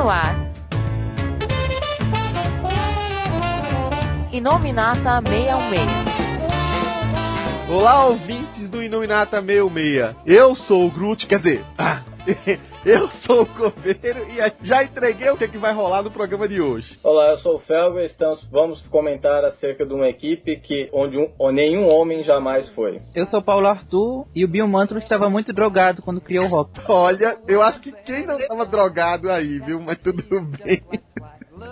no ar. Inominata 616. Olá, ouvintes do Inominata 66. Eu sou o Groot, quer dizer, eu sou o Coveiro e já entreguei o que, é que vai rolar no programa de hoje. Olá, eu sou o Felga e estamos, vamos comentar acerca de uma equipe que, onde um, nenhum homem jamais foi. Eu sou o Paulo Arthur e o Bill Mantro estava muito drogado quando criou o rock. Olha, eu acho que quem não estava drogado aí, viu? Mas tudo bem.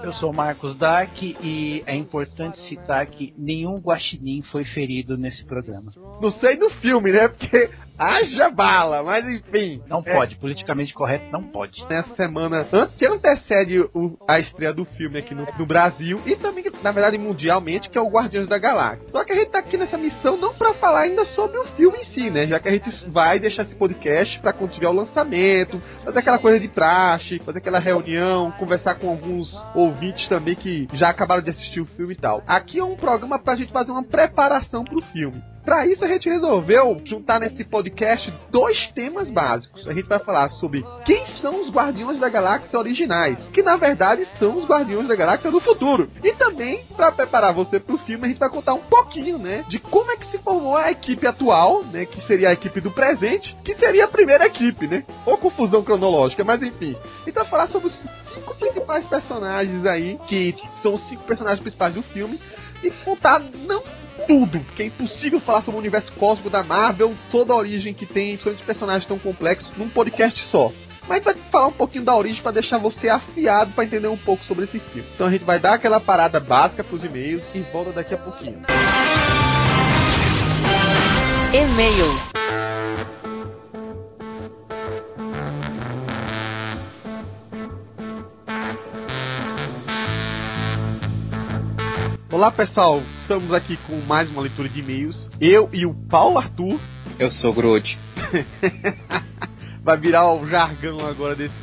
Eu sou Marcos Dark e é importante citar que nenhum guaxinim foi ferido nesse programa. Não sei do filme, né? Porque haja bala, mas enfim. Não é... pode, politicamente correto não pode. Nessa semana que antecede o, a estreia do filme aqui no, no, Brasil e também, na verdade, mundialmente, que é o Guardiões da Galáxia. Só que a gente tá aqui nessa missão não para falar ainda sobre o filme em si, né? Já que a gente vai deixar esse podcast para quando tiver o lançamento, fazer aquela coisa de praxe, fazer aquela reunião, conversar com alguns ouvintes também que já acabaram de assistir o filme e tal. Aqui é um programa pra gente fazer uma preparação pro filme. Para isso a gente resolveu juntar nesse podcast dois temas básicos. A gente vai falar sobre quem são os Guardiões da Galáxia originais, que na verdade são os Guardiões da Galáxia do futuro. E também, para preparar você para o filme, a gente vai contar um pouquinho, né, de como é que se formou a equipe atual, né, que seria a equipe do presente, que seria a primeira equipe, né? Ou confusão cronológica, mas enfim. Então falar sobre os cinco principais personagens aí, que são os cinco personagens principais do filme, e contar não tudo, porque é impossível falar sobre o universo cósmico da Marvel, toda a origem que tem, principalmente personagens tão complexos, num podcast só. Mas vai falar um pouquinho da origem para deixar você afiado para entender um pouco sobre esse filme. Então a gente vai dar aquela parada básica pros e-mails e volta daqui a pouquinho. E-mails Olá pessoal, estamos aqui com mais uma leitura de e-mails. Eu e o Paulo Arthur. Eu sou Groot. Vai virar o jargão agora desse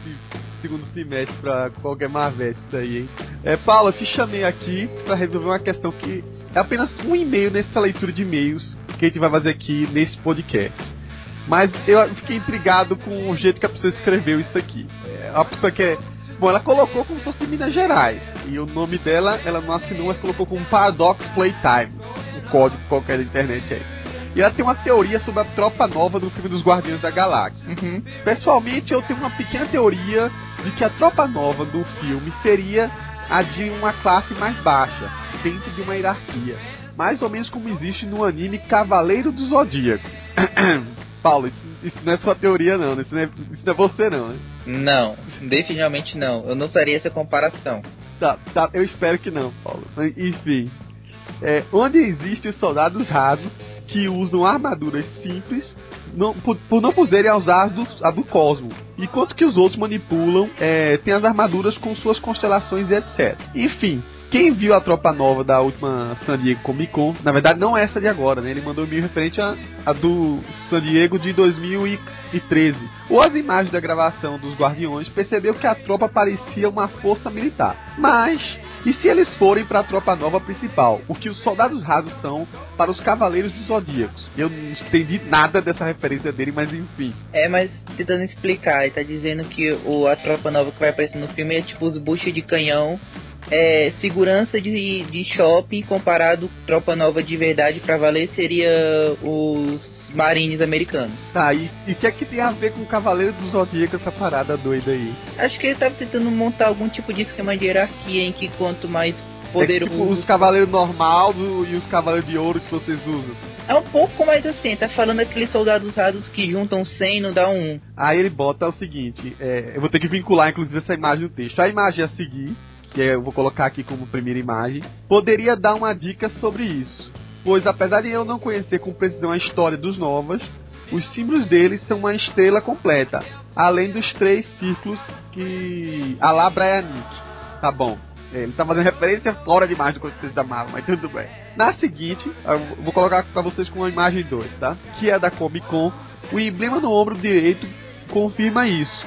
segundo semestre pra qualquer Marvete isso aí, hein? É, Paulo, eu te chamei aqui para resolver uma questão que é apenas um e-mail nessa leitura de e-mails que a gente vai fazer aqui nesse podcast. Mas eu fiquei intrigado com o jeito que a pessoa escreveu isso aqui. É uma pessoa que é Bom, ela colocou como se fosse Minas Gerais. E o nome dela, ela não assinou, mas colocou como Paradox Playtime. Um código qualquer da internet aí. E ela tem uma teoria sobre a tropa nova do filme dos Guardiões da Galáxia. Uhum. Pessoalmente, eu tenho uma pequena teoria de que a tropa nova do filme seria a de uma classe mais baixa, dentro de uma hierarquia. Mais ou menos como existe no anime Cavaleiro do Zodíaco. Paulo, isso, isso, não é sua teoria não, isso não é, isso não é você não, né? Não, definitivamente não. Eu não faria essa comparação. Tá, tá, eu espero que não, Paulo. Enfim. É, onde existem os soldados rasos que usam armaduras simples não, por, por, não poderem usar do, a do Cosmo. Enquanto que os outros manipulam, é, tem as armaduras com suas constelações e etc. Enfim, quem viu a tropa nova da última San Diego Comic Con, na verdade não é essa de agora, né? Ele mandou um e-mail referente a, a do San Diego de 2013. Ou as imagens da gravação dos Guardiões, percebeu que a tropa parecia uma força militar. Mas, e se eles forem para a tropa nova principal? O que os soldados rasos são para os Cavaleiros dos Zodíacos? Eu não entendi nada dessa referência dele, mas enfim. É, mas tentando explicar, tá dizendo que o, a tropa nova que vai aparecer no filme é tipo os buchos de canhão é, segurança de, de shopping comparado tropa nova de verdade para valer seria os marines americanos. Tá, e o que é que tem a ver com o Cavaleiro do Zodíaco essa parada doida aí? Acho que ele tava tentando montar algum tipo de esquema de hierarquia em que quanto mais poderoso... É tipo, os Cavaleiros normal e os Cavaleiros de Ouro que vocês usam. É um pouco mais assim, tá falando aqueles soldados rasos que juntam 100 não dá um. Aí ele bota o seguinte, é, eu vou ter que vincular inclusive essa imagem no texto. A imagem a seguir que eu vou colocar aqui como primeira imagem, poderia dar uma dica sobre isso. Pois apesar de eu não conhecer com precisão a história dos novas, os símbolos deles são uma estrela completa, além dos três círculos que a lá Brian Nick. Tá bom. É, ele tá fazendo referência fora demais do vocês da Marvel, mas tudo bem. Na seguinte, vou colocar para vocês com a imagem 2, tá? Que é da Comic Con. O emblema no ombro direito confirma isso.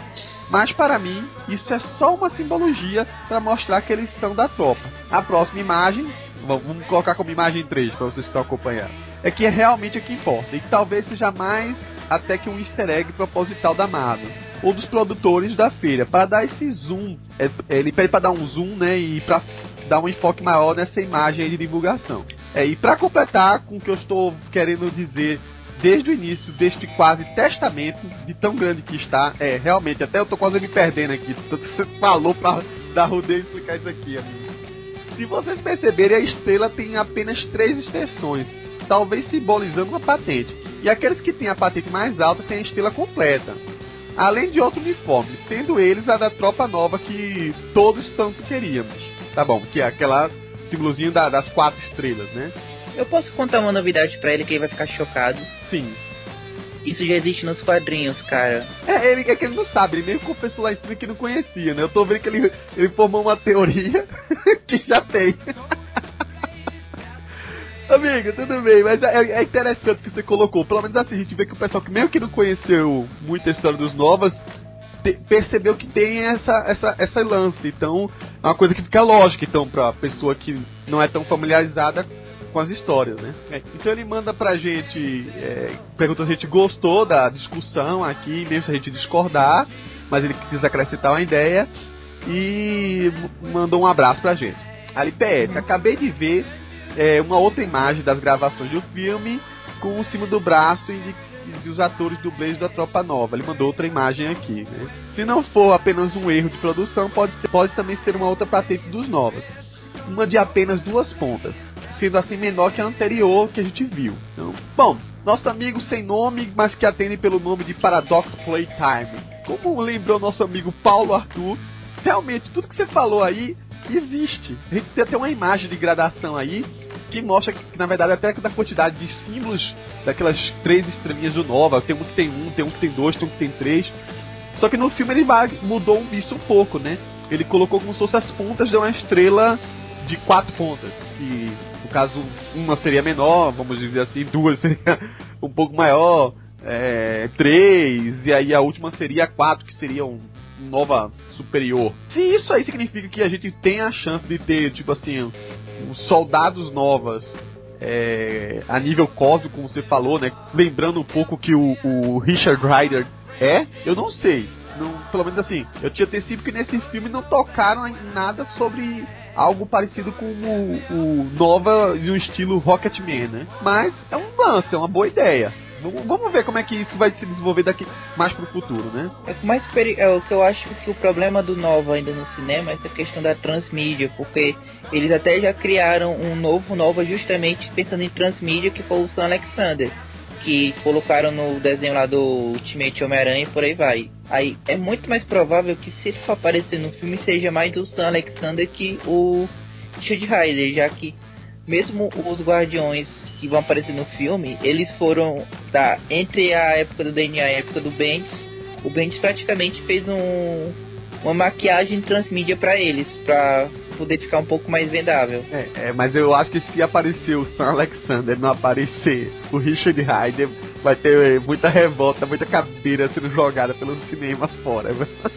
Mas para mim, isso é só uma simbologia para mostrar que eles são da tropa. A próxima imagem, vamos colocar como imagem 3 para vocês que estão acompanhando, é que é realmente o que importa. E talvez seja mais até que um easter egg proposital da Marvel. ou dos produtores da feira, para dar esse zoom. É, ele pede para dar um zoom, né, e para dar um enfoque maior nessa imagem de divulgação. É, e para completar com o que eu estou querendo dizer desde o início deste quase testamento, de tão grande que está, é, realmente, até eu tô quase me perdendo aqui, você falou para dar rodeio explicar isso aqui, amigo. Se vocês perceberem, a estrela tem apenas três extensões, talvez simbolizando uma patente. E aqueles que têm a patente mais alta têm a estrela completa. Além de outro uniforme, sendo eles a da tropa nova que todos tanto queríamos. Tá bom, que é aquela símbolozinho da, das quatro estrelas, né? Eu posso contar uma novidade para ele que ele vai ficar chocado. Sim. Isso já existe nos quadrinhos, cara. É, ele, é que ele não sabe, ele meio confessou lá em cima que não conhecia, né? Eu tô vendo que ele, ele formou uma teoria que já tem. Amigo, tudo bem, mas é, é, interessante que você colocou. Pelo menos assim, a gente vê que o pessoal que meio que não conheceu muito a história dos novas te, percebeu que tem essa, essa, essa lance. Então, é uma coisa que fica lógica, então, pra pessoa que não é tão familiarizada com as histórias, né? É. Então ele manda pra gente, é, pergunta se a gente gostou da discussão aqui, mesmo se a gente discordar, mas ele quis acrescentar uma ideia e mandou um abraço pra gente. Ali PS, acabei de ver é, uma outra imagem das gravações do filme com o cima do braço e dos atores dublês da Tropa Nova. Ele mandou outra imagem aqui. Né? Se não for apenas um erro de produção, pode, ser, pode também ser uma outra patente dos novos. Uma de apenas duas pontas, sendo assim menor que a anterior que a gente viu. Então, bom, nosso amigo sem nome, mas que atende pelo nome de Paradox Playtime. Como lembrou nosso amigo Paulo Arthur, realmente tudo que você falou aí existe. A gente tem até uma imagem de gradação aí que mostra que, na verdade, até da quantidade de símbolos daquelas três estrelinhas do Nova, tem um que tem um, tem um que tem dois, tem um que tem três. Só que no filme ele vai, mudou isso um pouco, né? Ele colocou como se fosse as pontas de uma estrela de quatro pontas. Que no caso, uma seria menor, vamos dizer assim, duas seria um pouco maior, é, três, e aí a última seria quatro, que seria um, nova superior. Se isso aí significa que a gente tem a chance de ter, tipo assim, soldados novas é, a nível cósmico, como você falou, né? Lembrando um pouco que o, o Richard Ryder é, eu não sei. Não, pelo menos assim, eu tinha tecido que nesse filme não tocaram em nada sobre algo parecido com o, o Nova de um estilo Rocketman, né? Mas é um lance, é uma boa ideia. Vamos, vamos ver como é que isso vai se desenvolver daqui mais pro futuro, né? É, mais é o que eu acho que o problema do Nova ainda no cinema é essa questão da transmídia, porque eles até já criaram um novo Nova justamente pensando em transmídia, que foi o Sam Alexander, que colocaram no desenho lá do Ultimate Homem-Aranha e por aí vai. Aí é muito mais provável que se ele for aparecer no filme seja mais o Sam Alexander que o Richard Rider, já que mesmo os Guardiões que vão aparecer no filme, eles foram tá entre a época do DNA e a época do Bendis. O Bendis praticamente fez um uma maquiagem transmídia para eles, para poder ficar um pouco mais vendável. É, é, mas eu acho que se aparecer o Sam Alexander não aparecer o Richard Ryder, vai ter muita revolta, muita cadeira sendo jogada pelo cinema fora.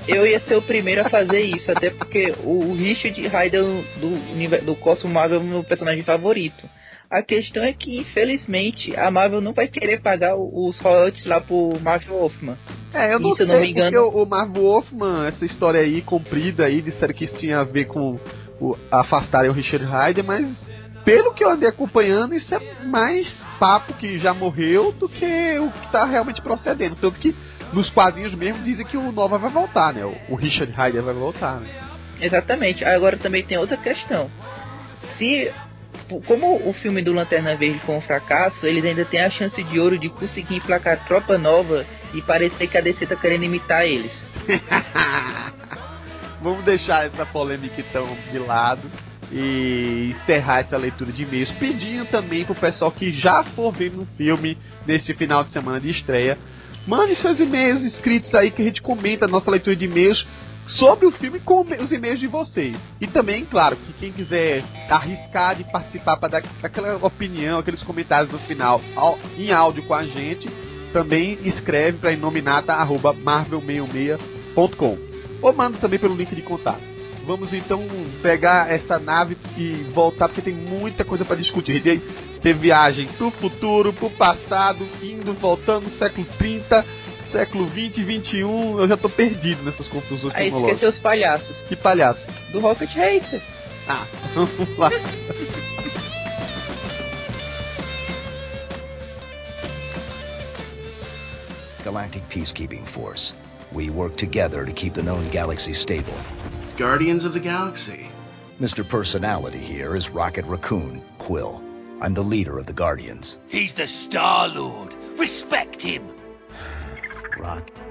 Eu ia ser o primeiro a fazer isso, até porque o Richard Ryder do, do Cosmo Marvel é o meu personagem favorito. A questão é que, infelizmente, a Marvel não vai querer pagar os royalties lá pro Mark Wolfman. É, eu não sei, não me engano... o, o Mark Wolfman, essa história aí comprida aí, disseram que isso tinha a ver com o, afastarem o Richard Hyde, mas pelo que eu andei acompanhando, isso é mais papo que já morreu do que o que tá realmente procedendo. Tanto que nos quadrinhos mesmo dizem que o Nova vai voltar, né? O Richard Hyde vai voltar, né? Exatamente. Agora também tem outra questão. Se como o filme do Lanterna Verde foi um fracasso, eles ainda têm a chance de ouro de conseguir emplacar tropa nova e parecer que a DC tá querendo imitar eles. Vamos deixar essa polêmica então de lado e encerrar essa leitura de e-mails, pedindo também pro pessoal que já for ver no filme nesse final de semana de estreia, mande seus e-mails escritos aí que a gente comenta a nossa leitura de e-mails sobre o filme com os e-mails de vocês. E também, claro, que quem quiser arriscar de participar para dar aquela opinião, aqueles comentários no final ao, em áudio com a gente, também escreve para inominata@marvel66.com ou manda também pelo link de contato. Vamos então pegar essa nave e voltar porque tem muita coisa para discutir. Tem viagem pro futuro, pro passado, indo, voltando, século 30 século 20 e 21, eu já tô perdido nessas confusões Aí tecnológicas. esqueceu os palhaços. Que palhaço. Do Rocket Racer. Ah, vamos lá. Galactic Peacekeeping Force. We work together to keep the known galaxy stable. Guardians of the Galaxy. Mr. Personality here is Rocket Raccoon, Quill. I'm the leader of the Guardians. He's the Star Lord. Respect him. Rock.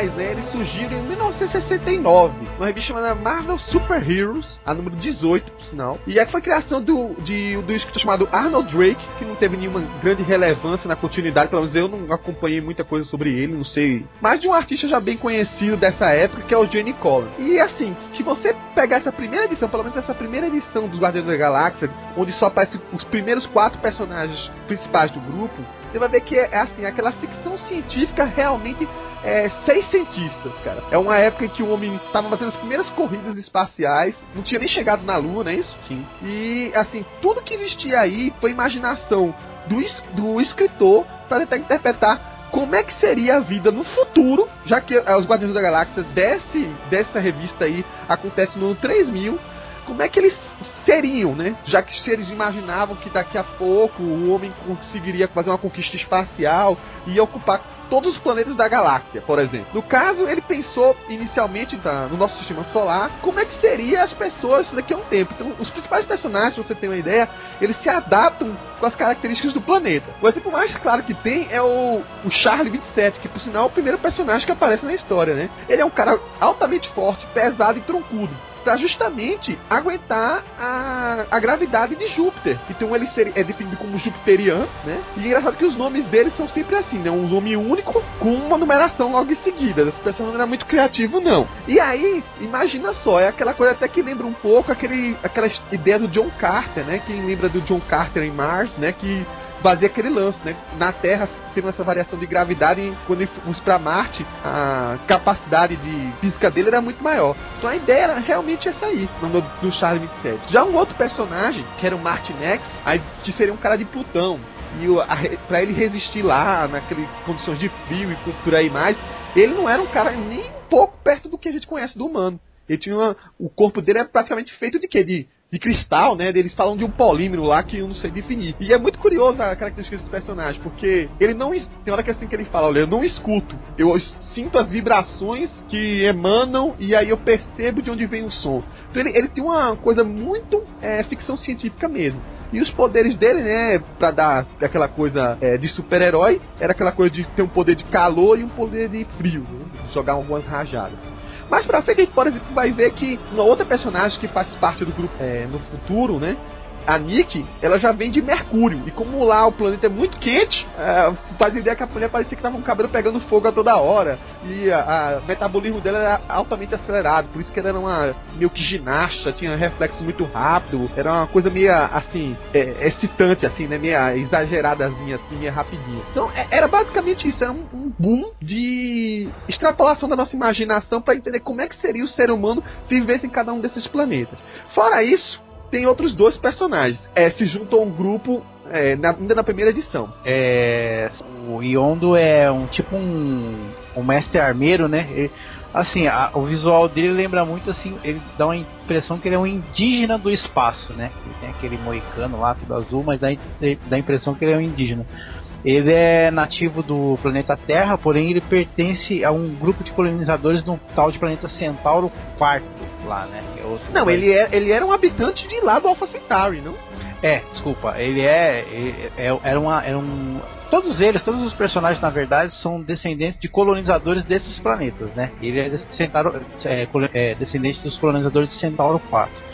originais, né, eles surgiram em 1969, numa revista chamada Marvel Super Heroes, a número 18, por sinal. E aí foi a criação do, de, do escritor chamado Arnold Drake, que não teve nenhuma grande relevância na continuidade, pelo menos eu não acompanhei muita coisa sobre ele, não sei. Mas de um artista já bem conhecido dessa época, que é o Jenny Collins. E assim, se você pegar essa primeira edição, pelo menos essa primeira edição dos Guardiões da Galáxia, onde só aparecem os primeiros quatro personagens principais do grupo, você vai ver que é, é assim, aquela ficção científica realmente é, seis cientistas, cara. É uma época em que o homem estava fazendo as primeiras corridas espaciais, não tinha nem chegado na Lua, não é isso? Sim. E assim, tudo que existia aí foi imaginação do, es- do escritor para tentar interpretar como é que seria a vida no futuro, já que eh, os Guardiões da Galáxia desse, dessa revista aí acontece no ano 3000, como é que eles seriam, né? Já que se eles imaginavam que daqui a pouco o homem conseguiria fazer uma conquista espacial e ocupar todos os planetas da galáxia, por exemplo. No caso, ele pensou inicialmente tá, no nosso sistema solar, como é que seria as pessoas daqui a um tempo. Então, os principais personagens, se você tem uma ideia, eles se adaptam com as características do planeta. O exemplo mais claro que tem é o, o Charlie 27, que por sinal é o primeiro personagem que aparece na história, né? Ele é um cara altamente forte, pesado e troncudo para justamente aguentar a, a gravidade de Júpiter. Então ele seria, é definido como jupiteriano, né? E é engraçado que os nomes deles são sempre assim, né? Um nome único com uma numeração logo em seguida. Esse personagem não era muito criativo, não. E aí, imagina só, é aquela coisa até que lembra um pouco aquele, aquela ideia do John Carter, né? Quem lembra do John Carter em Mars, né? Que fazia aquele lance, né? Na Terra tem essa variação de gravidade e quando ele fosse para Marte, a capacidade de física dele era muito maior. Então a ideia era realmente essa aí, no, do Charlie 27. Já um outro personagem, que era o Martin X, aí, que seria um cara de Plutão. E o- a re- pra ele resistir lá, naquelas condições de frio e por aí mais, ele não era um cara nem um pouco perto do que a gente conhece do humano. Ele tinha uma- o corpo dele é praticamente feito de quê? De, de cristal, né? Eles falam de um polímero lá que eu não sei definir. E é muito curioso a característica desse personagem, porque ele não. Tem hora que é assim que ele fala: olha, eu não escuto, eu sinto as vibrações que emanam e aí eu percebo de onde vem o som. Então ele, ele tem uma coisa muito é, ficção científica mesmo. E os poderes dele, né, pra dar aquela coisa é, de super-herói, era aquela coisa de ter um poder de calor e um poder de frio, né? Jogar algumas rajadas. Mais pra frente a gente, vai ver que uma outra personagem que faz parte do grupo é, no futuro, né? A Nick, ela já vem de Mercúrio. E como lá o planeta é muito quente, é, faz ideia que a mulher parecia que tava com o cabelo pegando fogo a toda hora. E o metabolismo dela era altamente acelerado. Por isso que ela era uma meio que ginasta, tinha reflexo muito rápido. Era uma coisa meio assim, é, excitante, assim, né? Meio exageradazinha, assim, meio rapidinha. Então é- era basicamente isso. Era um, um boom de extrapolação da nossa imaginação para entender como é que seria o ser humano se vivesse em cada um desses planetas. Fora isso, tem outros dois personagens. É, se juntam um grupo é, na- ainda na primeira edição. É, o Yondo é um tipo um, um mestre armeiro, né? Ele- assim, a- o visual dele lembra muito assim, ele dá uma impressão que ele é um indígena do espaço, né? Ele tem aquele moicano lá, tudo azul, mas dá, dá a impressão que ele é um indígena. Ele é nativo do planeta Terra, porém ele pertence a um grupo de colonizadores de um tal de planeta Centauro IV lá, né? É Não, ele, é, ele era um habitante de lá do Alpha Centauri, não? É, desculpa, ele é, é, é- era uma, era um, todos eles, todos os personagens na verdade são descendentes de colonizadores desses planetas, né? Ele é, é, é descendente dos colonizadores de Centauro 4.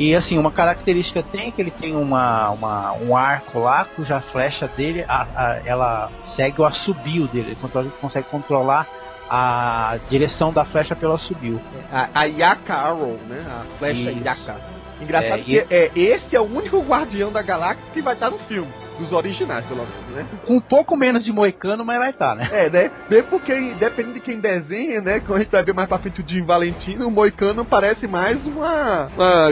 E assim, uma característica tem é que ele tem uma, uma, um arco lá, cuja flecha dele, a, a- ela segue o assobio dele, ele consegue controlar a direção da flecha pela subiu. A, a Yaka Arrow, né? A flecha Isso. Yaka. Engraçado É, que é, esse é o único guardião da galáxia que vai estar no filme. Dos originais, pelo menos, né? Com um pouco menos de moicano, mas vai estar, né? É, né? Mesmo porque, dependendo de quem desenha, né? Quando a gente vai ver mais pra frente o Jim Valentino, o Moicano parece mais uma. uma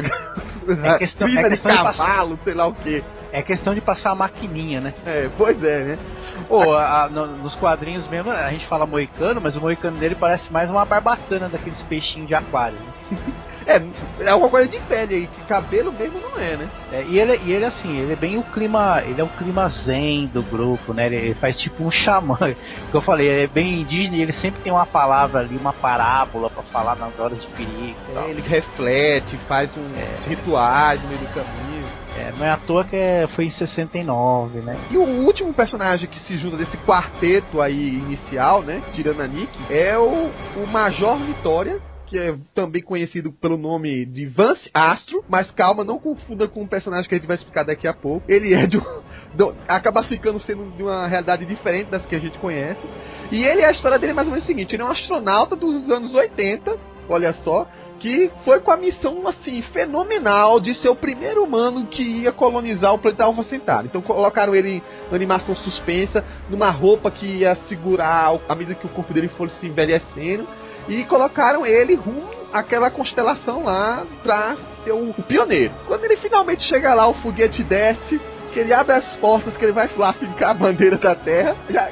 É questão- é de questão de cavalo, sei lá o quê. É questão de passar a maquininha, né? É, pois é, né? Pô, a- no- nos quadrinhos mesmo, a gente fala moicano, mas o moicano dele parece mais uma barbatana daqueles peixinhos de aquário. né? É, é alguma coisa de pele aí, que cabelo mesmo não é, né? É, e, ele, e ele, assim, ele é bem o clima. Ele é o clima zen do grupo, né? Ele, ele faz tipo um xamã. Que eu falei, ele é bem indígena e ele sempre tem uma palavra ali, uma parábola pra falar nas horas de perigo. É, ele reflete, faz uns rituais no meio do caminho. É, não é à toa que é- foi em 69, né? E o último personagem que se junta desse quarteto aí inicial, né? Tirando a Nick, é o, o Major Vitória. Que é também conhecido pelo nome de Vance Astro, mas calma, não confunda com um personagem que a gente vai explicar daqui a pouco. Ele é de um, do- acaba ficando sendo de uma realidade diferente das que a gente conhece. E ele, a história dele é mais ou menos o seguinte: ele é um astronauta dos anos 80, olha só, que foi com a missão assim fenomenal de ser o primeiro humano que ia colonizar o planeta Alpha Centauri. Então colocaram ele em animação suspensa, numa roupa que ia segurar à medida que o corpo dele fosse se envelhecendo e colocaram ele rumo àquela constelação lá pra ser o, pioneiro. Quando ele finalmente chega lá, o foguete desce. Que ele abre as portas, que ele vai lá fincar a bandeira da Terra. já-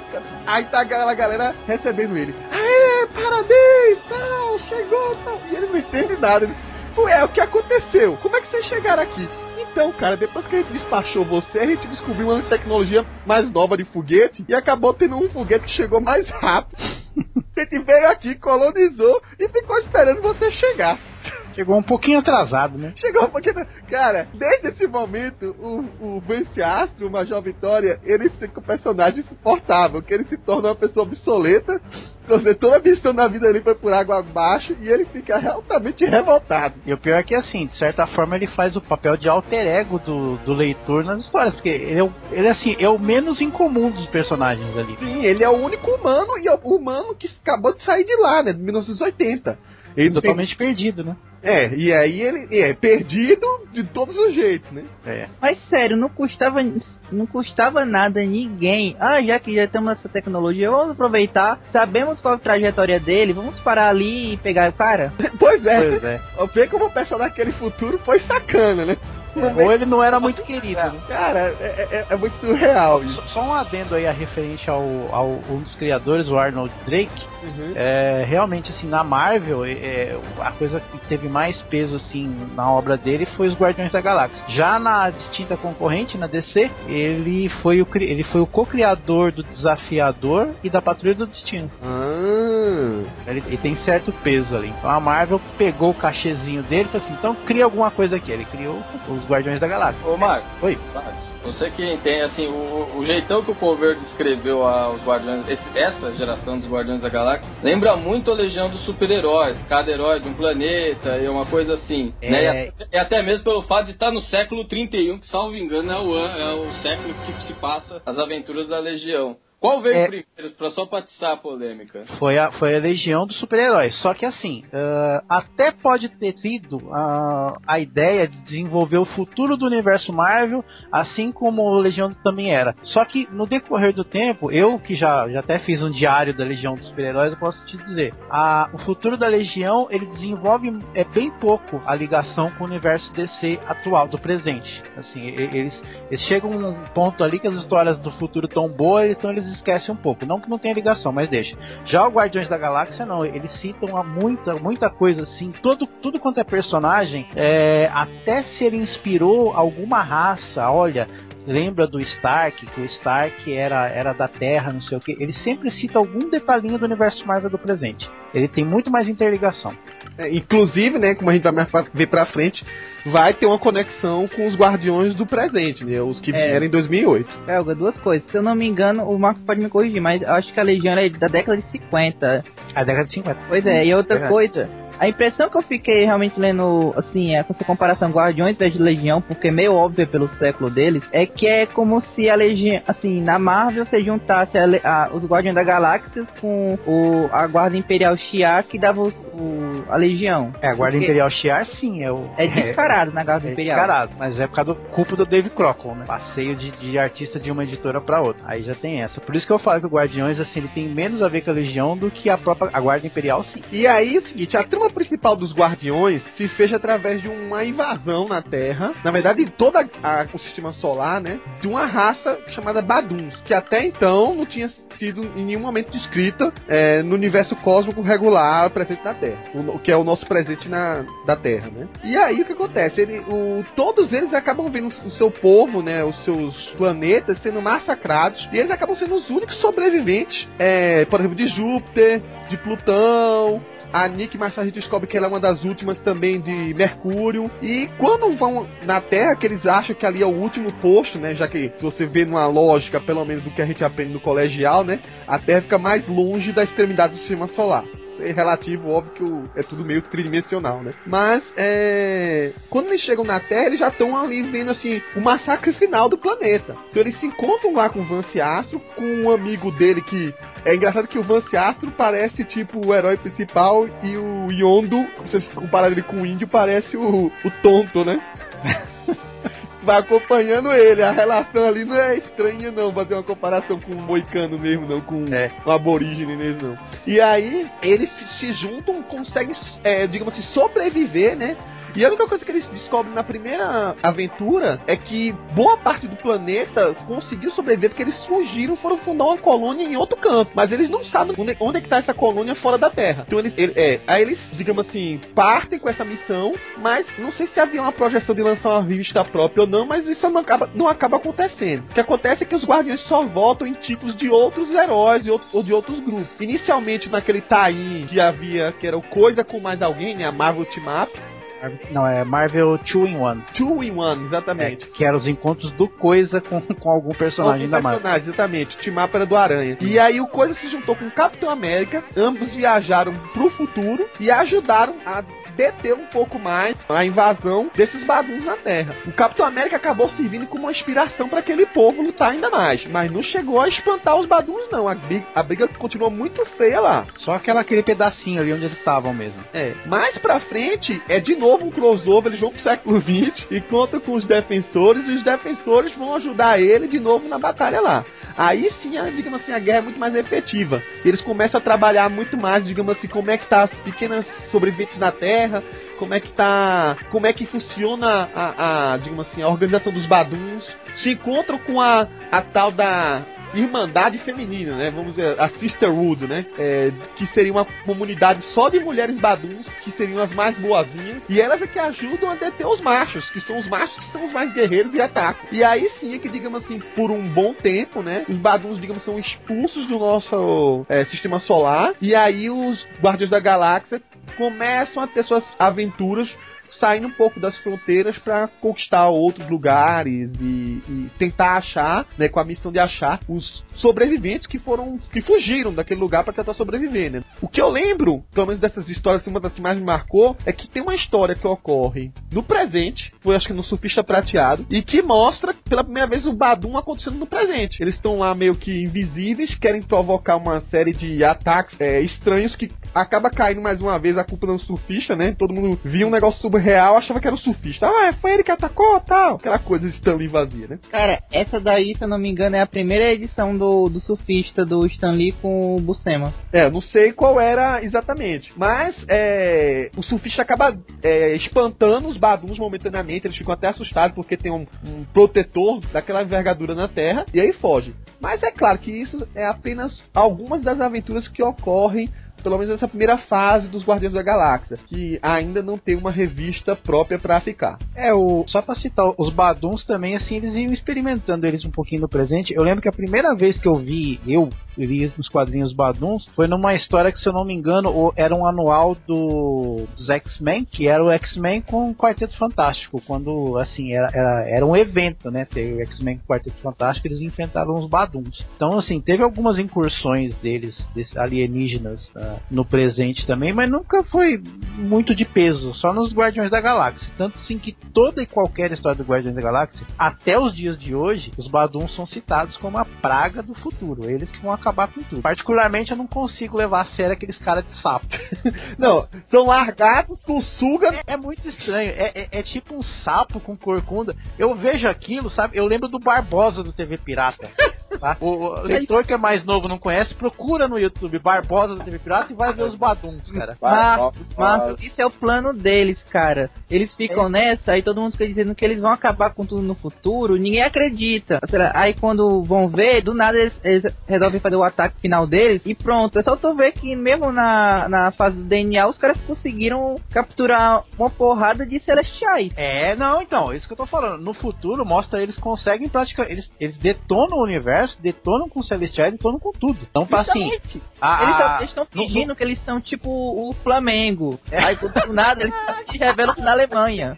aí tá aquela galera recebendo ele. Aê, parabéns, tal, chegou, tal. E ele não entende nada. Ele, Ué, o que aconteceu? Como é que vocês chegaram aqui? Então, cara, depois que a gente despachou você, a gente descobriu uma tecnologia mais nova de foguete e acabou tendo um foguete que chegou mais rápido. A gente veio aqui, colonizou e ficou esperando você chegar. Chegou um pouquinho atrasado, né? Chegou um pouquinho. Cara, desde esse momento, o, o Vance Astro, o Major Vitória, ele fica um personagem insuportável, que ele se torna uma pessoa obsoleta. Toda a missão da vida dele foi por água abaixo e ele fica realmente revoltado. E o pior é que, assim, de certa forma, ele faz o papel de alter ego do, do leitor nas histórias, porque ele é, o, ele, assim, é o menos incomum dos personagens ali. Sim, ele é o único humano e é o humano que acabou de sair de lá, né? De 1980. Ele não tem- Totalmente perdido, né? É, e aí ele é perdido de todos os jeitos, né? É. Mas sério, não custava, não custava nada a ninguém. Ah, já que já temos essa tecnologia, vamos aproveitar. Sabemos qual é a trajetória dele, vamos parar ali e pegar o cara. Pois é. Pois é. Eu ver como o personagem daquele futuro foi sacana, né? Ou ele não era muito querido, né? Cara, é, é- é muito surreal isso. Só, só um adendo aí a referente ao, ao um dos criadores, o Arnold Drake. Uhum. É, realmente, assim, na Marvel, é, é, a coisa que teve mais peso, assim, na obra dele foi os Guardiões da Galáxia. Já na distinta concorrente, na DC, ele foi o, ele foi o co-criador do Desafiador e da Patrulha do Destino. Ah, Ele, ele tem certo peso ali. Então a Marvel pegou o cachezinho dele e falou assim, então cria alguma coisa aqui. Ele criou os Guardiões da Galáxia. Ô, Marcos. Oi. Marcos, você que entende, assim, o, o jeitão que o Cover descreveu aos Guardiões, esse- essa geração dos Guardiões da Galáxia, lembra muito a Legião dos Super-Heróis. Cada herói de um planeta e uma coisa assim. É. Né? E, até, mesmo pelo fato de estar no século 31, que, salvo engano, é o, é o século que se passa as aventuras da Legião. Qual veio É. primeiro, pra só pra atiçar a polêmica? Foi a, foi a Legião dos Super-Heróis. Só que assim, ah, até pode ter sido ah, a ideia de desenvolver o futuro do universo Marvel, assim como o Legião também era. Só que no decorrer do tempo, eu que já, já até fiz um diário da Legião dos Super-Heróis, eu posso te dizer, a, o futuro da Legião ele desenvolve é bem pouco a ligação com o universo DC atual, do presente. Assim, eles, eles chegam a um ponto ali que as histórias do futuro tão boas, então eles esquecem um pouco. Não que não tenha ligação, mas deixa. Já o Guardiões da Galáxia, não. Eles citam muita, muita coisa assim. Todo, tudo quanto é personagem, é, até se ele inspirou alguma raça, olha. Lembra do Stark, que o Stark era, era da Terra, não sei o que. Ele sempre cita algum detalhinho do universo Marvel do presente. Ele tem muito mais interligação. É, inclusive, né, como a gente vai mais ver pra frente, vai ter uma conexão com os Guardiões do presente, né? Os que É. vieram em 2008. Helga, duas coisas. Se eu não me engano, o Marcos pode me corrigir, mas eu acho que a Legião é da década de 50. A década de 50. Pois é, e outra Verdade. coisa, A impressão que eu fiquei realmente lendo, assim, é, essa comparação Guardiões vs Legião, porque é meio óbvio pelo século deles, é que é como se a Legião, assim, na Marvel você juntasse a, a, os Guardiões da Galáxia com o, a Guarda Imperial Shi'ar que dava os, o, a Legião. É, a Guarda Porque Imperial Shi'ar sim, é o... É descarado na Guarda É Imperial. descarado, mas é por causa do culpa do Dave Crockett, né? Passeio de, de artista de uma editora pra outra. Aí já tem essa. Por isso que eu falo que o Guardiões, assim, ele tem menos a ver com a Legião do que a própria a Guarda Imperial, sim. E aí é o seguinte, a trama principal dos Guardiões se fez através de uma invasão na Terra, na verdade toda a, o sistema solar, né, de uma raça chamada Baduns, que até então não tinha sido em nenhum momento descrita é, no universo cósmico regular presente na Terra, o que é o nosso presente na da Terra, né? E aí o que acontece? Ele, o, todos eles acabam vendo o seu povo, né, os seus planetas sendo massacrados e eles acabam sendo os únicos sobreviventes, é, por exemplo, de Júpiter, de Plutão, a Nick mais tarde descobre que ela é uma das últimas também de Mercúrio. E quando vão na Terra, que eles acham que ali é o último posto, né? Já que se você vê numa lógica, pelo menos do que a gente aprende no colegial, né? A Terra fica mais longe da extremidade do sistema solar é relativo, óbvio que o, é tudo meio tridimensional, né? Mas é, quando eles chegam na Terra, eles já estão ali vendo assim o massacre final do planeta. Então eles se encontram lá com o Vance Astro, com um amigo dele que é engraçado que o Vance Astro parece tipo o herói principal e o Yondo, se vocês compararem ele com o índio, parece o, o tonto, né? vai acompanhando ele. A relação ali não é estranha, não. Fazer uma comparação com um moicano mesmo, não. Com É. um aborígene mesmo, não. E aí, eles se, se juntam, conseguem, é, digamos assim, sobreviver, né? E a única coisa que eles descobrem na primeira aventura é que boa parte do planeta conseguiu sobreviver porque eles fugiram, foram fundar uma colônia em outro canto. Mas eles não sabem onde, onde é que tá essa colônia fora da Terra. Então eles, ele- é, aí eles, digamos assim, partem com essa missão, mas não sei se havia uma projeção de lançar uma revista própria ou não, mas isso não acaba, não acaba acontecendo. O que acontece é que os Guardiões só voltam em títulos de outros heróis outro- ou de outros grupos. Inicialmente naquele tie que havia, que era o Coisa com mais alguém, né, a Marvel Team Up, Não, é Marvel 2 in 1. Two in One, É, exatamente. que eram os encontros do Coisa com, com algum personagem Algum da Marvel. personagem, exatamente. Up era do Aranha. E aí o Coisa se juntou com o Capitão América. Ambos viajaram pro futuro e ajudaram a deter um pouco mais a invasão desses baduns na Terra. O Capitão América acabou servindo como uma inspiração para aquele povo lutar ainda mais. Mas não chegou a espantar os baduns, não. A briga, a briga continuou muito feia lá. Só aquela, aquele pedacinho ali onde eles estavam mesmo. É. Mais pra frente, é de novo um crossover, eles vão pro século XX e contam com os defensores, e os defensores vão ajudar ele de novo na batalha lá. Aí sim, a, digamos assim, a guerra é muito mais efetiva. Eles começam a trabalhar muito mais, digamos assim, como é que tá as pequenas sobreviventes na Terra, como é que tá. como é que funciona a, a, digamos assim, a organização dos baduns. Se encontram com a, a tal da Irmandade Feminina, né? Vamos dizer, a Sisterhood, né? É, que seria uma comunidade só de mulheres baduns, que seriam as mais boazinhas, e elas é que ajudam a deter os machos, que são os machos que são os mais guerreiros e atacam. E aí sim é que, digamos assim, por um bom tempo, né? Os baduns, digamos, são expulsos do nosso é, sistema solar, e aí os Guardiões da Galáxia começam a ter suas aventuras saindo um pouco das fronteiras para conquistar outros lugares e, e tentar achar, né, com a missão de achar os sobreviventes que foram que fugiram daquele lugar para tentar sobreviver, né? O que eu lembro, pelo menos dessas histórias, assim, uma das que mais me marcou, é que tem uma história que ocorre no presente, foi acho que no Surfista Prateado, e que mostra pela primeira vez o Badum acontecendo no presente. Eles estão lá meio que invisíveis, querem provocar uma série de ataques é, estranhos que acaba caindo mais uma vez a culpa do surfista, né? Todo mundo via um negócio surreal, achava que era o surfista. Ah, foi ele que atacou, tal. Aquela coisa de Stanley vazia, né? Cara, essa daí, se eu não me engano, é a primeira edição do, do surfista do Stan Lee com o Buscema. É, eu não sei qual era exatamente. Mas é, o surfista acaba é, espantando os baduns momentaneamente. Eles ficam até assustados porque tem um, um protetor daquela envergadura na Terra. E aí foge. Mas é claro que isso é apenas algumas das aventuras que ocorrem pelo menos nessa primeira fase dos Guardiões da Galáxia, que ainda não tem uma revista própria pra ficar. É, o, só pra citar, os Baduns também, assim, eles iam experimentando eles um pouquinho no presente. Eu lembro que a primeira vez que eu vi, eu vi nos quadrinhos Baduns, foi numa história que, se eu não me engano, era um anual do, dos X-Men, que era o X-Men com o Quarteto Fantástico, quando, assim, era, era, era um evento, né, ter o X-Men com o Quarteto Fantástico, eles enfrentavam os Baduns. Então, assim, teve algumas incursões deles, desses alienígenas, no presente também, mas nunca foi muito de peso, só nos Guardiões da Galáxia. Tanto sim que toda e qualquer história do Guardiões da Galáxia, até os dias de hoje, os Baduns são citados como a praga do futuro. Eles que vão acabar com tudo. Particularmente, eu não consigo levar a sério aqueles caras de sapo. Não, são largados com suga. É, é muito estranho. É, é- é tipo um sapo com corcunda. Eu vejo aquilo, sabe? Eu lembro do Barbosa do TV Pirata. tá? O, o leitor que é mais novo não conhece, procura no YouTube Barbosa do TV Pirata e vai ver os Baduns, cara. Marcos, Marcos, isso é o plano deles, cara. Eles ficam nessa, aí todo mundo fica dizendo que eles vão acabar com tudo no futuro, ninguém acredita. Aí quando vão ver, do nada eles, eles resolvem fazer o ataque final deles e pronto. É só tu ver que mesmo na, na fase do DNA, os caras conseguiram capturar uma porrada de celestiais. É, não, então, isso que eu tô falando. No futuro, mostra eles conseguem praticar. Eles, eles detonam o universo, detonam com o Celestiais, detonam com tudo. Então, tá assim. Justamente. a- Eles a- estão no- fingindo que eles são tipo o Flamengo. Aí do nada eles se revelam na Alemanha.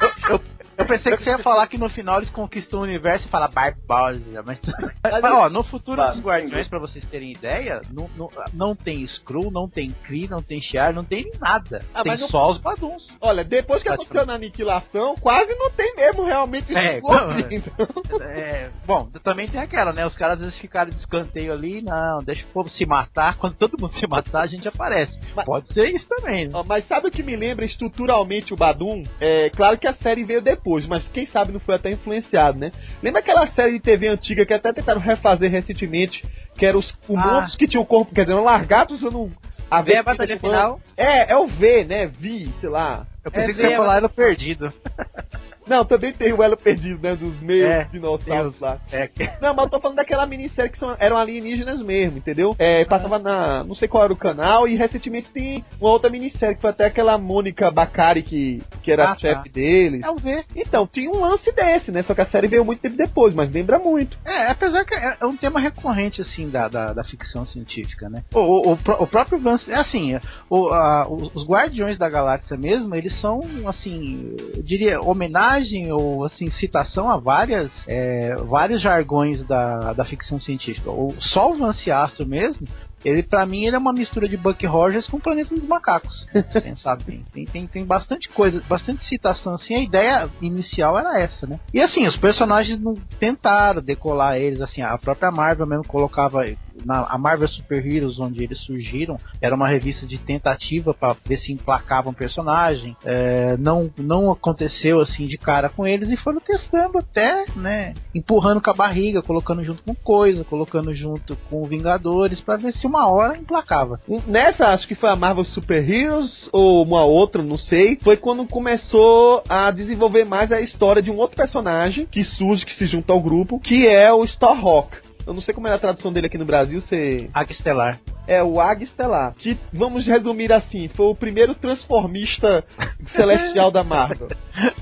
Eu, eu pensei que você ia falar que no final eles conquistam o universo e fala Barbosa, mas, mas, ó, no futuro dos Guardiões, pra vocês terem ideia, não, não, não tem Skrull, não tem Kree, não tem Shiar, não tem nada. Ah, tem mas não- só os Baduns. Olha, depois que aconteceu na aniquilação, quase não tem mesmo realmente É, não, ali, então. É, bom, também tem aquela, né? Os caras às vezes ficaram de escanteio ali, não, deixa o povo se matar. Quando todo mundo se matar, a gente aparece. Mas- Pode ser isso também, né? Ó, Mas sabe o que me lembra estruturalmente o Badum? É claro que a série veio depois, mas quem sabe não foi até influenciado, né? Lembra aquela série de TV antiga que até tentaram refazer recentemente, que eram os humanos que tinham o corpo, quer dizer, eram largatos usando a Vê a vestimenta batalha final. É, é o V, né? Vi, sei lá. Eu pensei É, que você ia é, falar ela perdido. Não, também tem o Elo Perdido, né? Dos meios É, dinossauros lá. É, Não, mas eu tô falando daquela minissérie que são, eram alienígenas mesmo, entendeu? É, passava na. Não sei qual era o canal, e recentemente tem uma outra minissérie que foi até aquela Mônica Bacari que, que era Ah, a tá. chefe deles. é o V. Então, tinha um lance desse, né? Só que a série veio muito tempo depois, mas lembra muito. É, apesar que é, é um tema recorrente, assim, da, da, da ficção científica, né? O, o, o o próprio Vance, é assim, o, a- os, os Guardiões da Galáxia mesmo, eles são, assim, eu diria, homenagem ou, assim, citação a várias, é, vários jargões da, da ficção científica. O, só o Vance Astro mesmo, ele, pra mim, ele é uma mistura de Buck Rogers com o Planeta dos Macacos. Pensar bem. Tem, tem, tem bastante coisa, bastante citação, assim. A ideia inicial era essa, né? E assim, os personagens não tentaram decolar eles, assim. A própria Marvel mesmo colocava. Na, a Marvel Super Heroes, onde eles surgiram, era uma revista de tentativa para ver se emplacava um personagem. É, não, não aconteceu assim de cara com eles e foram testando até, né? Empurrando com a barriga, colocando junto com coisa, colocando junto com Vingadores, para ver se uma hora emplacava. Nessa, acho que foi a Marvel Super Heroes, ou uma outra, não sei. Foi quando começou a desenvolver mais a história de um outro personagem que surge, que se junta ao grupo, que é o Starhawk. Eu não sei como é a tradução dele aqui no Brasil, você. Águia Estelar. É o Águia Estelar. Que, vamos resumir assim, foi o primeiro transformista celestial da Marvel.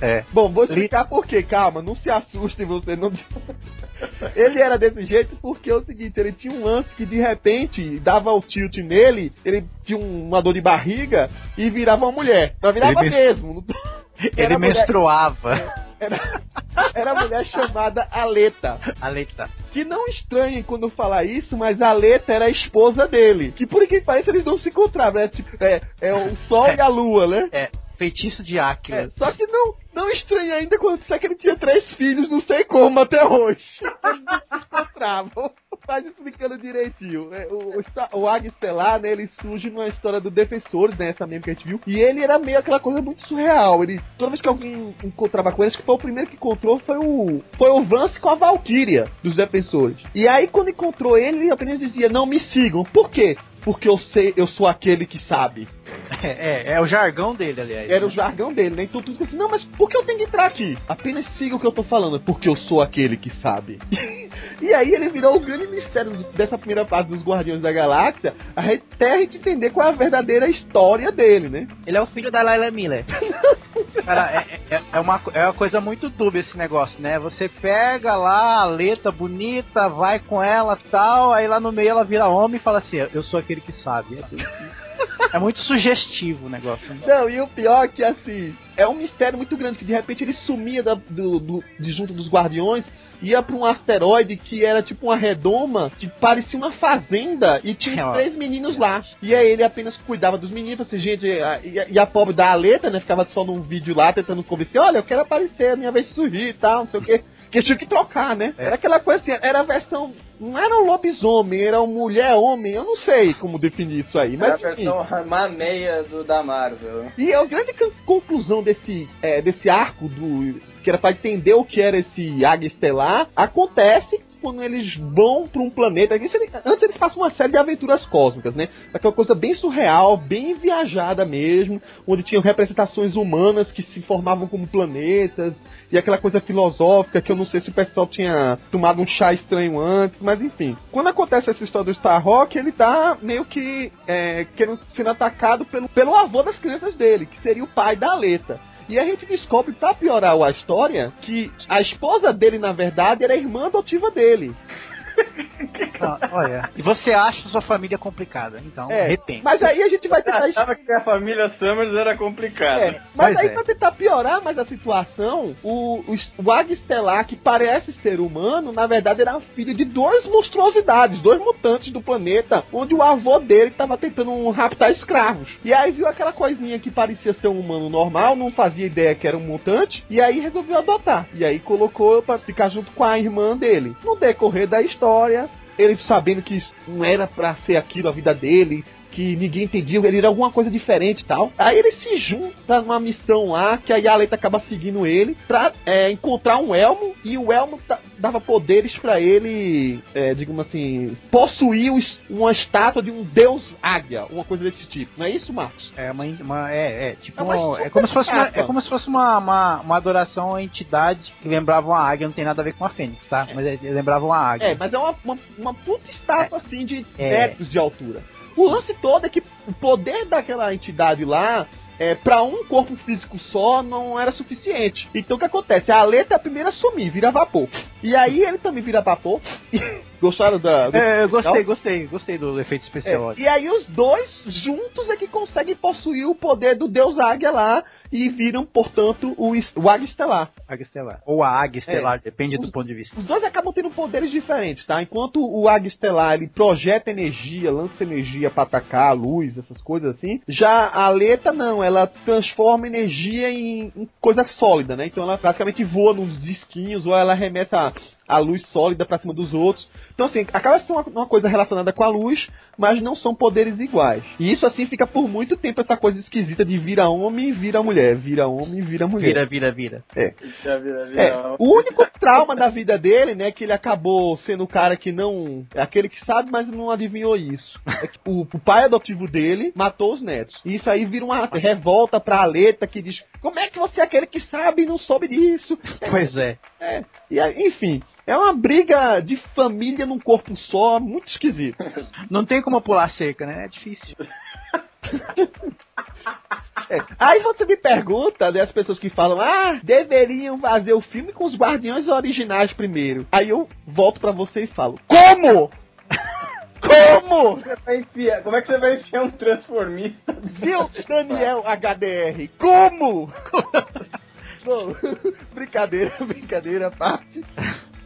É. Bom, vou explicar por quê. Calma, não se assuste você. Não... ele era desse jeito porque é o seguinte, ele tinha um lance que de repente dava o tilt nele, ele tinha um- uma dor de barriga e virava uma mulher. Mas virava Ele mesmo. Ele Era mulher- menstruava. Era, era a mulher chamada Aleta. A letra. Que não estranhem quando falar isso, mas Aleta era a esposa dele. Que por que pareça eles não se encontravam. É, tipo, é, é o sol e a lua, né? É, feitiço de É, Áquila. só que não, não estranha ainda quando disser que ele tinha três filhos, não sei como até hoje. Eles não se encontravam. Mas explicando direitinho. é, O, o, o Águia Estelar, né, ele surge numa história do Defensores, né, essa mesmo que a gente viu. E ele era meio aquela coisa muito surreal. Ele, toda vez que alguém encontrava com ele, acho que foi o primeiro que encontrou, foi o, foi o Vance com a Valkyria dos Defensores. E aí, quando encontrou ele, ele apenas dizia, não me sigam. Por quê? Porque eu sei, eu sou aquele que sabe. É, é, é o jargão dele, aliás. Era né? o jargão dele, né? Então tudo fica assim, não, mas por que eu tenho que entrar aqui? Apenas siga o que eu tô falando, porque eu sou aquele que sabe. e aí ele virou o grande mistério dessa primeira fase dos Guardiões da Galáxia, até a gente entender qual é a verdadeira história dele, né? Ele é o filho da Layla Miller. Cara, é, é, é uma, é uma coisa muito dúbia esse negócio, né? Você pega lá a letra bonita, vai com ela tal, aí lá no meio ela vira homem e fala assim: Eu sou aquele que sabe. É muito sugestivo o negócio. né? Não, e o pior é que, assim, é um mistério muito grande, que de repente ele sumia da- do, do- de junto dos guardiões, ia pra um asteroide que era tipo uma redoma, que parecia uma fazenda, e tinha É, três meninos lá. E aí ele apenas cuidava dos meninos, assim, gente, a- e, a- e a pobre da Aleta, né, ficava só num vídeo lá, tentando convencer, olha, eu quero aparecer, a minha vez de surgir e tal, não sei o quê. Porque tinha que trocar, né? É. Era aquela coisa assim, era a versão. Não era um lobisomem, era um mulher-homem, eu não sei como definir isso aí, Era a mas versão mameia do, da Marvel. E a grande con- conclusão desse, é, desse arco do. que era pra entender o que era esse águia estelar, acontece quando eles vão pra um planeta. Antes eles passam uma série de aventuras cósmicas, né? Aquela coisa bem surreal, bem viajada mesmo, onde tinham representações humanas que se formavam como planetas, e aquela coisa filosófica que eu não sei se o pessoal tinha tomado um chá estranho antes, mas enfim. Quando acontece essa história do Star Rock, ele tá meio que é, sendo atacado pelo, pelo avô das crianças dele, que seria o pai da Aleta. E a gente descobre, pra piorar a história, que a esposa dele, na verdade, era a irmã adotiva dele. Não, olha. E você acha sua família complicada, então É, retém. mas aí a gente vai tentar Eu achava que a família Summers era complicada. É, mas Pois aí é. pra tentar piorar mais a situação, o, o, o Estelar, que parece ser humano, na verdade era filho de duas monstruosidades, dois mutantes do planeta, onde o avô dele tava tentando raptar escravos. E aí viu aquela coisinha que parecia ser um humano normal, não fazia ideia que era um mutante, e aí resolveu adotar. E aí colocou pra ficar junto com a irmã dele. No decorrer da história, ele sabendo que não era pra ser aquilo a vida dele, que ninguém entendia, ele era alguma coisa diferente e tal. Aí ele se junta numa missão lá, que a Aleta acaba seguindo ele, pra é, encontrar um elmo, e o elmo dava poderes pra ele, é, digamos assim, possuir os- uma estátua de um deus águia, uma coisa desse tipo. Não é isso, Marcos? É uma, uma- é, é, tipo, É uma é como se fosse uma, é como se fosse uma, uma, uma adoração à entidade que lembrava uma águia, não tem nada a ver com a fênix, tá? Mas é, lembrava uma águia. É, mas é uma, uma, uma puta estátua assim de É. metros de altura. O lance todo é que o poder daquela entidade lá. É, para um corpo físico só não era suficiente. Então o que acontece? A Aleta é a primeira a sumir, vira vapor. E aí ele também vira vapor. Gostaram da. do- É, eu gostei, gostei, gostei do efeito especial. É, e aí os dois juntos é que conseguem possuir o poder do Deus Águia lá e viram, portanto, o, o Águia Estelar. Águia Estelar. Ou a Águia Estelar, É. depende do Os- ponto de vista. Os dois acabam tendo poderes diferentes, tá? Enquanto o Águia Estelar ele projeta energia, lança energia pra atacar a luz, essas coisas assim, já a Aleta não, ela transforma energia em, em coisa sólida, né? Então ela praticamente voa nos disquinhos ou ela arremessa a, luz sólida pra cima dos outros. Então assim, acaba sendo uma, uma coisa relacionada com a luz, mas não são poderes iguais. E isso assim fica por muito tempo essa coisa esquisita de vira homem e vira mulher, vira homem e vira mulher. Vira, vira, vira. Já vira, vira. É, o único trauma da vida dele, né, que ele acabou sendo o cara que não. É aquele que sabe, mas não adivinhou isso. É que o, o pai adotivo dele matou os netos. E isso aí vira uma revolta pra Aleta que diz: Como é que você é aquele que sabe e não soube disso? Pois é. É, e aí, enfim, é uma briga de família num corpo só, muito esquisito. Não tem como pular cerca, né? É difícil. É. Aí você me pergunta, né, as pessoas que falam, ah, deveriam fazer o filme com os guardiões originais primeiro. Aí eu volto pra você e falo, como? Como? Enfiar- Como é que você vai enfiar um transformista? Viu, Daniel HDR? Como? Bom, brincadeira, brincadeira à parte.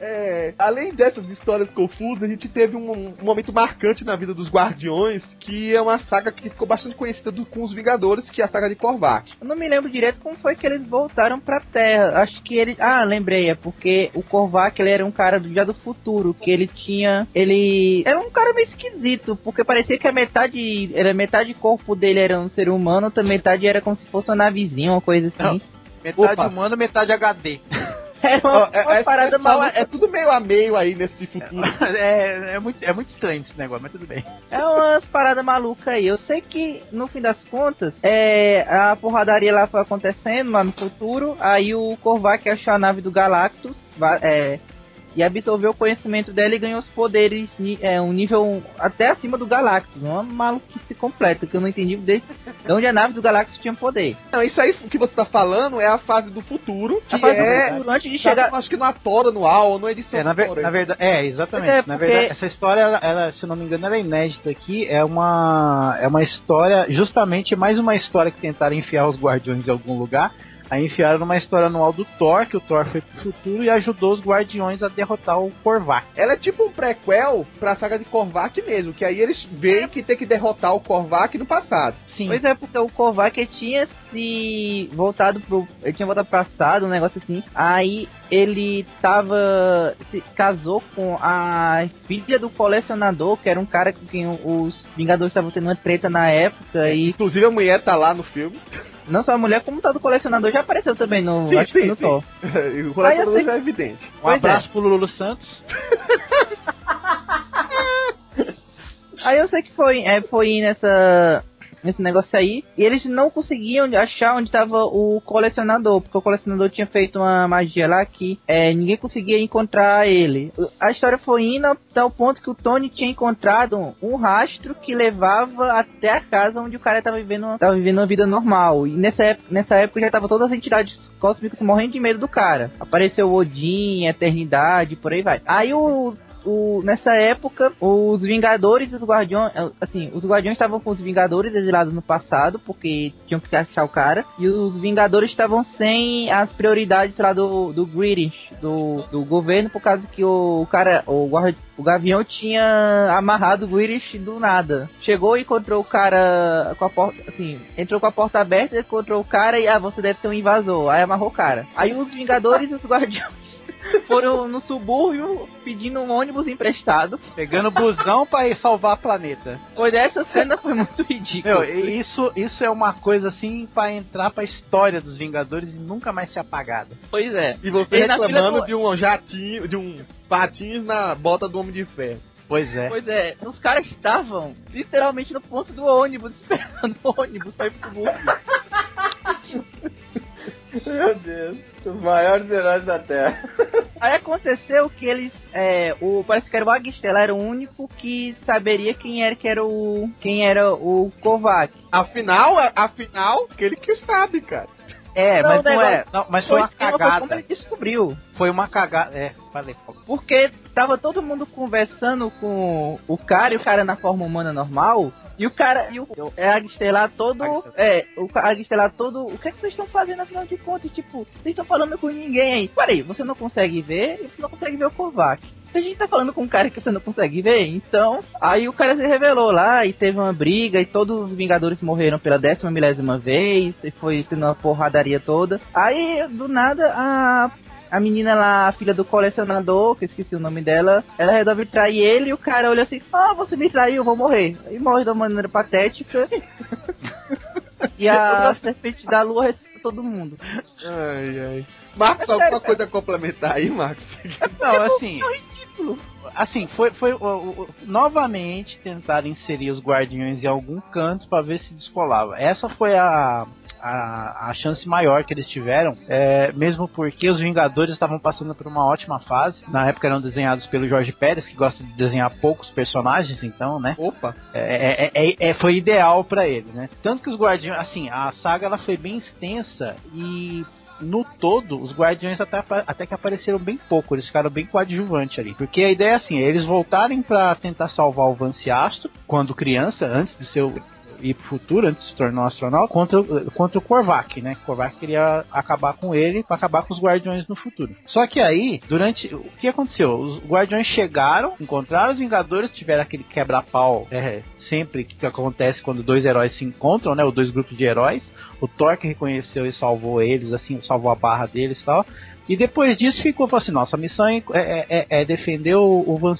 É, além dessas histórias confusas, a gente teve um, um momento marcante na vida dos Guardiões, que é uma saga que ficou bastante conhecida do- com os Vingadores, que é a saga de Korvac. Eu não me lembro direito como foi que eles voltaram pra Terra. Acho que ele. Ah, lembrei, é porque o Korvac ele era um cara do, já do futuro, que ele tinha. Ele. Era um cara meio esquisito, porque parecia que a metade. Era metade corpo dele era um ser humano, outra metade era como se fosse uma navezinha, uma coisa assim. Metade Opa. humano, metade HD. É, uma é- parada é, só- maluca. é tudo meio a meio aí nesse futuro. É, é, muito, é muito estranho esse negócio, mas tudo bem. É umas paradas malucas aí. Eu sei que, no fim das contas, é, a porradaria lá foi acontecendo lá no futuro. Aí o Korvac achou a nave do Galactus. É, e absorveu o conhecimento dela e ganhou os poderes é, um nível até acima do Galactus. Uma maluquice completa, que eu não entendi desde de onde a nave do Galactus tinha poder. Não, isso aí que você tá falando é a fase do futuro, que fase do é... futuro, antes de Tá, chegar- Acho que na Tora, no AL, ou no edição É, na, ver- Tora. na verdade, é, exatamente. É, na porque- verdade, essa história, ela, ela, se eu não me engano, ela é inédita aqui. É uma, é uma história, justamente mais uma história que tentaram enfiar os Guardiões em algum lugar. Aí enfiaram numa história anual do Thor, que o Thor foi pro futuro e ajudou os Guardiões a derrotar o Korvac. Ela é tipo um prequel pra saga de Korvac mesmo, que aí eles veem que tem que derrotar o Korvac no passado. Sim. Pois é, porque o Kovac tinha se voltado pro. Ele tinha voltado pro passado, um negócio assim. Aí ele tava. se casou com a filha do colecionador, que era um cara com quem os Vingadores estavam tendo uma treta na época. E Inclusive a mulher tá lá no filme. não só a mulher, como tá do colecionador, já apareceu também no. Sim, acho que sim, no sim. Thor. E o colecionador Aí eu sei- é evidente. Um Pois é. abraço pro Lulu Santos. Aí eu sei que foi, é, foi nessa. Nesse negócio aí, e eles não conseguiam achar onde estava o colecionador, porque o colecionador tinha feito uma magia lá que é, ninguém conseguia encontrar ele. A história foi indo até o ponto que o Tony tinha encontrado um rastro que levava até a casa onde o cara estava vivendo, tava vivendo uma vida normal. E nessa época, nessa época já estavam todas as entidades cósmicas morrendo de medo do cara. Apareceu o Odin, a Eternidade, por aí vai. Aí o o, nessa época, os Vingadores e os Guardiões, assim, os Guardiões estavam com os Vingadores exilados no passado, porque tinham que achar o cara, e os Vingadores estavam sem as prioridades lá do, do British, do, do governo, por causa que o, cara, o, o Gavião tinha amarrado o British do nada. Chegou e encontrou o cara com a porta, assim, entrou com a porta aberta, encontrou o cara e, ah, você deve ser um invasor. Aí amarrou o cara. Aí os Vingadores e os Guardiões foram no subúrbio pedindo um ônibus emprestado. Pegando busão pra ir salvar a planeta. Pois essa cena foi muito ridícula. Meu, isso, isso é uma coisa assim pra entrar pra história dos Vingadores e nunca mais ser apagada. Pois é. E você E reclamando do- de um jatinho, de um patins na bota do Homem de Ferro. Pois é. Pois é, os caras estavam literalmente no ponto do ônibus, esperando o ônibus sair pro subúrbio. Meu Deus. Os maiores heróis da Terra. Aí aconteceu que eles. É, o, parece que era o Aguistela, era o único que saberia quem era que era o. quem era o Kovac. Afinal, afinal, aquele que sabe, cara. É, Não, mas não é. Não, mas foi uma Foi como cagada. ele descobriu. Foi uma cagada. É, falei. Porque tava todo mundo conversando com o cara e o cara na forma humana normal. E o cara, e o é Agestelar todo. É, o Agestelar todo. O que é que vocês estão fazendo afinal de contas? Tipo, vocês estão falando com ninguém aí. Peraí, você não consegue ver e você não consegue ver o Kovac. Se a gente tá falando com um cara que você não consegue ver, então. Aí o cara se revelou lá e teve uma briga e todos os Vingadores morreram pela décima milésima vez. E foi tendo uma porradaria toda. Aí, do nada, a a menina lá, a filha do colecionador, que eu esqueci o nome dela, ela resolve trair ele e o cara olha assim, ah, você me traiu, vou morrer. E morre de uma maneira patética. e a serpente da lua ressuscita todo mundo. Ai, ai. Marcos, É sério, alguma cara. coisa a complementar aí, Marcos? Não, assim. É. Assim, foi, foi o- o- o- novamente tentar inserir os guardiões em algum canto pra ver se descolava. Essa foi a, a, a chance maior que eles tiveram, é, mesmo porque os Vingadores estavam passando por uma ótima fase. Na época eram desenhados pelo Jorge Pérez, que gosta de desenhar poucos personagens, então, né? Opa, É, é- é- é- foi ideal pra ele, né? Tanto que os Guardiões, assim, a saga ela foi bem extensa e no todo os Guardiões até, até que apareceram bem pouco, eles ficaram bem coadjuvantes ali. Porque a ideia é assim, eles voltarem pra tentar salvar o Vanciasto quando criança, antes de ser ir pro futuro, antes de se tornar um astronauta, contra, contra o Korvac, né? Korvac queria acabar com ele pra acabar com os Guardiões no futuro. Só que aí, durante. O que aconteceu? Os Guardiões chegaram, encontraram os Vingadores, tiveram aquele quebra-pau é, sempre que acontece quando dois heróis se encontram, né? Os dois grupos de heróis. O Thor que reconheceu e salvou eles, assim, salvou a barra deles e tal. E depois disso ficou assim, nossa, missão é, é- é- é defender o, o.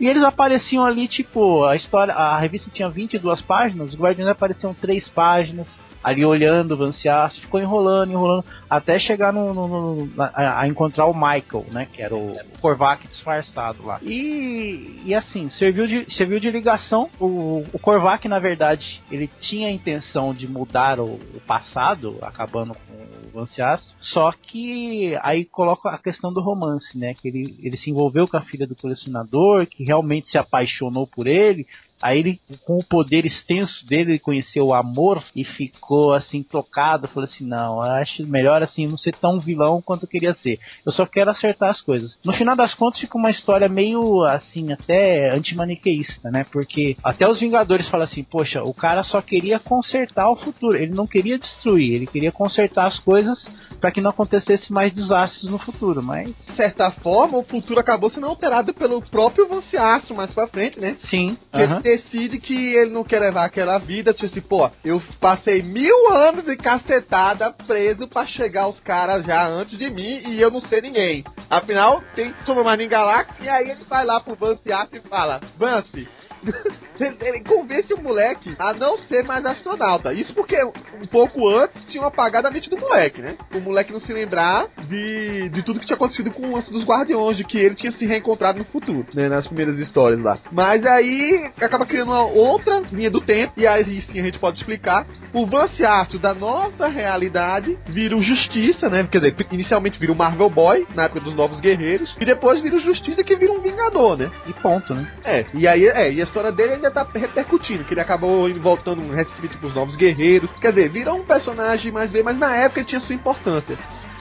E eles apareciam ali, tipo, a história, a revista tinha 22 páginas, os Guardiões apareciam 3 páginas, ali olhando o Vanciasto, ficou enrolando, enrolando, até chegar no, no- no- a, a encontrar o Michael, né, que era o, o Korvac disfarçado lá. E, e assim, serviu de, serviu de ligação, o, o Korvac, na verdade, ele tinha a intenção de mudar o, o passado, acabando com o Vance Astro. Só que aí coloca a questão do romance, né? Que ele, ele se envolveu com a filha do colecionador, que realmente se apaixonou por ele, Aí ele, com o poder extenso dele, ele conheceu o amor e ficou assim tocado. Falou assim: não, acho melhor assim não ser tão vilão quanto eu queria ser. Eu só quero acertar as coisas. No final das contas, fica uma história meio assim, até antimaniqueísta, né? Porque até os Vingadores falam assim: poxa, o cara só queria consertar o futuro, ele não queria destruir, ele queria consertar as coisas para que não acontecesse mais desastres no futuro. Mas de certa forma, o futuro acabou sendo alterado pelo próprio Vance Astro mais pra frente, né? sim, Que ele decide que ele não quer levar aquela vida, tipo assim, pô, eu passei mil anos de cacetada preso pra chegar os caras já antes de mim e eu não sei ninguém. Afinal, tem Submarino Galáxia e aí ele vai lá pro Vance e fala, Vance, ele, convence o moleque a não ser mais astronauta. Isso porque um pouco antes tinham apagado a mente do moleque, né? O moleque não se lembrar de, de tudo que tinha acontecido com o lance dos Guardiões, de que ele tinha se reencontrado no futuro, né? Nas primeiras histórias lá. Mas aí acaba criando uma outra linha do tempo, e aí sim a gente pode explicar. O Vance Astro da nossa realidade vira o Justiça, né? Quer dizer, inicialmente vira o Marvel Boy, na época dos Novos Guerreiros, e depois vira o Justiça que vira um Vingador, né? E ponto, né? É, e aí é, e a história dele ainda tá repercutindo, que ele acabou voltando recentemente pros novos guerreiros. Quer dizer, virou um personagem mais bem, mas na época ele tinha sua importância.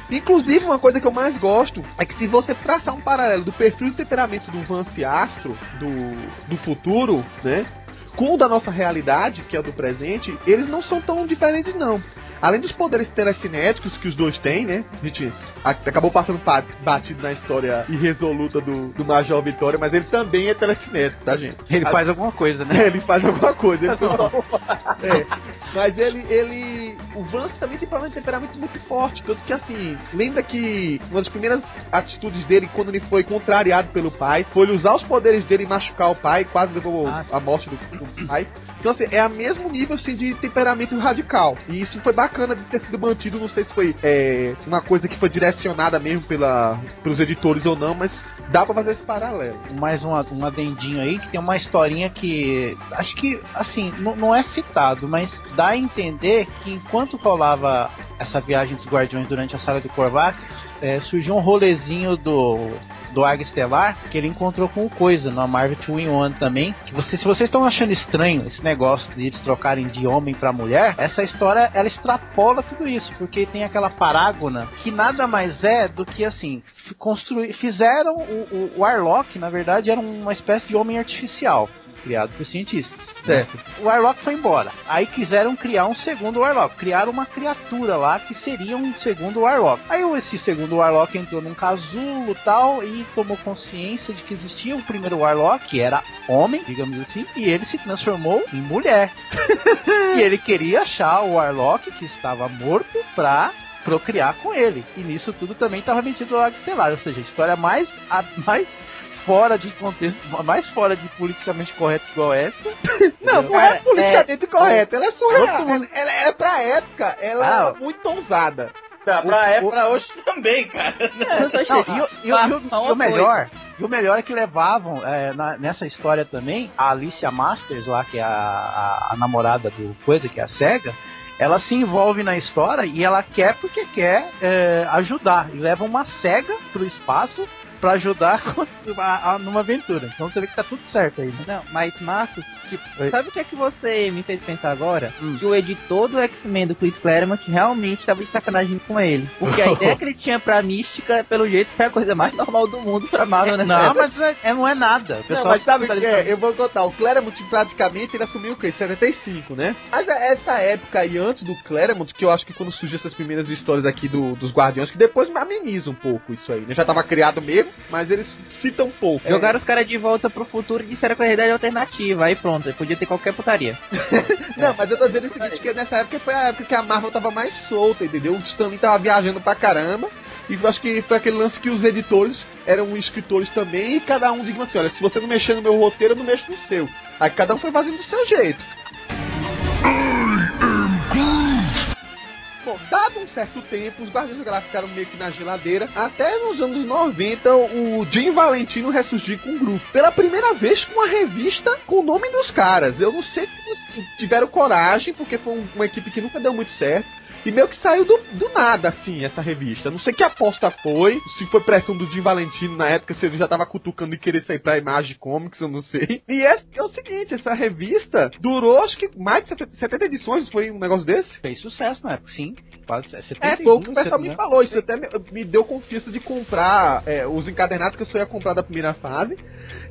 Inclusive, uma coisa que eu mais gosto é que se você traçar um paralelo do perfil e temperamento do Vance Astro, do, do futuro, né? Com o da nossa realidade, que é o do presente, eles não são tão diferentes, não. Além dos poderes telecinéticos que os dois têm, né? A gente acabou passando pa- batido na história irresoluta do, do Major Vitória, mas ele também é telecinético, tá, gente? Ele A- faz alguma coisa, né? é, ele faz alguma coisa. Ele só... é. Mas ele, ele. O Vance também tem problema de temperamento muito forte. Tanto que assim, lembra que uma das primeiras atitudes dele, quando ele foi contrariado pelo pai, foi ele usar os poderes dele e machucar o pai, quase levou Ah, a morte do, do pai. Então, assim, é a mesmo nível assim, de temperamento radical. E isso foi bacana de ter sido mantido. Não sei se foi é, uma coisa que foi direcionada mesmo pela, pelos editores ou não, mas dá pra fazer esse paralelo. mais um, um adendinho aí, que tem uma historinha que acho que, assim, não, é citado, mas dá a entender que enquanto rolava essa viagem dos Guardiões durante a saga do Korvac, é, surgiu um rolezinho do do Águia Estelar que ele encontrou com o Coisa na Marvel 2 in 1 também. Que você, se vocês estão achando estranho esse negócio de eles trocarem de homem pra mulher, essa história ela extrapola tudo isso, porque tem aquela parágona que nada mais é do que assim, construir, fizeram o, o, o Arlok, na verdade, era uma espécie de homem artificial criado por cientistas. Certo. O Warlock foi embora. Aí quiseram criar um segundo Warlock. Criaram uma criatura lá que seria um segundo Warlock. Aí esse segundo Warlock entrou num casulo tal e tomou consciência de que existia um primeiro Warlock, que era homem, digamos assim, e ele se transformou em mulher. e ele queria achar o Warlock que estava morto pra procriar com ele. E nisso tudo também estava metido o Estelar. Ou seja, a história mais, a, mais fora de contexto, mais fora de politicamente correto igual essa. Não, não é politicamente correta, ela é surreal. Ela, ela é pra época, ela Ah, é muito ousada. Tá, pra, é pra hoje também, cara. Achei- e, o- o- o- o melhor, e o melhor é que levavam é, na- nessa história também a Alicia Masters lá, que é a, a- a namorada do coisa, que é a cega. Ela se envolve na história e ela quer porque quer é, ajudar. E leva uma cega pro espaço pra ajudar a- a- numa aventura. Então você vê que tá tudo certo aí, né? Não, mas Marcos, tipo, Oi. sabe o que é que você me fez pensar agora? Hum. Que o editor do X-Men do Chris Claremont realmente tava de sacanagem com ele. Porque a ideia que ele tinha pra mística, pelo jeito, foi a coisa mais normal do mundo pra Marvel, né? Não, mas é, é- não é nada. O Não, pessoal mas sabe o que é? Eu vou contar. O Claremont praticamente ele assumiu o quê? 75, né? Mas é essa época aí antes do Claremont, que eu acho que quando surgiu essas primeiras histórias aqui do, dos Guardiões, que depois ameniza um pouco isso aí, né? Já tava criado mesmo, mas eles citam pouco. Jogaram os caras de volta pro futuro e disseram que a realidade é alternativa. Aí pronto, podia ter qualquer putaria. Não, mas eu tô dizendo o seguinte, que nessa época foi a época que a Marvel tava mais solta, entendeu? O Stanley tava viajando pra caramba. E eu acho que foi aquele lance que os editores eram escritores também, e cada um diga assim, olha, se você não mexer no meu roteiro, eu não mexo no seu. Aí cada um foi fazendo do seu jeito. Bom, dado um certo tempo, os Guardiões da Galáxia ficaram meio que na geladeira, até nos anos 90 o Jim Valentino ressurgiu com o grupo. Pela primeira vez com uma revista com o nome dos caras. Eu não sei se tiveram coragem, porque foi um- uma equipe que nunca deu muito certo. E meio que saiu do, do nada, assim, essa revista. Não sei que aposta foi, se foi pressão do Jim Valentino na época, se ele já tava cutucando e querer sair pra Imagem Comics, eu não sei. E é, é o seguinte, essa revista durou acho que mais de 70, 70 edições, foi um negócio desse? Fez sucesso na época, sim. É, 72, foi o que o pessoal me falou. Isso até me, me deu confiança de comprar é, os encadernados que eu só ia comprar da primeira fase.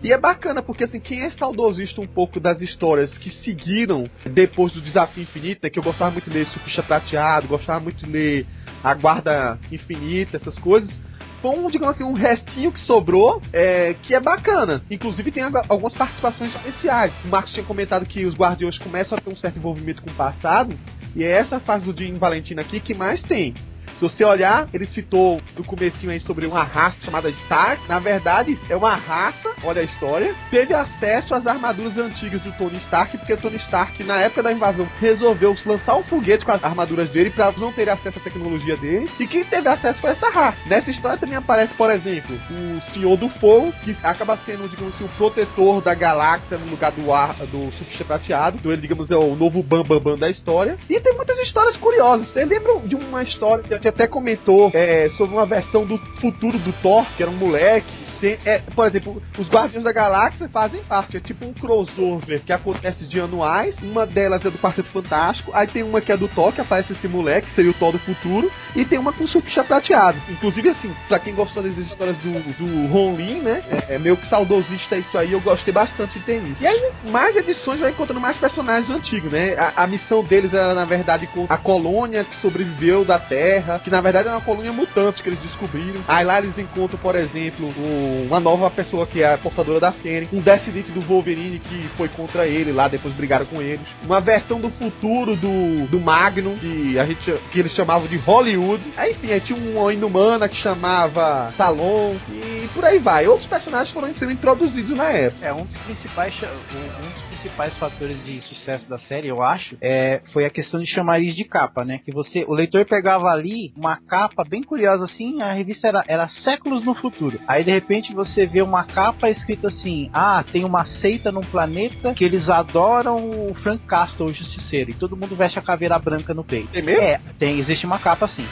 E é bacana, porque assim, quem é saudosista um pouco das histórias que seguiram depois do Desafio Infinito, né, que eu gostava muito de ler Surfista Prateado, gostava muito de ler A Guarda Infinita, essas coisas. Foi um, digamos assim, um restinho que sobrou, é, que é bacana. Inclusive tem algumas participações especiais. O Marcos tinha comentado que os Guardiões começam a ter um certo envolvimento com o passado, e é essa fase do Jim Valentino aqui que mais tem. Se você olhar, ele citou no comecinho aí sobre uma raça chamada Stark. Na verdade, é uma raça, olha a história, teve acesso às armaduras antigas do Tony Stark, porque Tony Stark, na época da invasão, resolveu lançar um foguete com as armaduras dele para não ter acesso à tecnologia dele. E quem teve acesso foi essa raça. Nessa história também aparece, por exemplo, o Senhor do Fogo, que acaba sendo, digamos assim, o protetor da galáxia no lugar do ar do Surfista Prateado. Então ele, digamos, é o novo Bam Bam Bam da história. E tem muitas histórias curiosas. Vocês lembram de uma história que a gente até comentou é, sobre uma versão do futuro do Thor, que era um moleque. É, por exemplo, os Guardiões da Galáxia fazem parte, é tipo um crossover que acontece de anuais. Uma delas é do Quarteto Fantástico, aí tem uma que é do Thor, que aparece esse moleque, que seria o Thor do futuro, e tem uma com o Surfista Prateado. Inclusive, assim, pra quem gostou das histórias do, do Ron Lin, né? É, é meio que saudosista isso aí, eu gostei bastante de ter isso. E aí, mais edições vai encontrando mais personagens antigos, né? A, a missão deles era, na verdade, a colônia que sobreviveu da Terra, que na verdade era uma colônia mutante que eles descobriram. Aí lá eles encontram, por exemplo, o- uma nova pessoa que é a portadora da Fênix, um descendente do Wolverine que foi contra ele lá, depois brigaram com eles. Uma versão do futuro do, do Magnum, que a gente que eles chamavam de Hollywood. Aí, enfim, aí tinha uma inumana que chamava Salon e por aí vai. Outros personagens foram sendo introduzidos na época. É um dos principais um dos principais fatores de sucesso da série, eu acho, é, foi a questão de chamariz de capa, né? Que você, o leitor pegava ali uma capa bem curiosa assim, a revista era, era séculos no futuro. Aí de repente você vê uma capa escrita assim: "Ah, tem uma seita num planeta que eles adoram o Frank Castle, o justiceiro, e todo mundo veste a caveira branca no peito". Tem mesmo? É, tem, existe uma capa assim.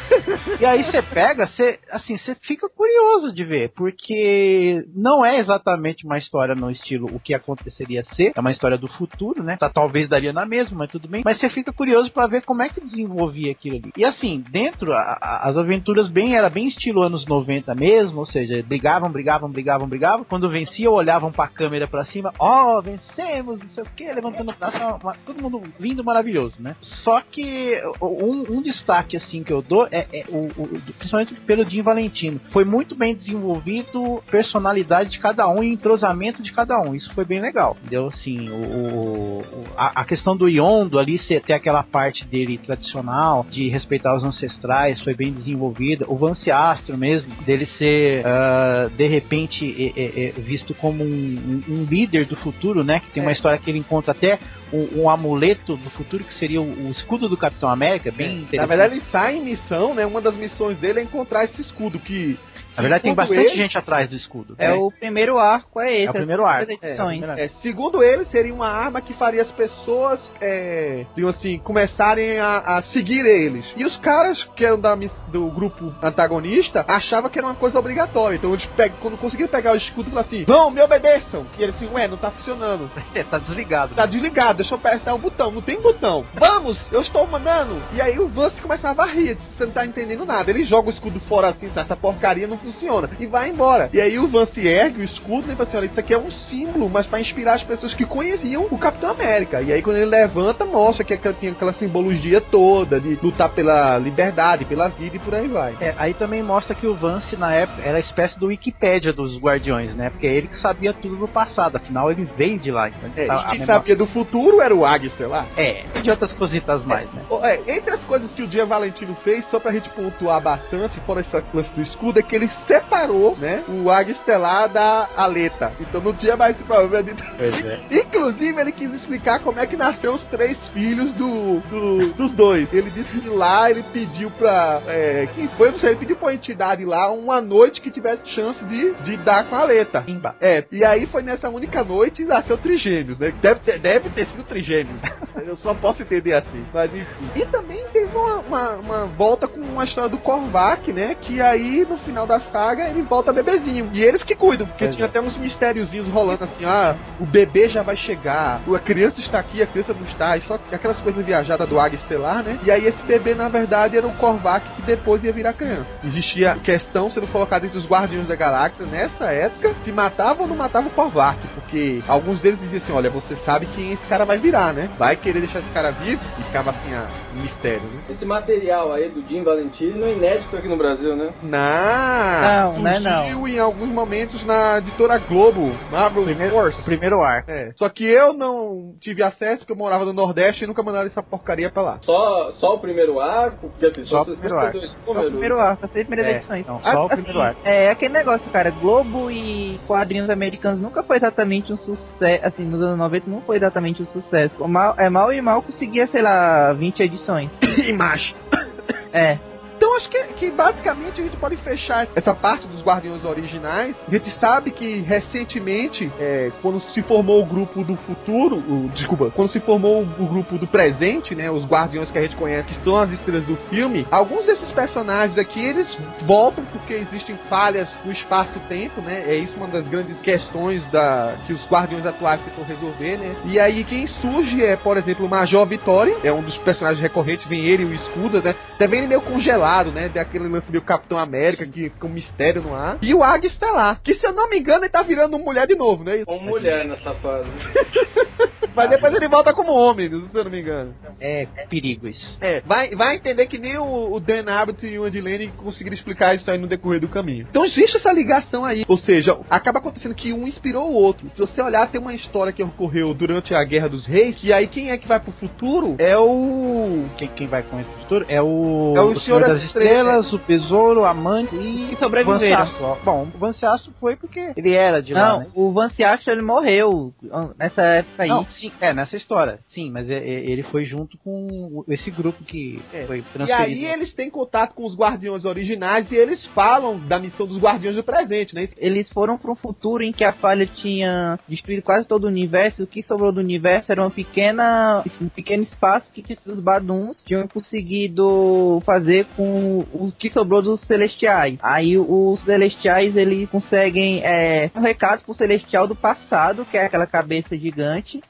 E aí você pega, você, assim, você fica curioso de ver, porque não é exatamente uma história no estilo o que aconteceria ser, é uma história do futuro, né? Tá, talvez daria na mesma, mas tudo bem. Mas você fica curioso pra ver como é que desenvolvia aquilo ali. E assim, dentro, a- a- as aventuras bem, era bem estilo anos 90 mesmo, ou seja, brigavam, brigavam, brigavam, brigavam. Quando venciam, olhavam pra câmera pra cima, ó, vencemos, não sei o que, levantando o braço, todo mundo lindo, maravilhoso, né? Só que um, um destaque assim que eu dou é, é o, o- principalmente pelo Jim Valentino. Foi muito bem desenvolvido personalidade de cada um e entrosamento de cada um. Isso foi bem legal. Entendeu? Assim, o, o- a, a questão do Yondo ali ser, ter aquela parte dele tradicional de respeitar os ancestrais foi bem desenvolvida. O Vance Astro mesmo, dele ser ah, de repente é- é- é visto como um, um- líder do futuro, né? Que tem uma É. história que ele encontra até um, um amuleto do futuro que seria o, o escudo do Capitão América, bem interessante. Na verdade, ele sai em missão, né? Uma das missões dele é encontrar esse escudo que. Na verdade, tem bastante ele- gente atrás do escudo. É, né? o primeiro arco, é esse. É o primeiro arco. É, é É, segundo ele, seria uma arma que faria as pessoas, é, digam assim, começarem a, a seguir eles. E os caras que eram da, do grupo antagonista achavam que era uma coisa obrigatória. Então eles pegam, quando conseguiram pegar o escudo, falaram assim: Não, me obedeçam. E eles assim, ué, não tá funcionando. É, tá desligado. Tá desligado, deixa eu apertar o botão. Não tem botão. Vamos, eu estou mandando. E aí o Vance começava a rir, você não tá entendendo nada. Ele joga o escudo fora assim, essa porcaria não funciona. E vai embora. E aí o Vance ergue o escudo e fala assim, olha, isso aqui é um símbolo, mas para inspirar as pessoas que conheciam o Capitão América. E aí quando ele levanta, mostra que tinha aquela simbologia toda de lutar pela liberdade, pela vida e por aí vai. É, aí também mostra que o Vance, na época, era a espécie do Wikipédia dos Guardiões, né? Porque é ele que sabia tudo do passado, afinal ele veio de lá. Então, É, tá- a quem memória- sabia do futuro era o Águia lá. É, e de outras cositas mais, né? Ó, é, entre as coisas que o Dia Valentino fez, só pra gente pontuar bastante, fora essa lance do escudo, é que ele separou, né, o Águia Estelar da Aleta. Então não tinha mais esse problema de... É. Inclusive, ele quis explicar como é que nasceu os três filhos do, do- dos dois. Ele disse que lá ele pediu pra... É, quem foi? Não sei, ele pediu pra uma entidade lá uma noite que tivesse chance de, de dar com a Aleta. Pimba. É, e aí foi nessa única noite e nasceu trigêmeos, né? Deve ter, deve ter sido trigêmeos. Eu só posso entender assim, mas enfim. E também teve uma, uma, uma volta com uma história do Korvac, né? Que aí no final da saga ele volta bebezinho. E eles que cuidam, porque Pois tinha é. até uns mistériozinhos rolando assim: ah, o bebê já vai chegar, a criança está aqui, a criança não está, e só aquelas coisas viajadas do Águia Estelar, né? E aí esse bebê na verdade era o Korvac que depois ia virar criança. Existia questão sendo colocada entre os Guardiões da Galáxia nessa época se matava ou não matava o Korvac, porque alguns deles diziam assim: olha, você sabe quem esse cara vai virar, né? Vai querer deixar esse cara vivo? E ficava assim, ah, um mistério, né? Esse material aí do Jim Valentino é inédito aqui no Brasil, né? Não, Não, não é não. surgiu em alguns momentos na editora Globo, Marvel Primeiro, Force. primeiro arco. É. Só que eu não tive acesso porque eu morava no Nordeste e nunca mandaram essa porcaria pra lá. Só, só o primeiro arco? Porque assim, Só só, o primeiro arco. dois Só o números. primeiro arco, as seis primeiras É, edições. não, só o Assim, primeiro arco. É aquele negócio, cara. Globo e quadrinhos americanos nunca foi exatamente um sucesso. Assim, nos anos 90 não foi exatamente um sucesso. Mal, é mal e mal conseguia, sei lá, 20 edições. Imagem. É. Então acho que, que basicamente a gente pode fechar essa parte dos Guardiões originais. A gente sabe que recentemente, é, quando se formou o grupo do futuro, o, desculpa, quando se formou o grupo do presente, né, os Guardiões que a gente conhece, que são as estrelas do filme, alguns desses personagens aqui eles voltam porque existem falhas no espaço-tempo, né? É isso uma das grandes questões da que os Guardiões atuais tentam resolver, né? E aí quem surge é, por exemplo, o Major Vitória, é um dos personagens recorrentes, vem ele e o Escudo, né? Também ele meio congelado, né? Tem aquele lance meio Capitão América que fica um mistério no ar. E o Águia está lá, que se eu não me engano ele tá virando uma mulher de novo, né? Com mulher nessa fase. Mas depois ele volta como homem, se eu não me engano. É perigo isso. É, vai, vai entender que nem o, o Dan Abbott e o Andy Lanning conseguiram explicar isso aí no decorrer do caminho. Então existe essa ligação aí. Ou seja, acaba acontecendo que um inspirou o outro. Se você olhar, tem uma história que ocorreu durante a Guerra dos Reis, e aí quem é que vai pro futuro é o... Quem, quem vai com esse futuro é o, É o Senhor das das Estrelas, o Besouro, a Amante E e sobreviveram. Bom, o Van Sasso foi porque ele era de lá, Não, né? o Van Ciastro, ele morreu nessa época aí. Não, sim, é, nessa história. Sim, mas é- é- ele foi junto com esse grupo que É. foi E transferido. aí eles têm contato com os Guardiões originais e eles falam da missão dos Guardiões do presente, né? Eles foram para um futuro em que a falha tinha destruído quase todo o universo. O que sobrou do universo era uma pequena, um pequeno espaço que esses Baduns tinham conseguido fazer com o que sobrou dos Celestiais. Aí os Celestiais eles conseguem é, um recado pro Celestial do passado, que é aquela cabeça gigante,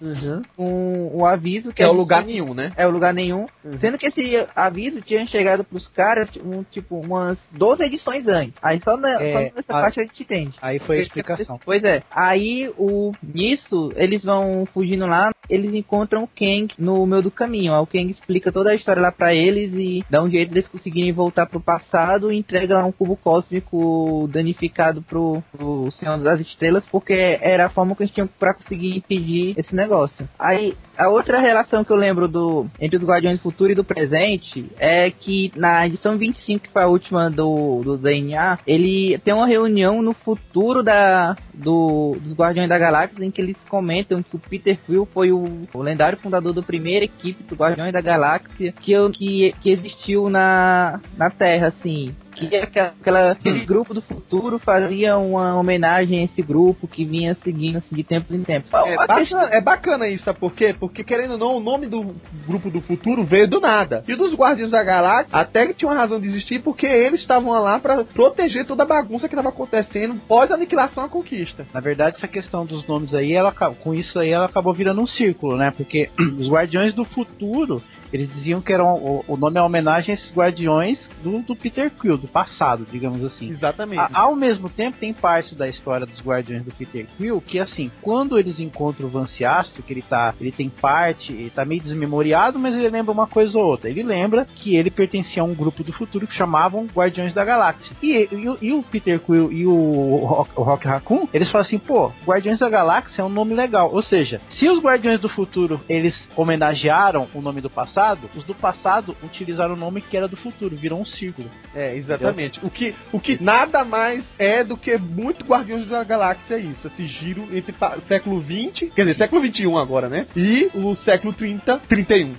com o aviso que Que é o gente- lugar nenhum, né? é o lugar nenhum. Uhum. Sendo que esse aviso tinha chegado pros caras, um, tipo, umas 12 edições antes. Aí só, na, É, só nessa a- parte a gente entende. Aí foi a explicação. Pois é. Aí, o, nisso, eles vão fugindo lá, eles encontram o Kang no meio do caminho. Aí o Kang explica toda a história lá pra eles e dá um jeito deles conseguirem voltar pro passado e entrega lá um cubo cósmico danificado pro, pro Senhor das Estrelas, porque era a forma que eles tinham pra conseguir impedir esse negócio. Aí, a outra relação que eu lembro do entre os Guardiões do Futuro e do presente é que na edição 25, que foi a última do, do DNA, ele tem uma reunião no futuro da, do, dos Guardiões da Galáxia em que eles comentam que o Peter Quill foi o, o lendário fundador da primeira equipe dos Guardiões da Galáxia que, que, que existiu na, na Terra, assim. Que aquela, aquela- aquele grupo do futuro fazia uma homenagem a esse grupo que vinha seguindo assim, de tempos em tempos. É questão- bacana, é bacana isso, sabe por quê? Porque, querendo ou não, o nome do grupo do futuro veio do nada. E dos Guardiões da Galáxia, até que tinha uma razão de existir, porque eles estavam lá pra proteger toda a bagunça que estava acontecendo pós a aniquilação à conquista. Na verdade, essa questão dos nomes aí, ela, com isso aí, ela acabou virando um círculo, né? Porque os Guardiões do Futuro, eles diziam que eram, o, o nome é uma homenagem a esses Guardiões do, do Peter Quill, do passado, digamos assim. Exatamente. A- ao mesmo tempo, tem parte da história dos Guardiões do Peter Quill que, assim, quando eles encontram o Van Ciastro, que ele tá, ele tem parte, ele tá meio desmemoriado, mas ele lembra uma coisa ou outra. Ele lembra que ele pertencia a um grupo do futuro que chamavam Guardiões da Galáxia. E, e, o- e o Peter Quill e o Rock, o Rock Raccoon, eles falam assim, pô, Guardiões da Galáxia é um nome legal. Ou seja, se os Guardiões do Futuro, eles homenagearam o nome do passado, os do passado utilizaram o nome que era do futuro, virou um círculo. É, exatamente. O que, o que nada mais é do que muito Guardiões da Galáxia é isso. Esse giro entre século 20, quer dizer, século 21 agora, né? E o século 30, 31.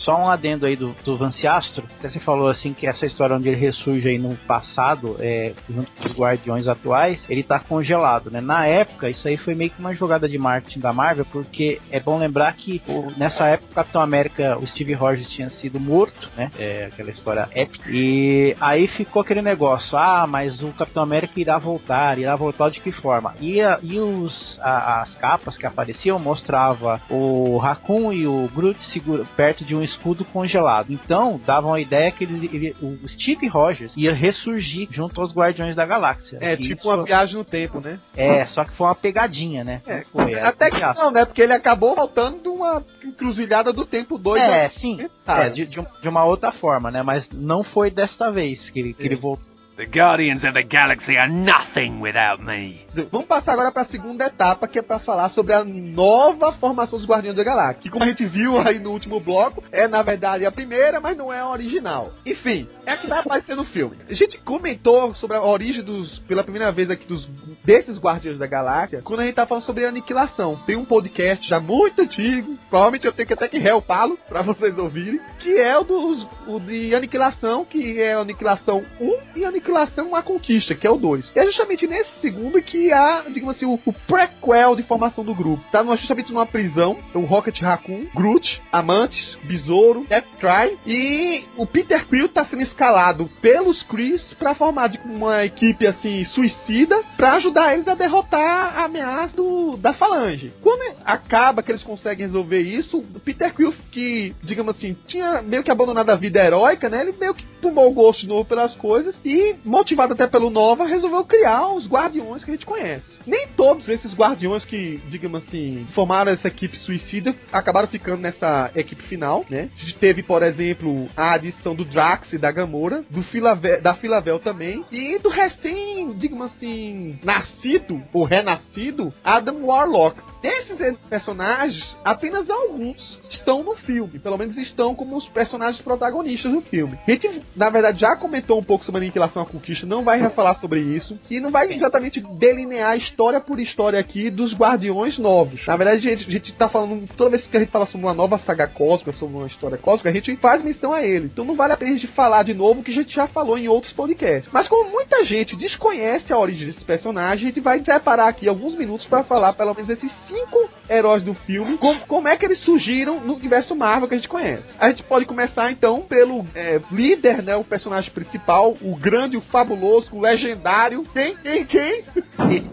Só um adendo aí do, do Vanciastro, até você falou assim que essa história onde ele ressurge aí no passado, é, junto com os Guardiões atuais, ele tá congelado, né? Na época, isso aí foi meio que uma jogada de marketing da Marvel, porque é bom lembrar que o, nessa época o Capitão América, o Steve Rogers tinha sido morto, né? É aquela história épica. E aí ficou aquele negócio, ah, mas o Capitão América irá voltar, irá voltar de que forma? E, a, e os, a, as capas que apareciam mostrava o Raccoon e o Groot segura, perto de um escudo congelado. Então, davam a ideia que ele, ele, o Steve Rogers ia ressurgir junto aos Guardiões da Galáxia. É, tipo isso- uma viagem no tempo, né? É, só que foi uma pegadinha, né? É, foi, Até que não, né? Porque ele acabou voltando de uma encruzilhada do tempo doido. É, sim. Ah, É, de, de um- de uma outra forma, né? Mas não foi desta vez que ele, que ele voltou. The Guardians of the Galaxy are nothing without me. Vamos passar agora para a segunda etapa, que é para falar sobre a nova formação dos Guardiões da Galáxia. Que, como a gente viu aí no último bloco, é na verdade a primeira, mas não é a original. Enfim, é a que vai aparecer no filme. A gente comentou sobre a origem dos, pela primeira vez aqui, dos, desses Guardiões da Galáxia, quando a gente tá falando sobre a aniquilação. Tem um podcast já muito antigo, provavelmente eu tenho que até que relpá-lo para vocês ouvirem, que é o dos o de aniquilação, que é a aniquilação 1 e a aniquilação a conquista, que é o 2. E é justamente nesse segundo que há, digamos assim, o, o prequel de formação do grupo. Tá numa- justamente numa prisão, o Rocket Raccoon, Groot, Amantes, Besouro, Death-Try e o Peter Quill tá sendo escalado pelos Chris pra formar de uma equipe assim suicida pra ajudar eles a derrotar a ameaça do, da Falange. Quando acaba que eles conseguem resolver isso, o Peter Quill que, digamos assim, tinha meio que abandonado a vida heróica, né? Ele meio que tomou o gosto de novo pelas coisas e, motivado até pelo Nova, resolveu criar os Guardiões que a gente conhece. Nem todos esses Guardiões que, digamos assim, formaram essa equipe suicida acabaram ficando nessa equipe final, né? A gente teve, por exemplo, a adição do Drax e da Gamora, do Filavel, da Filavel também, e do recém, digamos assim, nascido ou renascido Adam Warlock. Desses personagens, apenas alguns estão no filme. Pelo menos estão como os personagens protagonistas do filme. A gente, na verdade, já comentou um pouco sobre a aniquilação à conquista, não vai falar sobre isso. E não vai exatamente delinear história por história aqui dos Guardiões novos. Na verdade, a gente, a gente tá falando, toda vez que a gente fala sobre uma nova saga cósmica, sobre uma história cósmica, a gente faz menção a ele. Então não vale a pena a gente falar de novo que a gente já falou em outros podcasts. Mas como muita gente desconhece a origem desses personagens, a gente vai separar aqui alguns minutos para falar pelo menos esses cinco heróis do filme, como, como é que eles surgiram no universo Marvel que a gente conhece. A gente pode começar então pelo é, líder, né, o personagem principal, o grande, o fabuloso, o legendário, quem, quem, quem?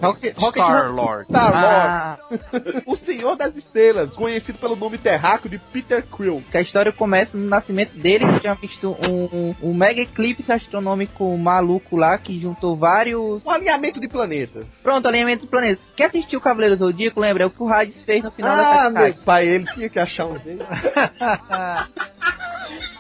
Rocket, Rocket Star-Lord. Star-Lord. o Senhor das Estrelas, conhecido pelo nome terráqueo de Peter Quill. Que a história começa no nascimento dele, que tinha visto um, um mega eclipse astronômico maluco lá, que juntou vários. Um alinhamento de planetas. Pronto, alinhamento dos planetas. Quem assistiu o Cavaleiro Zodíaco lembra é o que o Hades fez no final ah, da meu saga. pai, ele tinha que achar um dele.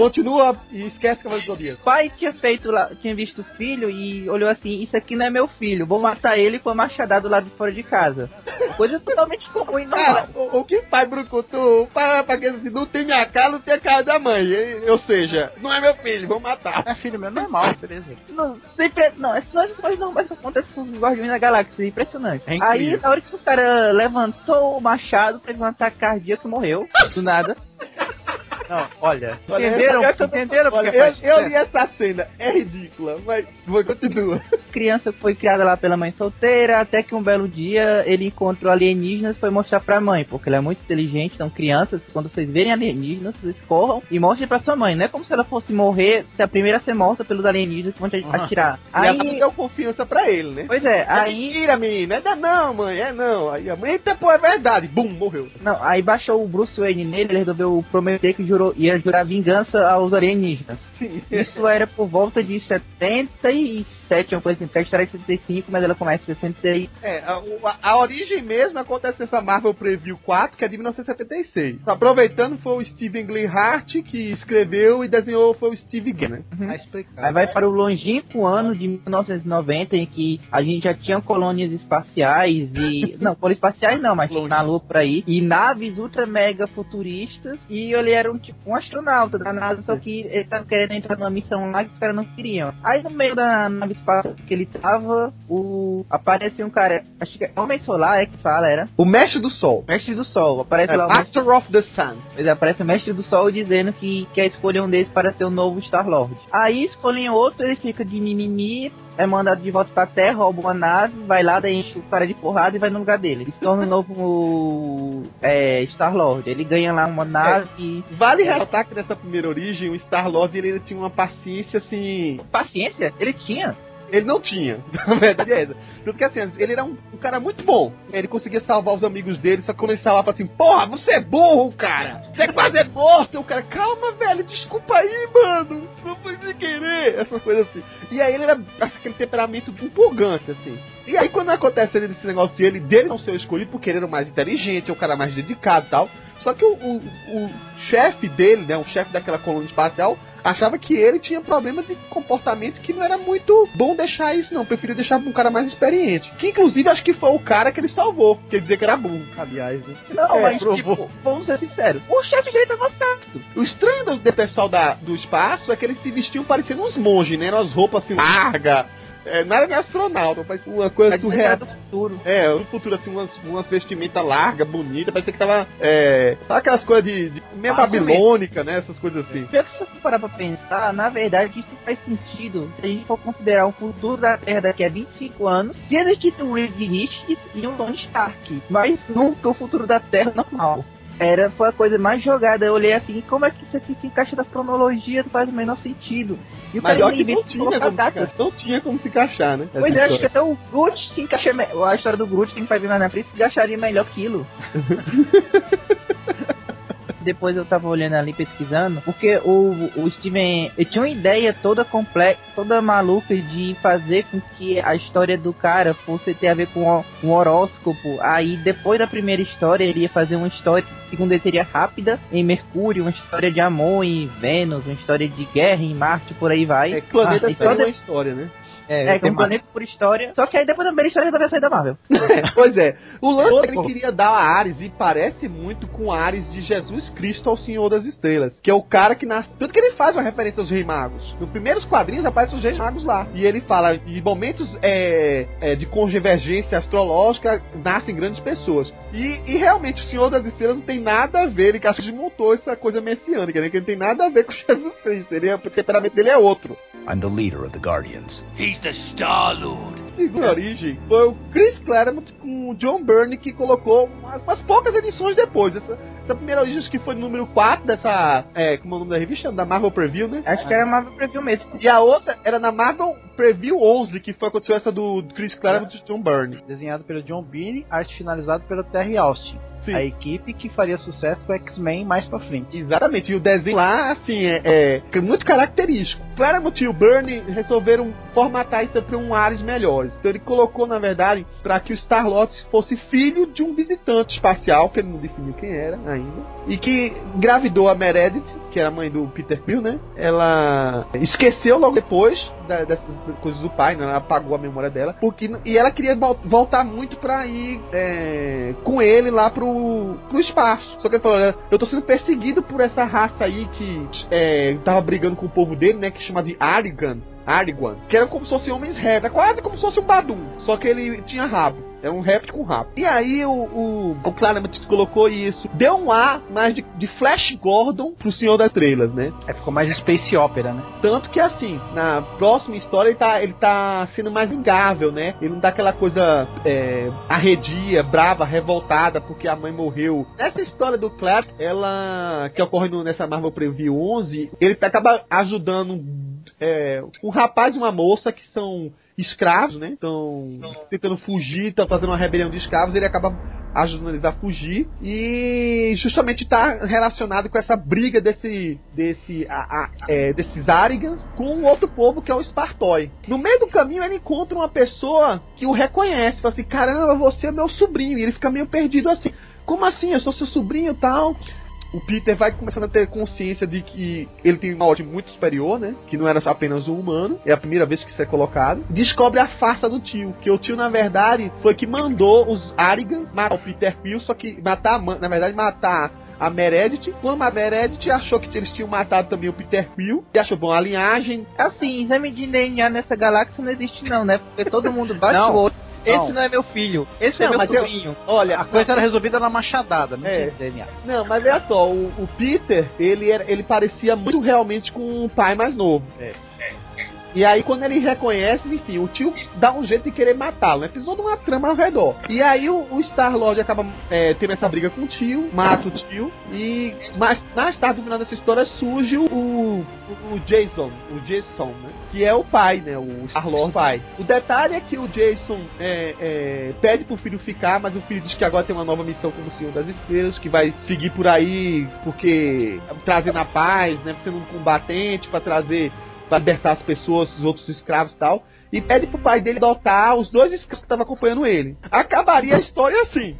Continua e esquece que vai O pai tinha feito lá, tinha visto o filho e olhou assim, isso aqui não é meu filho, vou matar ele com a machadada lá de fora de casa. Coisa totalmente comum e normal. Cara, o, o que pai brucutu, pai, pra que assim, não tem minha cara, não tem a cara da mãe. E- Ou seja, não é meu filho, vou matar. É filho meu normal, beleza. Não, sempre, não, é só as coisas normais que acontecem com os Guardiões da Galáxia, é impressionante. É. Aí, na hora que o cara levantou o machado, teve um ataque cardíaco e morreu. Do nada. Não, olha, Olha, entenderam? essa- essa- entenderam olha, porque eu, faz eu li essa cena, é ridícula, mas vou continua. criança foi criada lá pela mãe solteira, até que um belo dia ele encontrou alienígenas e foi mostrar pra mãe, porque ela é muito inteligente, então crianças, quando vocês verem alienígenas, vocês corram e mostrem pra sua mãe. Não é como se ela fosse morrer, ser a primeira a ser morta pelos alienígenas que vão te Uhum. atirar. E ela Aí, deu confiança pra ele, né? pois é, É aí, mentira, menina. É não, mãe. É não. Aí a mãe, eita, pô, é verdade. Bum, morreu. não, aí baixou o Bruce Wayne nele, ele resolveu prometer que jurou, ia jurar vingança aos alienígenas. Isso era por volta de 77, uma coisa assim, a história é de 75, mas ela começa em 66. É, a, a- a origem mesmo acontece nessa Marvel Preview 4, que é de 1976. Aproveitando, foi o Steven Hart que escreveu e desenhou foi o Steve Gann, né? Tá explicado. Aí vai para o longínquo ano de 1990, em que a gente já tinha colônias espaciais e. não, colônias espaciais não, mas na Lua por aí. E naves ultra mega futuristas. E ele era um tipo um astronauta da NASA, só que ele tava querendo entrar numa missão lá que os caras não queriam. Aí no meio da nave espaço que ele tava, o aparece um cara, acho que é Homem Solar é que fala, era? O Mestre do Sol. Mestre do Sol. Aparece É, lá o Master of the Sun. ele aparece o Mestre do Sol dizendo que quer escolher um deles para ser o novo Star-Lord. Aí escolhem outro, ele fica de mimimi, é mandado de volta pra Terra, rouba uma nave, vai lá, daí enche o cara de porrada e vai no lugar dele. Ele se torna o novo é, Star-Lord. Ele ganha lá uma nave e... Vale ressaltar que nessa primeira origem, o Star-Lord ele tinha uma paciência assim. Paciência, ele tinha. Ele não tinha, na verdade é essa. Tanto que assim, ele era um, um cara muito bom. Ele conseguia salvar os amigos dele, só que quando ele salvava assim, porra, você é burro, cara! Você quase é morto! O cara, calma, velho, desculpa aí, mano! Não foi sem querer! Essas coisas assim. E aí ele era assim, aquele temperamento empolgante, assim. E aí quando acontece esse negócio de ele, dele não ser escolhido, porque ele era o mais inteligente, é o cara mais dedicado e tal. Só que o, o, o chefe dele, né, o chefe daquela colônia espacial, achava que ele tinha problema de comportamento que não era muito bom deixar isso, não. Preferia deixar pra um cara mais experiente. Que inclusive acho que foi o cara que ele salvou. Quer dizer que era burro, aliás, né? Não, É, mas provou. tipo, vamos ser sinceros. O chefe dele tava certo. O estranho do, pessoal da, do espaço é que eles se vestiam parecendo uns monges, né? Eram as roupas assim largas. É, nada de astronauta, mas uma coisa surreal. do futuro. É, no futuro, assim, umas, umas vestimentas largas, bonitas, parecia que tava. É, sabe aquelas coisas de, de meio babilônica, né? Essas coisas assim. Pior que se você parar pra pensar, na verdade isso faz sentido se a gente for considerar o futuro da Terra daqui a 25 anos, se existisse um Reed Richards e um Tony Stark, mas nunca o futuro da Terra normal. Era, foi a coisa mais jogada. Eu olhei assim, como é que isso aqui se encaixa na cronologia? Não faz o menor sentido. E o Mas cara nem que não tinha, como se data. encaixar, não tinha como se encaixar, né? Pois Essa é, acho que até o Groot se encaixa A história do Groot que fazer mais na frente se encaixaria melhor aquilo. Depois eu tava olhando ali pesquisando, porque o, o Steven ele tinha uma ideia toda complexa, toda maluca de fazer com que a história do cara fosse ter a ver com o- um horóscopo. Aí depois da primeira história ele ia fazer uma história que segundo ele seria rápida em Mercúrio, uma história de amor em Vênus, uma história de guerra em Marte, por aí vai. É, que planeta Ah, só de- uma história, né? É, tem um planeta por história. Só que aí depois da primeira história ele vai sair da Marvel. pois é. O lance é que Pô. ele queria dar a Ares e parece muito com Ares de Jesus Cristo ao Senhor das Estrelas, que é o cara que nasce. Tanto que ele faz uma referência aos Reis Magos. Nos primeiros quadrinhos aparecem os Reis Magos lá. E ele fala, em momentos é, é, de convergência astrológica, nascem grandes pessoas. E, e realmente o Senhor das Estrelas não tem nada a ver, ele que acho que desmontou essa coisa messiânica, né? Que não tem nada a ver com Jesus Cristo. Ele é, o temperamento dele é outro. I'm the leader of the Guardians. He's the Star Lord. segunda origem foi o Chris Claremont com o John Byrne que colocou umas, umas poucas edições depois. Essa, essa primeira origem acho que foi no número 4 dessa. É, como é o nome da revista? Da Marvel Preview, né? Acho que era Marvel Preview mesmo. E a outra era na Marvel Preview 11, que foi aconteceu essa do Chris Claremont e John Byrne. Desenhado pelo John Byrne, arte finalizado pelo Terry Austin. Sim. A equipe que faria sucesso com X-Men mais pra frente. Exatamente, e o desenho lá, assim, é, é muito característico. Claremont e o Byrne resolveram formatar isso para um ares melhores. Então ele colocou, na verdade, para que o Star-Lord fosse filho de um visitante espacial, que ele não definiu quem era ainda, e que engravidou a Meredith, que era a mãe do Peter Quill, né? Ela esqueceu logo depois da- dessas coisas do pai, né? Ela apagou a memória dela, porque e ela queria vol- voltar muito pra ir é, com ele lá pro, pro espaço. Só que ele falou: "Olha, eu tô sendo perseguido por essa raça aí que é, tava brigando com o povo dele, né? Que chama de Arigan. Ariguan, que era como se fosse homens répteis, é quase como se fosse um Badum, só que ele tinha rabo. Era um réptil com rabo. E aí o, o, o Claremont colocou isso. Deu um ar mais de, de Flash Gordon pro Senhor das Estrelas, né? É, ficou mais Space Opera, né? Tanto que assim, na próxima história ele tá, ele tá sendo mais vingável, né? Ele não dá aquela coisa é, arredia, brava, revoltada porque a mãe morreu. Essa história do Clark, ela que ocorre no- nessa Marvel Preview 11, ele acaba ajudando é, um rapaz e uma moça que são escravos, né? Estão tentando fugir, estão fazendo uma rebelião de escravos, ele acaba ajudando eles a fugir e justamente está relacionado com essa briga desse desse a- a- é, desses Arigans com um outro povo que é o Spartoi. No meio do caminho ele encontra uma pessoa que o reconhece, fala assim: "Caramba, você é meu sobrinho". E ele fica meio perdido assim: "Como assim? Eu sou seu sobrinho, e tal?" O Peter vai começando a ter consciência de que ele tem uma ordem muito superior, né? Que não era apenas um humano. É a primeira vez que isso é colocado. Descobre a farsa do tio. Que o tio, na verdade, foi que mandou os Arigans matar o Peter Quill, só que matar, na verdade, matar a Meredith. Quando a Meredith achou que eles tinham matado também o Peter Quill, e achou bom a linhagem. Assim, exame de DNA nessa galáxia não existe não, né? Porque todo mundo bate Não. o olho. Esse Não. não. é meu filho, esse Não, é meu mas eu- sobrinho. Olha, A coisa era resolvida na machadada, não É. tinha DNA. Não, mas olha só, o, o Peter, ele, era, ele parecia muito realmente com o pai mais novo. É. E aí, quando ele reconhece, enfim, o tio dá um jeito de querer matá-lo, né? Fiz toda uma trama ao redor. E aí, o, o Star-Lord acaba é, tendo essa briga com o tio, mata o tio, e mais, mais tarde, no final dessa história, surge o, o, o Jason, o Jason, né? Que é o pai, né? O Star-Lord pai. O detalhe é que o Jason é, é, pede pro filho ficar, mas o filho diz que agora tem uma nova missão como Senhor das Estrelas, que vai seguir por aí, porque trazendo a paz, né? Sendo um combatente para trazer pra libertar as pessoas, os outros escravos e tal. E pede pro pai dele adotar os dois escravos que estavam acompanhando ele. Acabaria a história assim.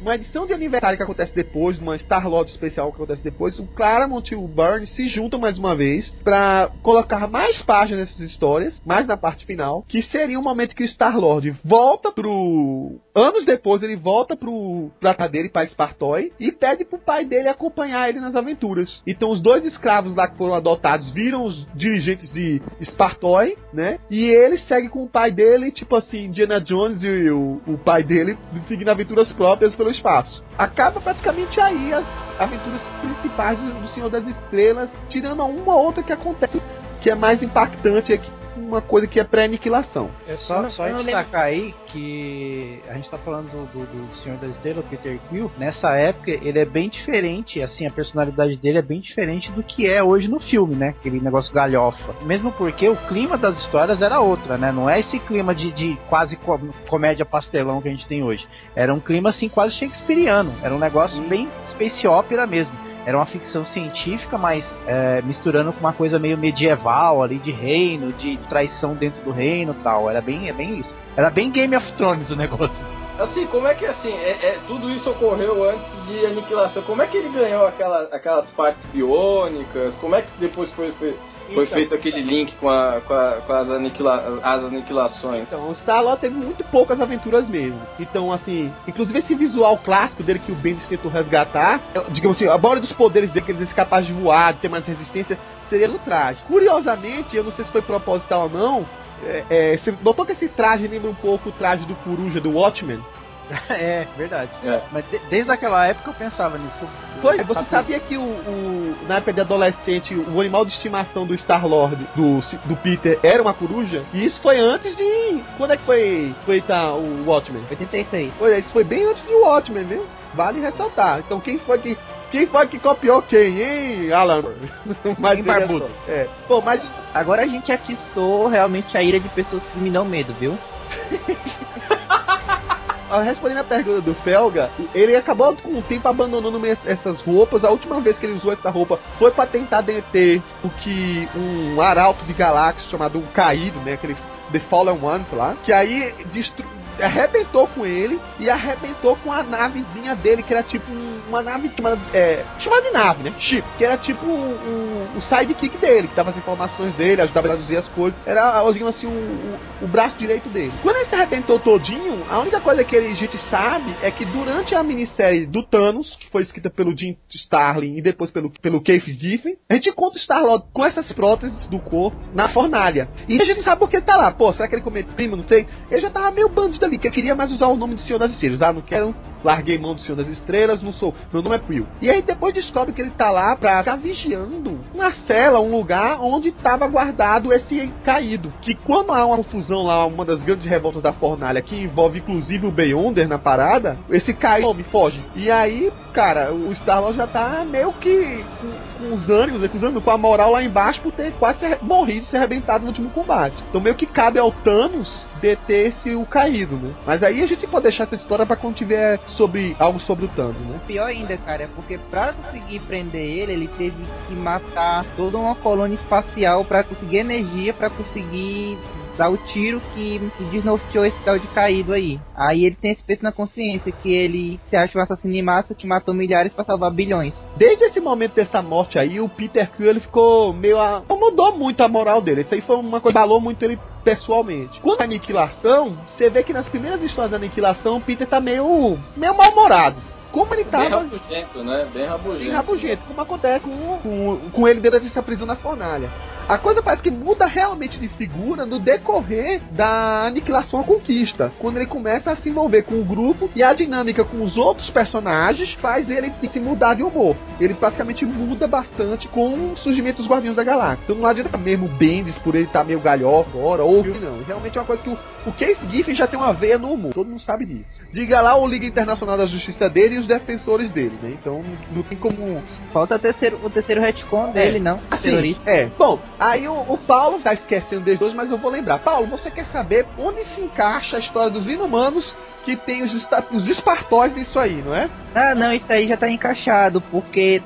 Uma edição de aniversário que acontece depois, uma Star-Lord especial que acontece depois, o Claremont e o Byrne se juntam mais uma vez pra colocar mais páginas nessas histórias, mais na parte final, que seria o momento que o Star-Lord volta pro... Anos depois ele volta pro plata dele, pra Spartoy, e pede pro pai dele acompanhar ele nas aventuras. Então os dois escravos lá que foram adotados viram os dirigentes de Spartoy, né? E ele segue com o pai dele, tipo assim, Indiana Jones e o, o pai dele seguindo aventuras próprias pelo espaço. Acaba praticamente aí as aventuras principais do, Senhor das Estrelas, tirando uma ou outra que acontece, que é mais impactante, é que uma coisa que é pré-aniquilação. É só, não- só não destacar aí que a gente tá falando do, do, do Senhor das Estrelas, Peter Quill. Nessa época, ele é bem diferente, assim, a personalidade dele é bem diferente do que é hoje no filme, né? Aquele negócio galhofa. Mesmo porque o clima das histórias era outra, né? Não é esse clima de, de quase co- comédia pastelão que a gente tem hoje. Era um clima, assim, quase shakespeariano. Era um negócio bem space opera mesmo. Era uma ficção científica, mas é, misturando com uma coisa meio medieval ali, de reino, de traição dentro do reino tal. Era bem, é bem isso. Era bem Game of Thrones o negócio. Assim, como é que assim, é, é- tudo isso ocorreu antes de aniquilação? Como é que ele ganhou aquela, aquelas partes biônicas? Como é que depois foi, fe- foi Então. feito aquele link com, a, com, a- com as, aniquila, as aniquilações? Então, o Star-Lord teve muito poucas aventuras mesmo. Então, assim, inclusive esse visual clássico dele que o Bendis tentou resgatar, é, digamos assim, a maioria dos poderes dele, que ele é capaz de voar, de ter mais resistência, seria no traje. Curiosamente, eu não sei se foi proposital ou não, é, é, você notou que esse traje lembra um pouco o traje do Coruja do Watchmen? é, verdade. É. Mas de- desde aquela época eu pensava nisso. Eu- Foi, você sabia que o, o- na época de adolescente, o animal de estimação do Star-Lord, do, do Peter, era uma coruja? E isso foi antes de... Quando é que foi feita o Watchmen? 86. Olha, isso foi bem antes de Watchmen, viu? Vale ressaltar. Então quem foi que. Quem foi que copiou quem, hein, Alan? Mas barbudo? só. É. Pô, mas Agora a gente atiçou realmente a ira de pessoas que me dão medo, viu? ah, respondendo a pergunta do Felga, ele acabou com o tempo abandonando essas roupas. A última vez que ele usou essa roupa foi pra tentar deter o que um arauto de galáxia chamado o Caído, né? Aquele The Fallen Ones lá. Que aí destru... arrebentou com ele e arrebentou com a navezinha dele, que era tipo um- uma nave chamada, é, chamada de nave, né? Chip. Que era tipo o, o, sidekick dele, que dava as informações dele, ajudava a traduzir as coisas. Era, digamos assim, o, o, o braço direito dele. Quando ele se arrebentou todinho, a única coisa que a gente sabe é que durante a minissérie do Thanos, que foi escrita pelo Jim Starlin e depois pelo, pelo Keith Giffen, a gente encontra o Star-Lord com essas próteses do corpo na fornalha. E a gente não sabe por que ele tá lá. Pô, será que ele cometeu crime? Não sei. Ele já tava meio bandido ali, que ele queria mais usar o nome do Senhor das Estrelas. Ah, não quero, larguei mão do Senhor das Estrelas, não sou. Meu nome é Quill. E aí depois descobre que ele tá lá pra ficar vigiando uma cela, um lugar onde tava guardado esse caído. Que quando há uma confusão lá, uma das grandes revoltas da fornalha, que envolve inclusive o Beyonder na parada, esse caído me foge. E aí, cara, o Star-Lord já tá meio que com, com os ânimos, né, com, a moral lá embaixo por ter quase morrido, se arrebentado no último combate. Então meio que cabe ao Thanos deter esse o caído, né? Mas aí a gente pode deixar essa história pra quando tiver sobre algo sobre o Thanos, né? Pior ainda, cara, é porque pra conseguir prender ele, ele teve que matar toda uma colônia espacial pra conseguir energia, pra conseguir dar o tiro que, que desnorteou esse tal de caído aí. Aí ele tem esse peso na consciência que ele se acha um assassino em massa que matou milhares pra salvar bilhões. Desde esse momento dessa morte aí, o Peter Quill ele ficou meio. A... não mudou muito a moral dele. Isso aí foi uma coisa que balou muito ele pessoalmente. Quanto à aniquilação, você vê que nas primeiras histórias da aniquilação, o Peter tá meio. meio mal-humorado. como ele Bem tava rabugento, né? Bem rabugento. bem rabugento, como acontece com, com, com ele dentro dessa prisão na fornalha. A coisa parece que muda realmente de figura no decorrer da aniquilação à conquista. Quando ele começa a se envolver com o grupo e a dinâmica com os outros personagens faz ele se mudar de humor. Ele praticamente muda bastante com o surgimento dos Guardiões da Galáxia. Então não adianta mesmo o Bendis por ele estar meio galhofa agora, ou não. Realmente é uma coisa que o, o Keith Giffen já tem uma veia no humor. Todo mundo sabe disso. Diga lá o Liga Internacional da Justiça dele e os defensores dele, né? Então não tem como Falta o terceiro, o terceiro retcon dele, não? Assim, Terrorista. é. Bom, aí o, o Paulo tá esquecendo desde hoje, mas eu vou lembrar. Paulo, você quer saber onde se encaixa a história dos inumanos que tem os, os espartóis nisso aí, não é? Ah, não, isso aí já tá encaixado, porque.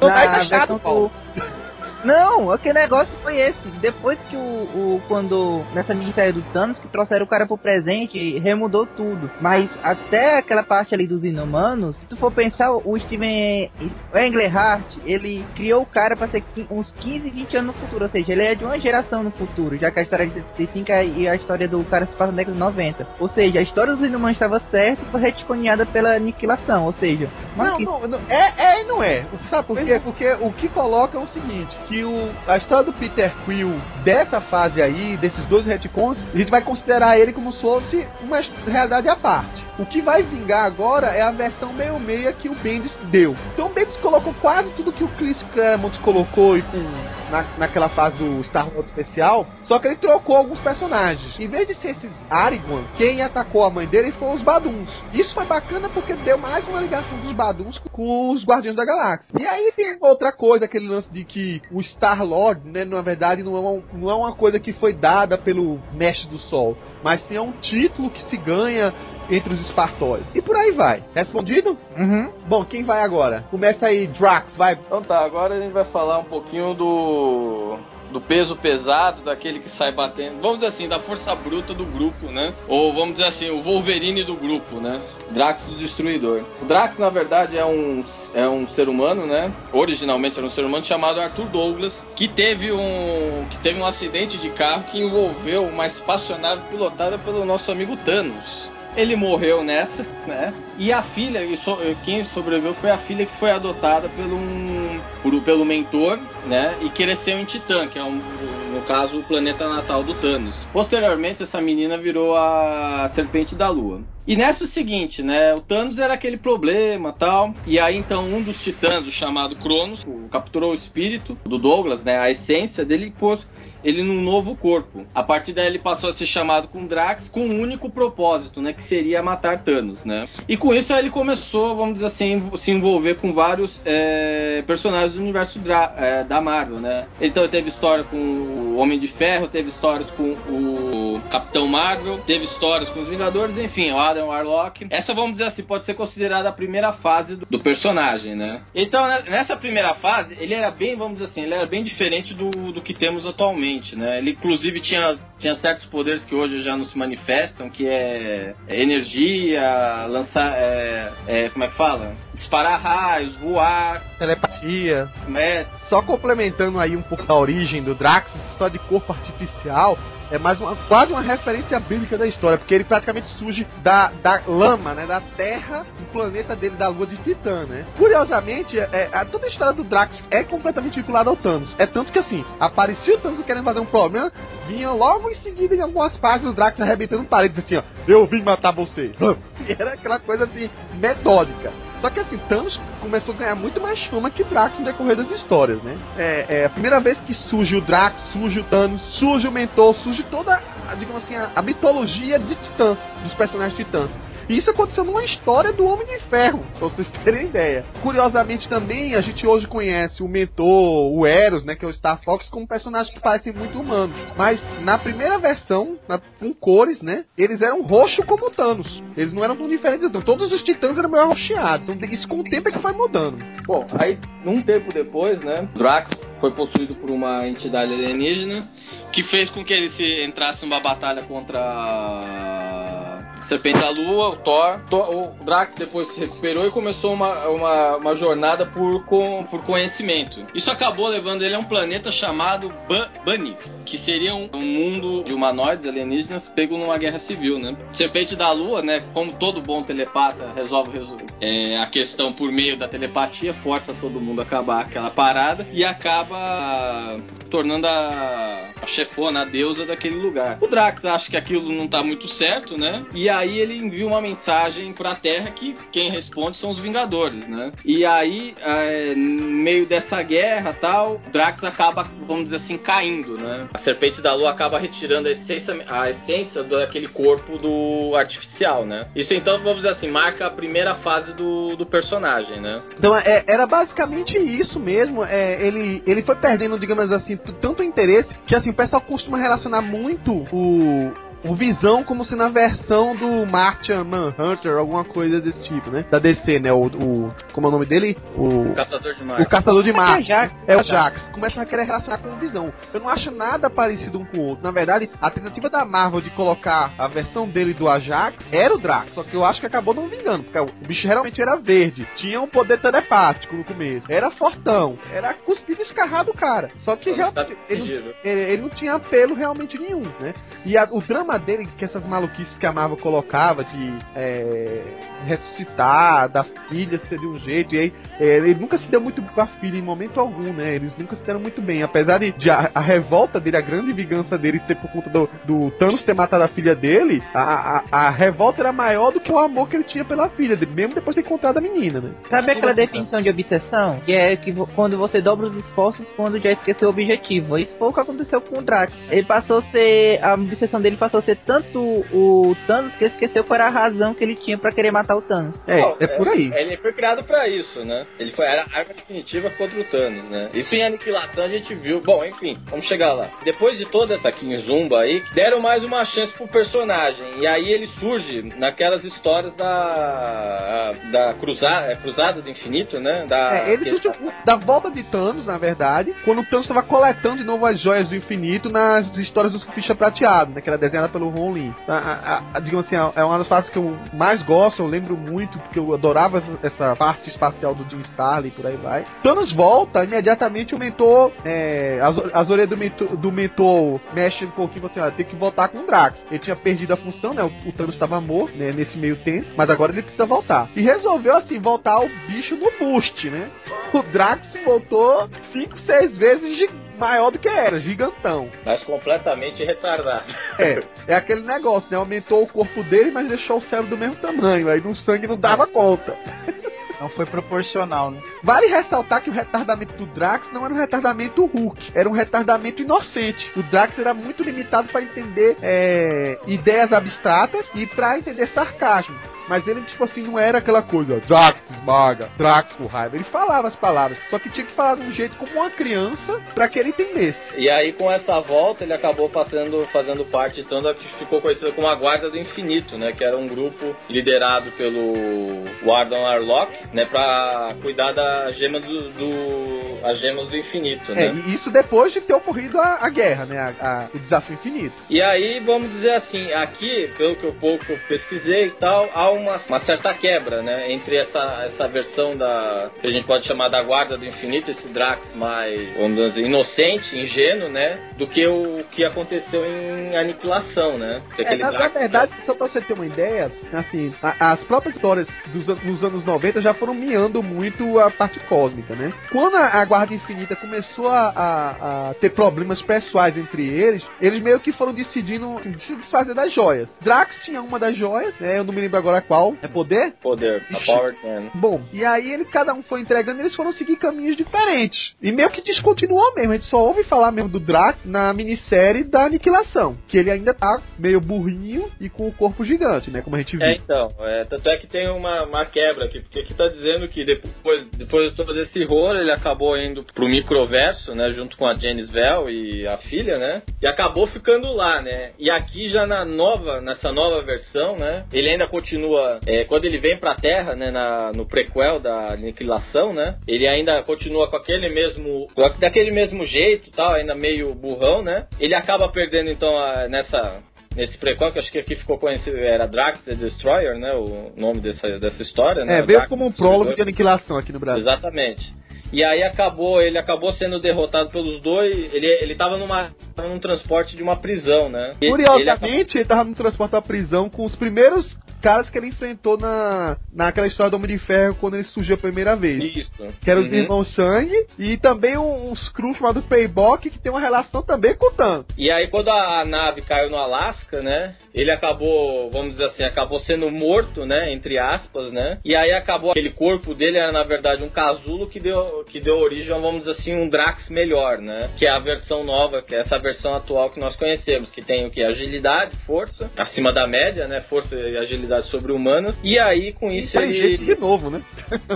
Não tá encaixado, Paulo. Não, aquele negócio foi esse. Depois que o, o. Quando. Nessa minissérie do Thanos, que trouxeram o cara pro presente, remudou tudo. Mas até aquela parte ali dos inumanos, se tu for pensar, o Steven Englehart, ele criou o cara pra ser uns 15, 20 anos no futuro. Ou seja, ele é de uma geração no futuro, já que a história de 75 e a história do cara se passa na década de 90. Ou seja, a história dos inumanos estava certa e foi retconhada pela aniquilação. Ou seja, Não, maluquice. não, não, é, é e não é. Sabe por quê? Porque o que coloca é o seguinte, que o, a história do Peter Quill dessa fase aí, desses dois retcons, a gente vai considerar ele como se fosse uma realidade à parte. O que vai vingar agora é a versão meio meia que o Bendis deu. Então o Bendis colocou quase tudo que o Chris Claremont colocou e com, na, naquela fase do Star Wars especial, só que ele trocou alguns personagens. Em vez de ser esses Arigons, quem atacou a mãe dele foram os Baduns. Isso foi bacana porque deu mais uma ligação dos Baduns com os Guardiões da Galáxia. E aí tem outra coisa, aquele lance de que o Star-Lord, né, na verdade, não é, uma, não é uma coisa que foi dada pelo Mestre do Sol, mas sim é um título que se ganha entre os Espartóis. E por aí vai. Respondido? Uhum. Bom, quem vai agora? Começa aí, Drax, vai. Então tá, agora a gente vai falar um pouquinho do do peso pesado, daquele que sai batendo, vamos dizer assim, da força bruta do grupo, né? Ou vamos dizer assim, o Wolverine do grupo, né? Drax do Destruidor. O Drax, na verdade, é um, é um ser humano, né? Originalmente era um ser humano chamado Arthur Douglas, que teve um, que teve um acidente de carro que envolveu uma espaçonave pilotada pelo nosso amigo Thanos. Ele morreu nessa, né? E a filha, e so- quem sobreviveu foi a filha que foi adotada pelo, um, por- pelo mentor, né? E cresceu em Titã, que é, um, no caso, o planeta natal do Thanos. Posteriormente, essa menina virou a Serpente da Lua. E nessa é o seguinte, né? O Thanos era aquele problema tal. E aí, então, um dos titãs, o chamado Cronos, capturou o espírito do Douglas, né? A essência dele e pôs ele num novo corpo. A partir daí ele passou a ser chamado com Drax com um único propósito, né, que seria matar Thanos, né? E com isso ele começou, vamos dizer assim, se envolver com vários é, personagens do universo Dra- é, da Marvel, né? Então teve história com o Homem de Ferro, teve histórias com o Capitão Marvel, teve histórias com os Vingadores, enfim, o Adam Warlock. Essa, vamos dizer assim, pode ser considerada a primeira fase do, do personagem, né? Então, né, nessa primeira fase, ele era bem, vamos dizer assim, ele era bem diferente do, do que temos atualmente, né? Ele, inclusive, tinha, tinha certos poderes que hoje já não se manifestam, que é, é energia, lançar, é, é, como é que fala? Disparar raios, voar, Telepatia. né? Só complementando aí um pouco da origem do Drax, história de corpo artificial é mais uma, quase uma referência bíblica da história, porque ele praticamente surge da, da lama, né, da terra do planeta dele, da lua de Titã, né. Curiosamente, é, a, toda a história do Drax é completamente vinculada ao Thanos. É tanto que assim, aparecia o Thanos querendo fazer um problema, vinha logo em seguida em algumas páginas o Drax arrebentando paredes assim, ó, eu vim matar você. E era aquela coisa assim, metódica. Só que assim, Thanos começou a ganhar muito mais fama que Drax no decorrer das histórias, né? É, é a primeira vez que surge o Drax, surge o Thanos, surge o Mentor, surge toda, digamos assim, a, a mitologia de Titã, dos personagens de Titã. Isso aconteceu numa história do Homem de Ferro, pra vocês terem ideia. Curiosamente também, a gente hoje conhece o Mentor, o Eros, né, que é o Star Fox, como personagens que parecem muito humanos. Mas na primeira versão, na- com cores, né, eles eram roxo como Thanos. Eles não eram tão diferentes, então. Todos os titãs eram meio arroxeados. Então isso com o tempo é que foi mudando. Bom, aí, um tempo depois, né, Drax foi possuído por uma entidade alienígena que fez com que ele se entrasse numa batalha contra Serpente da Lua, o Thor. O Drax depois se recuperou e começou uma, uma, uma jornada por, com, por conhecimento. Isso acabou levando ele a um planeta chamado Ba- Banif, que seria um, um mundo de humanoides alienígenas pego numa guerra civil, né? Serpente da Lua, né? Como todo bom telepata resolve resol- é, a questão por meio da telepatia, força todo mundo a acabar aquela parada e acaba tornando a, a chefona, a deusa daquele lugar. O Drax acha que aquilo não tá muito certo, né? E aí ele envia uma mensagem pra Terra que quem responde são os Vingadores, né? E aí, é, no meio dessa guerra tal, Drax acaba, vamos dizer assim, caindo, né? A Serpente da Lua acaba retirando a essência, a essência daquele corpo do artificial, né? Isso então, vamos dizer assim, marca a primeira fase do, do personagem, né? Então é, era basicamente isso mesmo. É, ele, ele foi perdendo, digamos assim, tanto interesse que assim, o pessoal costuma relacionar muito o. O Visão como se na versão do Martian Manhunter, alguma coisa desse tipo, né? Da DC, né? O, o como é o nome dele? O Caçador de Marte. o Caçador de Marte. Jax. É o Jax. Começa a querer relacionar com o Visão. Eu não acho nada parecido um com o outro. Na verdade, a tentativa da Marvel de colocar a versão dele do Ajax era o Drax. Só que eu acho que acabou não vingando. Porque o bicho realmente era verde. Tinha um poder telepático no começo. Era fortão. Era cuspido e escarrado o cara. Só que Tá realmente ele, não- pedido. ele, ele não tinha apelo realmente nenhum, né? E a- o drama dele, que essas maluquices que a Marvel colocava de é, ressuscitar, da filha ser de um jeito, e aí é, ele nunca se deu muito com a filha em momento algum, né? Eles nunca se deram muito bem. Apesar de, de a, a revolta dele, a grande vingança dele ser por conta do, do Thanos ter matado a filha dele, a, a, a revolta era maior do que o amor que ele tinha pela filha, mesmo depois de ter encontrado a menina, né? Sabe aquela definição de obsessão? Que é que quando você dobra os esforços quando já esqueceu o objetivo. Isso foi o que aconteceu com o Drax. Ele passou a ser. A obsessão dele passou a ser tanto o Thanos que esqueceu qual era a razão que ele tinha pra querer matar o Thanos. É, Bom, é por aí. Ele foi criado pra isso, né? Ele foi era a arma definitiva contra o Thanos, né? Isso em aniquilação a gente viu. Bom, enfim, vamos chegar lá. Depois de toda essa quinzumba aí, deram mais uma chance pro personagem. E aí ele surge naquelas histórias da. da cruzada, é, cruzada do infinito, né? Da, É, ele que- surgiu da volta de Thanos, na verdade, quando o Thanos estava coletando de novo as joias do infinito nas histórias do Ficha Prateado, né, que pelo Ron Lee. A, a, a- digamos assim, é uma das fases que eu mais gosto, eu lembro muito, porque eu adorava essa, essa parte espacial do Jim Starlin por aí vai. Thanos volta, imediatamente o mentor, é, as, as orelhas do mentor, do mentor mexem um pouquinho, você ó, tem que voltar com o Drax. Ele tinha perdido a função, né, o, o Thanos estava morto, né, nesse meio tempo, mas agora ele precisa voltar. E resolveu, assim, voltar o bicho no boost, né? O Drax voltou 5, 6 vezes gi- maior do que era, gigantão. Mas completamente retardado. É, é aquele negócio, né? Aumentou o corpo dele, mas deixou o cérebro do mesmo tamanho. Aí no sangue não dava conta. Não foi proporcional, né? Vale ressaltar que o retardamento do Drax não era um retardamento Hulk, era um retardamento inocente. O Drax era muito limitado para entender é, ideias abstratas e para entender sarcasmo. Mas ele, tipo assim, não era aquela coisa, Drax esmaga, Drax com raiva. Ele falava as palavras, só que tinha que falar de um jeito como uma criança para que ele entendesse. E aí, com essa volta, ele acabou passando, fazendo parte então da que ficou conhecida como a Guarda do Infinito, né? Que era um grupo liderado pelo Wardon Arlock, né? Pra cuidar da gema do, do as gemas do infinito, É, né? e isso depois de ter ocorrido a, a guerra, né? A- a- o desafio infinito. E aí, vamos dizer assim, aqui, pelo que eu pouco pesquisei e tal, há uma, uma certa quebra, né? Entre essa, essa versão da. que a gente pode chamar da Guarda do Infinito, esse Drax mais, vamos dizer, inocente, ingênuo, né? Do que o que aconteceu em Aniquilação, né? É, aquele na, na Drax- verdade, só pra você ter uma ideia, assim, a- as próprias histórias dos, nos anos 90 já foram miando muito a parte cósmica, né? Quando a, a Guarda Infinita começou a, a- a ter problemas pessoais entre eles, eles meio que foram decidindo se desfazer das joias. Drax tinha uma das joias, né? Eu não me lembro agora qual. É poder? Poder, a. Power Man. Bom, e aí ele, cada um foi entregando e eles foram seguir caminhos diferentes. E meio que descontinuou mesmo. A gente só ouve falar mesmo do Drax na minissérie da Aniquilação. Que ele ainda tá meio burrinho e com o corpo gigante, né? Como a gente viu. É, então, é, tanto é que tem uma, uma quebra aqui, porque aqui tá dizendo que depois, depois de todo esse rolo, ele acabou indo pro microverso, né, junto com a Janice Bell e a filha, né, e acabou ficando lá, né, e aqui já na nova, nessa nova versão, né, ele ainda continua, é, quando ele vem pra Terra, né, na, no prequel da Aniquilação, né, ele ainda continua com aquele mesmo, daquele mesmo jeito, tal, ainda meio burrão, né, ele acaba perdendo, então, a- nessa nesse prequel, que acho que aqui ficou conhecido, era Drax the Destroyer, né? O nome dessa, dessa história, né? É, veio Drax como um prólogo de aniquilação aqui no Brasil. Exatamente. E aí acabou, ele acabou sendo derrotado pelos dois. Ele, ele tava numa, num transporte de uma prisão, né? E- ele Curiosamente, ele tava no transporte da prisão com os primeiros caras que ele enfrentou na, naquela história do Homem de Ferro quando ele surgiu a primeira vez. Isso. Que eram os Uhum. irmãos Sangue e também um- uns crus chamados Paybock que tem uma relação também com o Thanos. E aí quando a, a nave caiu no Alasca, né? Ele acabou, vamos dizer assim, acabou sendo morto, né? Entre aspas, né? E aí acabou aquele corpo dele era na verdade um casulo que deu que deu origem, a, vamos dizer assim, um Drax melhor, né? Que é a versão nova, que é essa versão atual que nós conhecemos, que tem o que agilidade, força, acima da média, né? Força e agilidade sobre-humanas. E aí com isso ele de novo, né?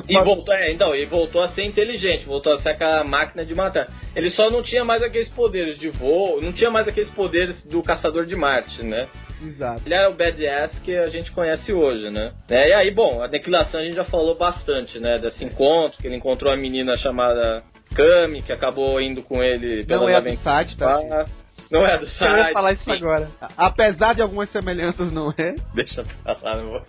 e voltou, é, então, e voltou a ser inteligente, voltou a ser aquela máquina de matar. Ele só não tinha mais aqueles poderes de voo, não tinha mais aqueles poderes do caçador de Marte, né? Exato. Ele era o badass que a gente conhece hoje, né? É, e aí, bom, a aniquilação a gente já falou bastante, né? Desse encontro, que ele encontrou a menina chamada Kami, que acabou indo com ele Não é do site, tá? Não é do Eu site. ia falar isso agora. Apesar de algumas semelhanças, não é. Deixa pra lá, não vou.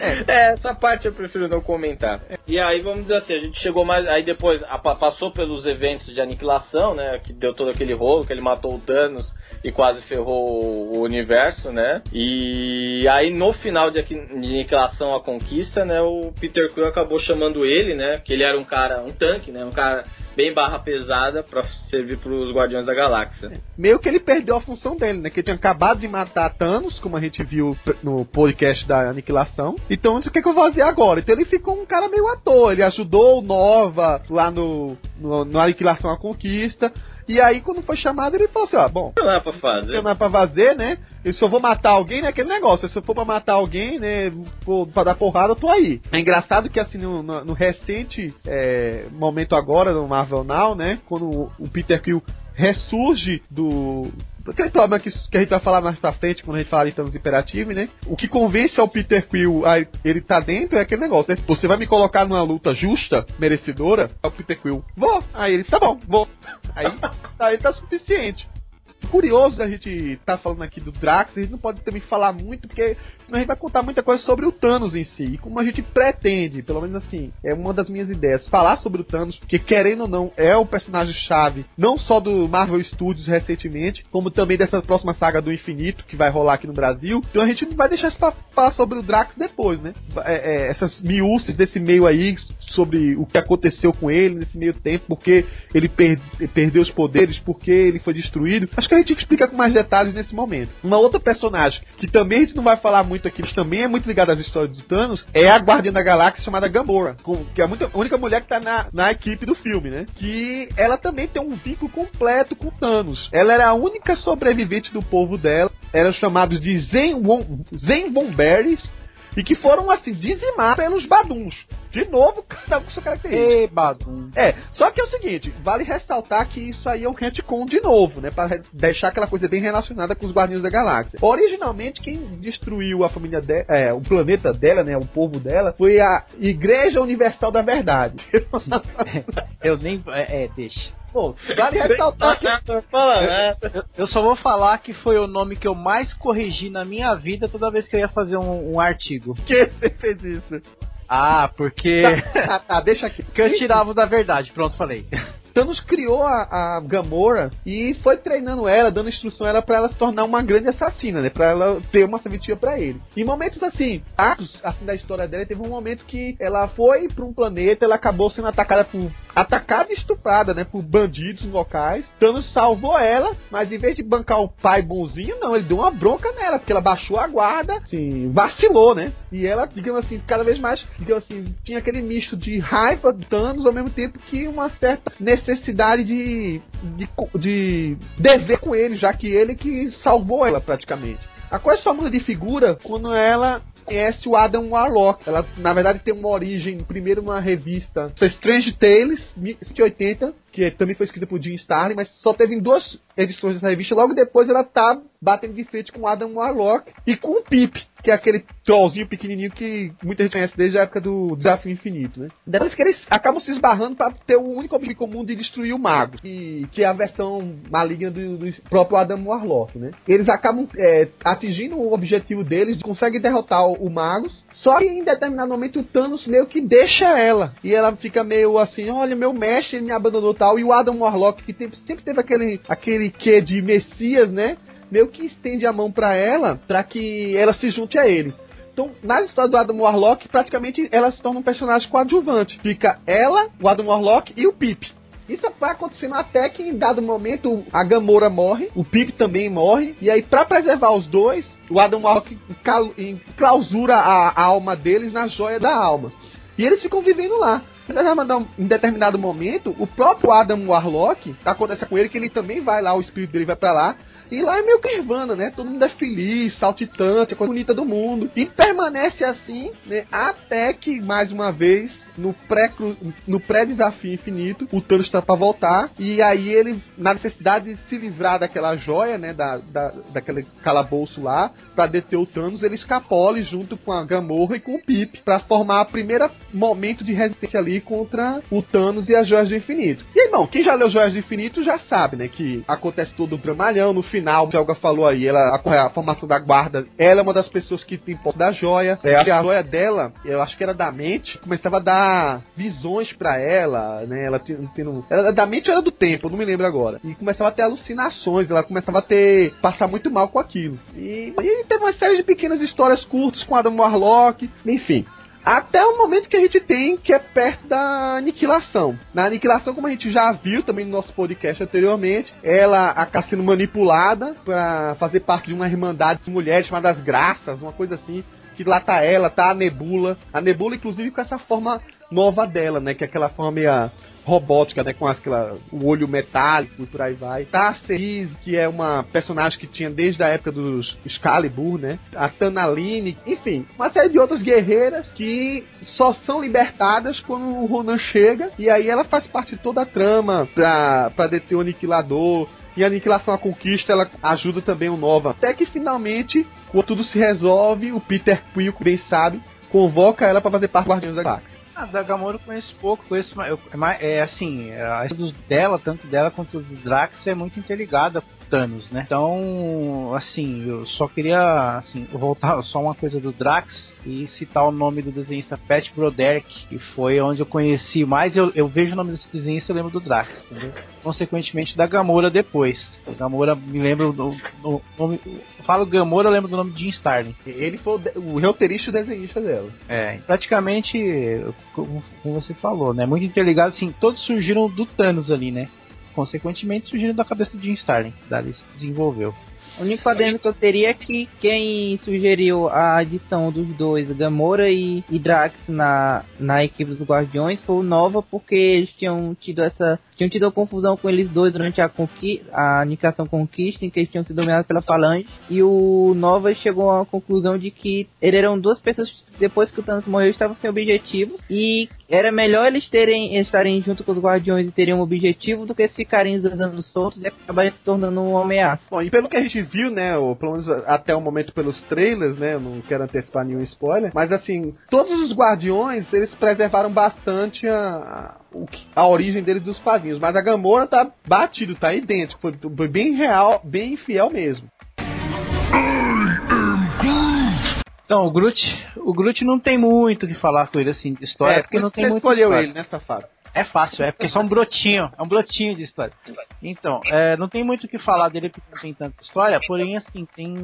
É, essa parte eu prefiro não comentar. E aí, vamos dizer assim, a gente chegou mais. Aí depois a- pa- passou pelos eventos de aniquilação, né? Que deu todo aquele rolo, que ele matou o Thanos e quase ferrou o universo, né? E aí no final de aniquilação a conquista, né? O Peter Quill acabou chamando ele, né? Que ele era um cara, um tanque, né? Um cara bem barra pesada pra servir pros Guardiões da Galáxia. Meio que ele perdeu a função dele, né? Que ele tinha acabado de matar Thanos, como a gente viu no podcast da Aniquilação. Então, o que, que eu vou fazer agora? Então ele ficou um cara meio à toa. Ele ajudou o Nova lá no, no, no Aniquilação à Conquista. E aí, quando foi chamado, ele falou assim: ó, bom, Não é pra fazer. não é pra fazer, né? Eu só vou matar alguém, né? Aquele negócio. Se eu for pra matar alguém, né? Pra dar porrada, eu tô aí. É engraçado que, assim, no, no- no recente é, momento agora, no Marvel Now, né? Quando o, o Peter Quill ressurge do. Aquele problema que, que a gente vai falar mais pra frente, quando a gente falar de Thanos Imperative, né? O que convence ao Peter Quill a ele tá dentro é aquele negócio, né? Você vai me colocar numa luta justa, merecedora? É o Peter Quill. Vou. Aí ele, tá bom, vou. Aí, aí tá suficiente curioso da gente tá falando aqui do Drax, a gente não pode também falar muito, porque senão a gente vai contar muita coisa sobre o Thanos em si. E como a gente pretende, pelo menos assim, é uma das minhas ideias, falar sobre o Thanos, porque querendo ou não, é o personagem-chave, não só do Marvel Studios recentemente, como também dessa próxima saga do Infinito, que vai rolar aqui no Brasil. Então a gente vai deixar isso pra falar sobre o Drax depois, né? É, é, essas miúças desse meio aí, sobre o que aconteceu com ele nesse meio tempo, porque ele per- perdeu os poderes, porque ele foi destruído. Acho que a gente explica com mais detalhes nesse momento. Uma outra personagem que também a gente não vai falar muito aqui, mas também é muito ligada às histórias do Thanos, é a Guardiã da Galáxia chamada Gamora, que é a única mulher que tá na, na equipe do filme, né? Que ela também tem um vínculo completo com Thanos. Ela era a única sobrevivente do povo dela, eram chamados de Zen, Won, e que foram assim dizimados pelos Baduns. De novo, cada um com sua característica. Ei, Badum. É, só que é o seguinte, vale ressaltar que isso aí é um retcon de novo, né? Pra deixar aquela coisa bem relacionada com os Guardiões da Galáxia. Originalmente, quem destruiu a família dela, é, o planeta dela, né? O povo dela, foi a Igreja Universal da Verdade. Eu nem. É, é, deixa. Bom, vale ressaltar que. Né? Eu, eu só vou falar que foi o nome que eu mais corrigi na minha vida toda vez que eu ia fazer um, um artigo. que você fez isso? Ah, porque. Tá, tá, deixa aqui. que eu tirava da verdade. Pronto, falei. Thanos criou a, a Gamora e foi treinando ela, dando instrução a ela pra ela se tornar uma grande assassina, né? Pra ela ter uma serventia pra ele. Em momentos assim, atos assim da história dela, teve um momento que ela foi pra um planeta, ela acabou sendo atacada por atacada e estuprada, né, por bandidos locais. Thanos salvou ela, mas em vez de bancar o pai bonzinho, não, ele deu uma bronca nela, porque ela baixou a guarda, assim, vacilou, né? E ela, digamos assim, cada vez mais, digamos assim, tinha aquele misto de raiva do Thanos ao mesmo tempo que uma certa necessidade de de, de dever com ele, já que ele que salvou ela praticamente. A coisa só muda de figura quando ela conhece o Adam Warlock. Ela, na verdade, tem uma origem, primeiro, uma revista Strange Tales, 1980, que também foi escrita por Jim Starlin, mas só teve em duas edições dessa revista. Logo depois ela tá batendo de frente com Adam Warlock e com o Pip, que é aquele trollzinho pequenininho que muita gente conhece desde a época do Desafio Infinito, né? Depois que eles acabam se esbarrando para ter o único objetivo comum de destruir o Mago, que é a versão maligna do, do próprio Adam Warlock, né? Eles acabam é, atingindo o objetivo deles, conseguem derrotar o, o Magus, só que em determinado momento o Thanos meio que deixa ela. E ela fica meio assim, olha, meu mestre me abandonou tal. E o Adam Warlock, que sempre teve aquele, aquele quê de Messias, né? Meio que estende a mão para ela, para que ela se junte a ele. Então, nas histórias do Adam Warlock, praticamente ela se torna um personagem coadjuvante. Fica ela, o Adam Warlock e o Pip. Isso vai acontecendo até que em dado momento a Gamora morre, o Pip também morre, e aí para preservar os dois, o Adam Warlock clausura a, a alma deles na joia da alma. E eles ficam vivendo lá. Em determinado momento, o próprio Adam Warlock, acontece com ele que ele também vai lá, o espírito dele vai para lá, e lá é meio Nirvana, né? Todo mundo é feliz, saltitante, a coisa bonita do mundo. E permanece assim, né? Até que, mais uma vez, no pré no pré-desafio infinito, o Thanos está para voltar e aí ele na necessidade de se livrar daquela joia, né, da, da daquele calabouço lá, para deter o Thanos, ele escapole junto com a Gamorra e com o Pip para formar a primeira momento de resistência ali contra o Thanos e as joias do infinito. E irmão, quem já leu Joias do Infinito já sabe, né, que acontece todo o dramalhão no final, o Helga falou aí, ela a, a, formação da guarda, ela é uma das pessoas que tem posse da joia. É, a joia dela, eu acho que era da mente, começava a dar visões para ela, né? Ela tendo. Ela, da mente era do tempo, não me lembro agora. E começava a ter alucinações, ela começava a ter. passar muito mal com aquilo. E, e teve uma série de pequenas histórias curtas com Adam Warlock, enfim. Até o momento que a gente tem, que é perto da aniquilação. Na aniquilação, como a gente já viu também no nosso podcast anteriormente, ela acaba sendo manipulada para fazer parte de uma irmandade de mulheres chamadas Graças, uma coisa assim que lá tá ela, tá a Nebula. A Nebula, inclusive, com essa forma nova dela, né? Que é aquela forma meio robótica, né? Com aquela, o olho metálico e por aí vai. Tá a Cerise, que é uma personagem que tinha desde a época dos Excalibur, né? A Tanaline, enfim, uma série de outras guerreiras que só são libertadas quando o Ronan chega e aí ela faz parte de toda a trama pra, pra deter o Aniquilador, e a Aniquilação a Conquista ela ajuda também o Nova. Até que finalmente, quando tudo se resolve, o Peter Quill, bem sabe, convoca ela para fazer parte do Guardiões da Galáxia. A da Gamora eu conheço pouco, conheço eu, é, é assim, a história dela, tanto dela quanto do Drax é muito interligada com Thanos, né? Então, assim, eu só queria assim, voltar só uma coisa do Drax e citar o nome do desenhista Pat Broderick, que foi onde eu conheci mais. Eu, eu vejo o nome desse desenhista e lembro do Drax, entendeu? Consequentemente, da Gamora depois. Gamora me lembra do, do nome. Eu falo Gamora, eu lembro do nome de Jim Starlin. Ele foi o, o roteirista e desenhista dela. É, praticamente, como, como você falou, né? Muito interligado, assim, todos surgiram do Thanos ali, né? Consequentemente, surgiram da cabeça de Jim Starlin, dali desenvolveu. O único adendo que eu teria é que quem sugeriu a adição dos dois, Gamora e, e Drax, na, na equipe dos Guardiões foi o Nova, porque eles tinham tido essa tinham tido uma confusão com eles dois durante a, conqui a Anicação Conquista, em que eles tinham sido dominados pela Falange. E o Nova chegou à conclusão de que eles eram duas pessoas que, depois que o Thanos morreu, estavam sem objetivos. E era melhor eles terem estarem junto com os Guardiões e terem um objetivo do que ficarem andando soltos e acabarem se tornando um ameaça. Bom, e pelo que a gente viu, né, ou pelo menos até o momento pelos trailers, né, não quero antecipar nenhum spoiler, mas assim, todos os Guardiões, eles preservaram bastante a, a origem deles dos quadrinhos, mas a Gamora tá batido, tá idêntico, foi, foi bem real, bem fiel mesmo. Então, o Groot, o Groot não tem muito o que falar com ele assim de história, é, porque não tem muito escolheu história. ele, né, safado? É fácil, é porque só um brotinho, é um brotinho de história. Então, é, não tem muito o que falar dele porque não tem tanta história, porém, assim, tem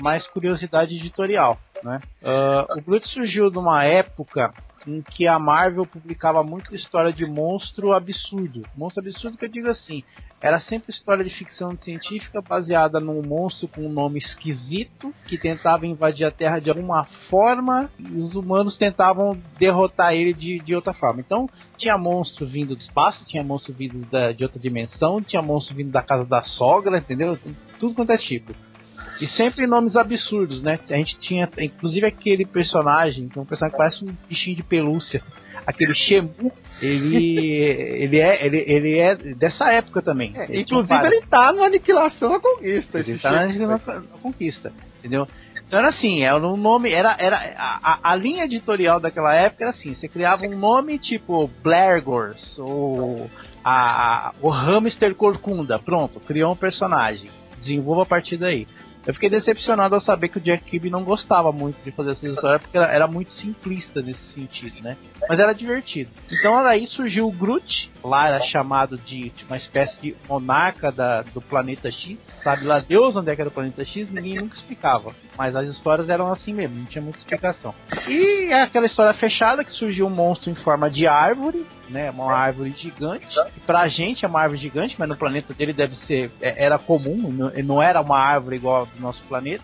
mais curiosidade editorial, né? Uh, o Groot surgiu numa época em que a Marvel publicava muita história de monstro absurdo. Monstro absurdo que eu digo assim, era sempre história de ficção científica baseada num monstro com um nome esquisito que tentava invadir a Terra de alguma forma e os humanos tentavam derrotar ele de, de outra forma. Então tinha monstro vindo do espaço, tinha monstro vindo da, de outra dimensão, tinha monstro vindo da casa da sogra, entendeu? Tudo quanto é tipo. E sempre nomes absurdos, né? A gente tinha, inclusive, aquele personagem, que é um personagem que parece um bichinho de pelúcia. Aquele Shemu, ele, ele, é, ele, ele é dessa época também. É, Ele inclusive um ele tá no Aniquilação da Conquista. ele tá na, na- na conquista, entendeu? Então era assim, era um nome, era, era a, a, linha editorial daquela época era assim, você criava um nome tipo Blairgors ou a, a- o Hamster Corcunda, pronto, criou um personagem, desenvolva a partir daí. Eu fiquei decepcionado ao saber que o Jack Kirby não gostava muito de fazer essas histórias porque era, era muito simplista nesse sentido, né? Mas era divertido. Então daí surgiu o Groot, lá era chamado de, de uma espécie de monarca da, do planeta X. Sabe lá Deus onde é que era o planeta X, ninguém nunca explicava. Mas as histórias eram assim mesmo, não tinha muita explicação. E é aquela história fechada que surgiu um monstro em forma de árvore, né? Uma árvore gigante. Pra gente é uma árvore gigante, mas no planeta dele deve ser. é- Era comum, não, era uma árvore igual do nosso planeta.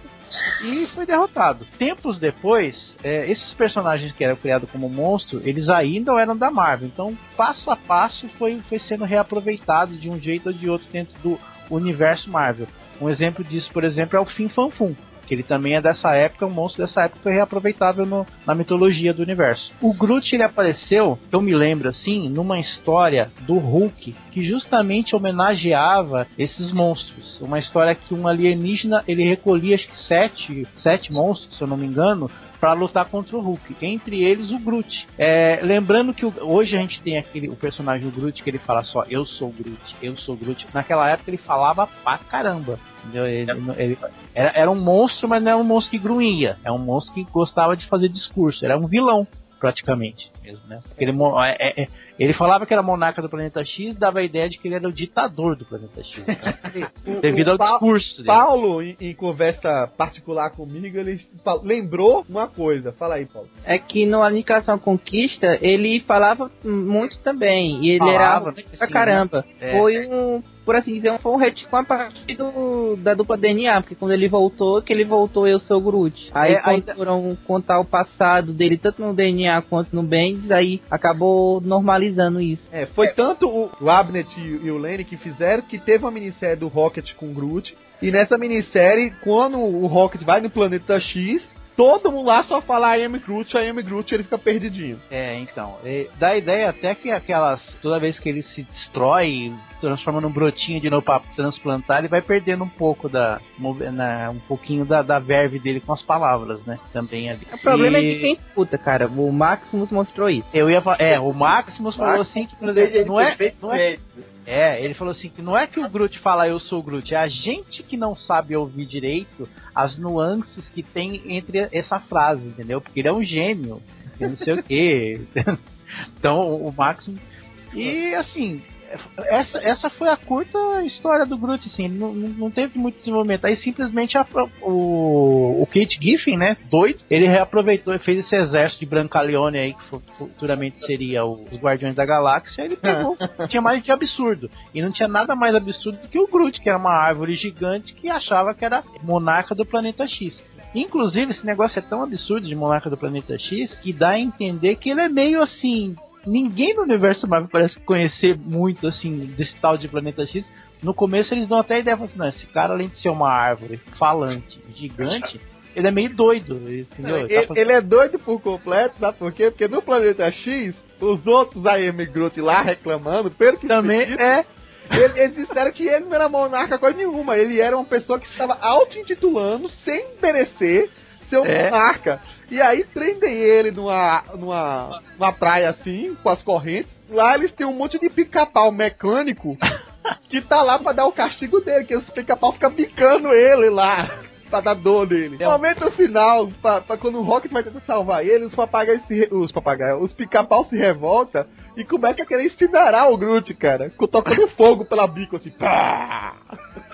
E foi derrotado. Tempos depois, é, esses personagens que eram criados como monstro, eles ainda eram da Marvel. Então, passo a passo, foi, foi sendo reaproveitado de um jeito ou de outro dentro do universo Marvel. Um exemplo disso, por exemplo, é o Fim Fan Fum. Que ele também é dessa época, um monstro dessa época foi reaproveitável no- na mitologia do universo. O Groot ele apareceu, eu me lembro assim, numa história do Hulk que justamente homenageava esses monstros. Uma história que um alienígena ele recolhia acho que sete, sete monstros, se eu não me engano, para lutar contra o Hulk. Entre eles o Groot. É, lembrando que o- hoje a gente tem aquele o personagem o Groot que ele fala só eu sou Groot, eu sou Groot. Naquela época ele falava pra caramba. Ele, ele- era, era um monstro, mas não era um monstro que grunhia. É um monstro que gostava de fazer discurso. Era um vilão, praticamente. Mesmo, né? Porque ele, é- é- é- ele falava que era monarca do planeta X, dava a ideia de que ele era o ditador do planeta X. né? O- Devido o ao Pa- discurso dele. Paulo, em, em conversa particular comigo, ele lembrou uma coisa. Fala aí, Paulo. É que no Aniquilação Conquista ele falava muito também. E ele Falava, era né, pra caramba. É. Foi um, por assim dizer, um- foi um retcon a partir do, da dupla DNA. Porque quando ele voltou, que ele voltou eu sou o Groot. Aí É, quando ainda- foram contar o passado dele, tanto no DNA quanto no Bendis, aí acabou normalizando isso. É, foi tanto o, Abnett e, e o Lenny que fizeram que teve uma minissérie do Rocket com o Groot. E nessa minissérie, quando o Rocket vai no planeta X, todo mundo lá só fala I am Groot, I am Groot, ele fica perdidinho. É, então. é, dá a ideia até que aquelas. Toda vez que ele se destrói, transforma num brotinho de novo pra transplantar, ele vai perdendo um pouco da. move- na- um pouquinho da, da verve dele com as palavras, né? Também ali. O problema E é de quem escuta, cara. O Maximus mostrou isso. Eu ia falar. É, o Maximus falou assim que não é. Não é é, ele falou assim que não é que o Groot fala eu sou o Groot, é a gente que não sabe ouvir direito as nuances que tem entre essa frase, entendeu? Porque ele é um gênio, e não sei o quê. Então, o Maximus. E assim, essa, essa foi a curta história do Groot, assim, não, não teve muito desenvolvimento. Aí simplesmente a- o, o Kate Giffen, né, doido, ele reaproveitou e fez esse exército de Brancaleone aí, que fu- futuramente seria os Guardiões da Galáxia, ele pegou, tinha mais de absurdo. E não tinha nada mais absurdo do que o Groot, que era uma árvore gigante que achava que era monarca do planeta X. Inclusive, esse negócio é tão absurdo de monarca do planeta X que dá a entender que ele é meio assim. Ninguém no universo Marvel parece conhecer muito assim desse tal de planeta X. No começo eles dão até ideia falam assim, não, esse cara além de ser uma árvore falante, gigante, ele é meio doido, entendeu? Ele tá Ele, fazendo- ele é doido por completo, sabe por quê? Porque no planeta X, os outros am Groot lá reclamando, pelo que também se diz, é ele- eles disseram que ele não era monarca coisa nenhuma, ele era uma pessoa que estava auto-intitulando, sem merecer, ser um É. monarca. E aí prendem ele numa, numa, numa praia assim, com as correntes. Lá eles têm um monte de pica-pau mecânico que tá lá pra dar o castigo dele, que os pica-pau ficam picando ele lá. Pra dar dor dele. No momento final, pra, pra quando o Rocket vai tentar salvar ele, os papagaios se. Os papagaios, os pica-pau se revolta e começa a querer incinerar o Groot, cara. Tocando fogo pela bico assim. Pá!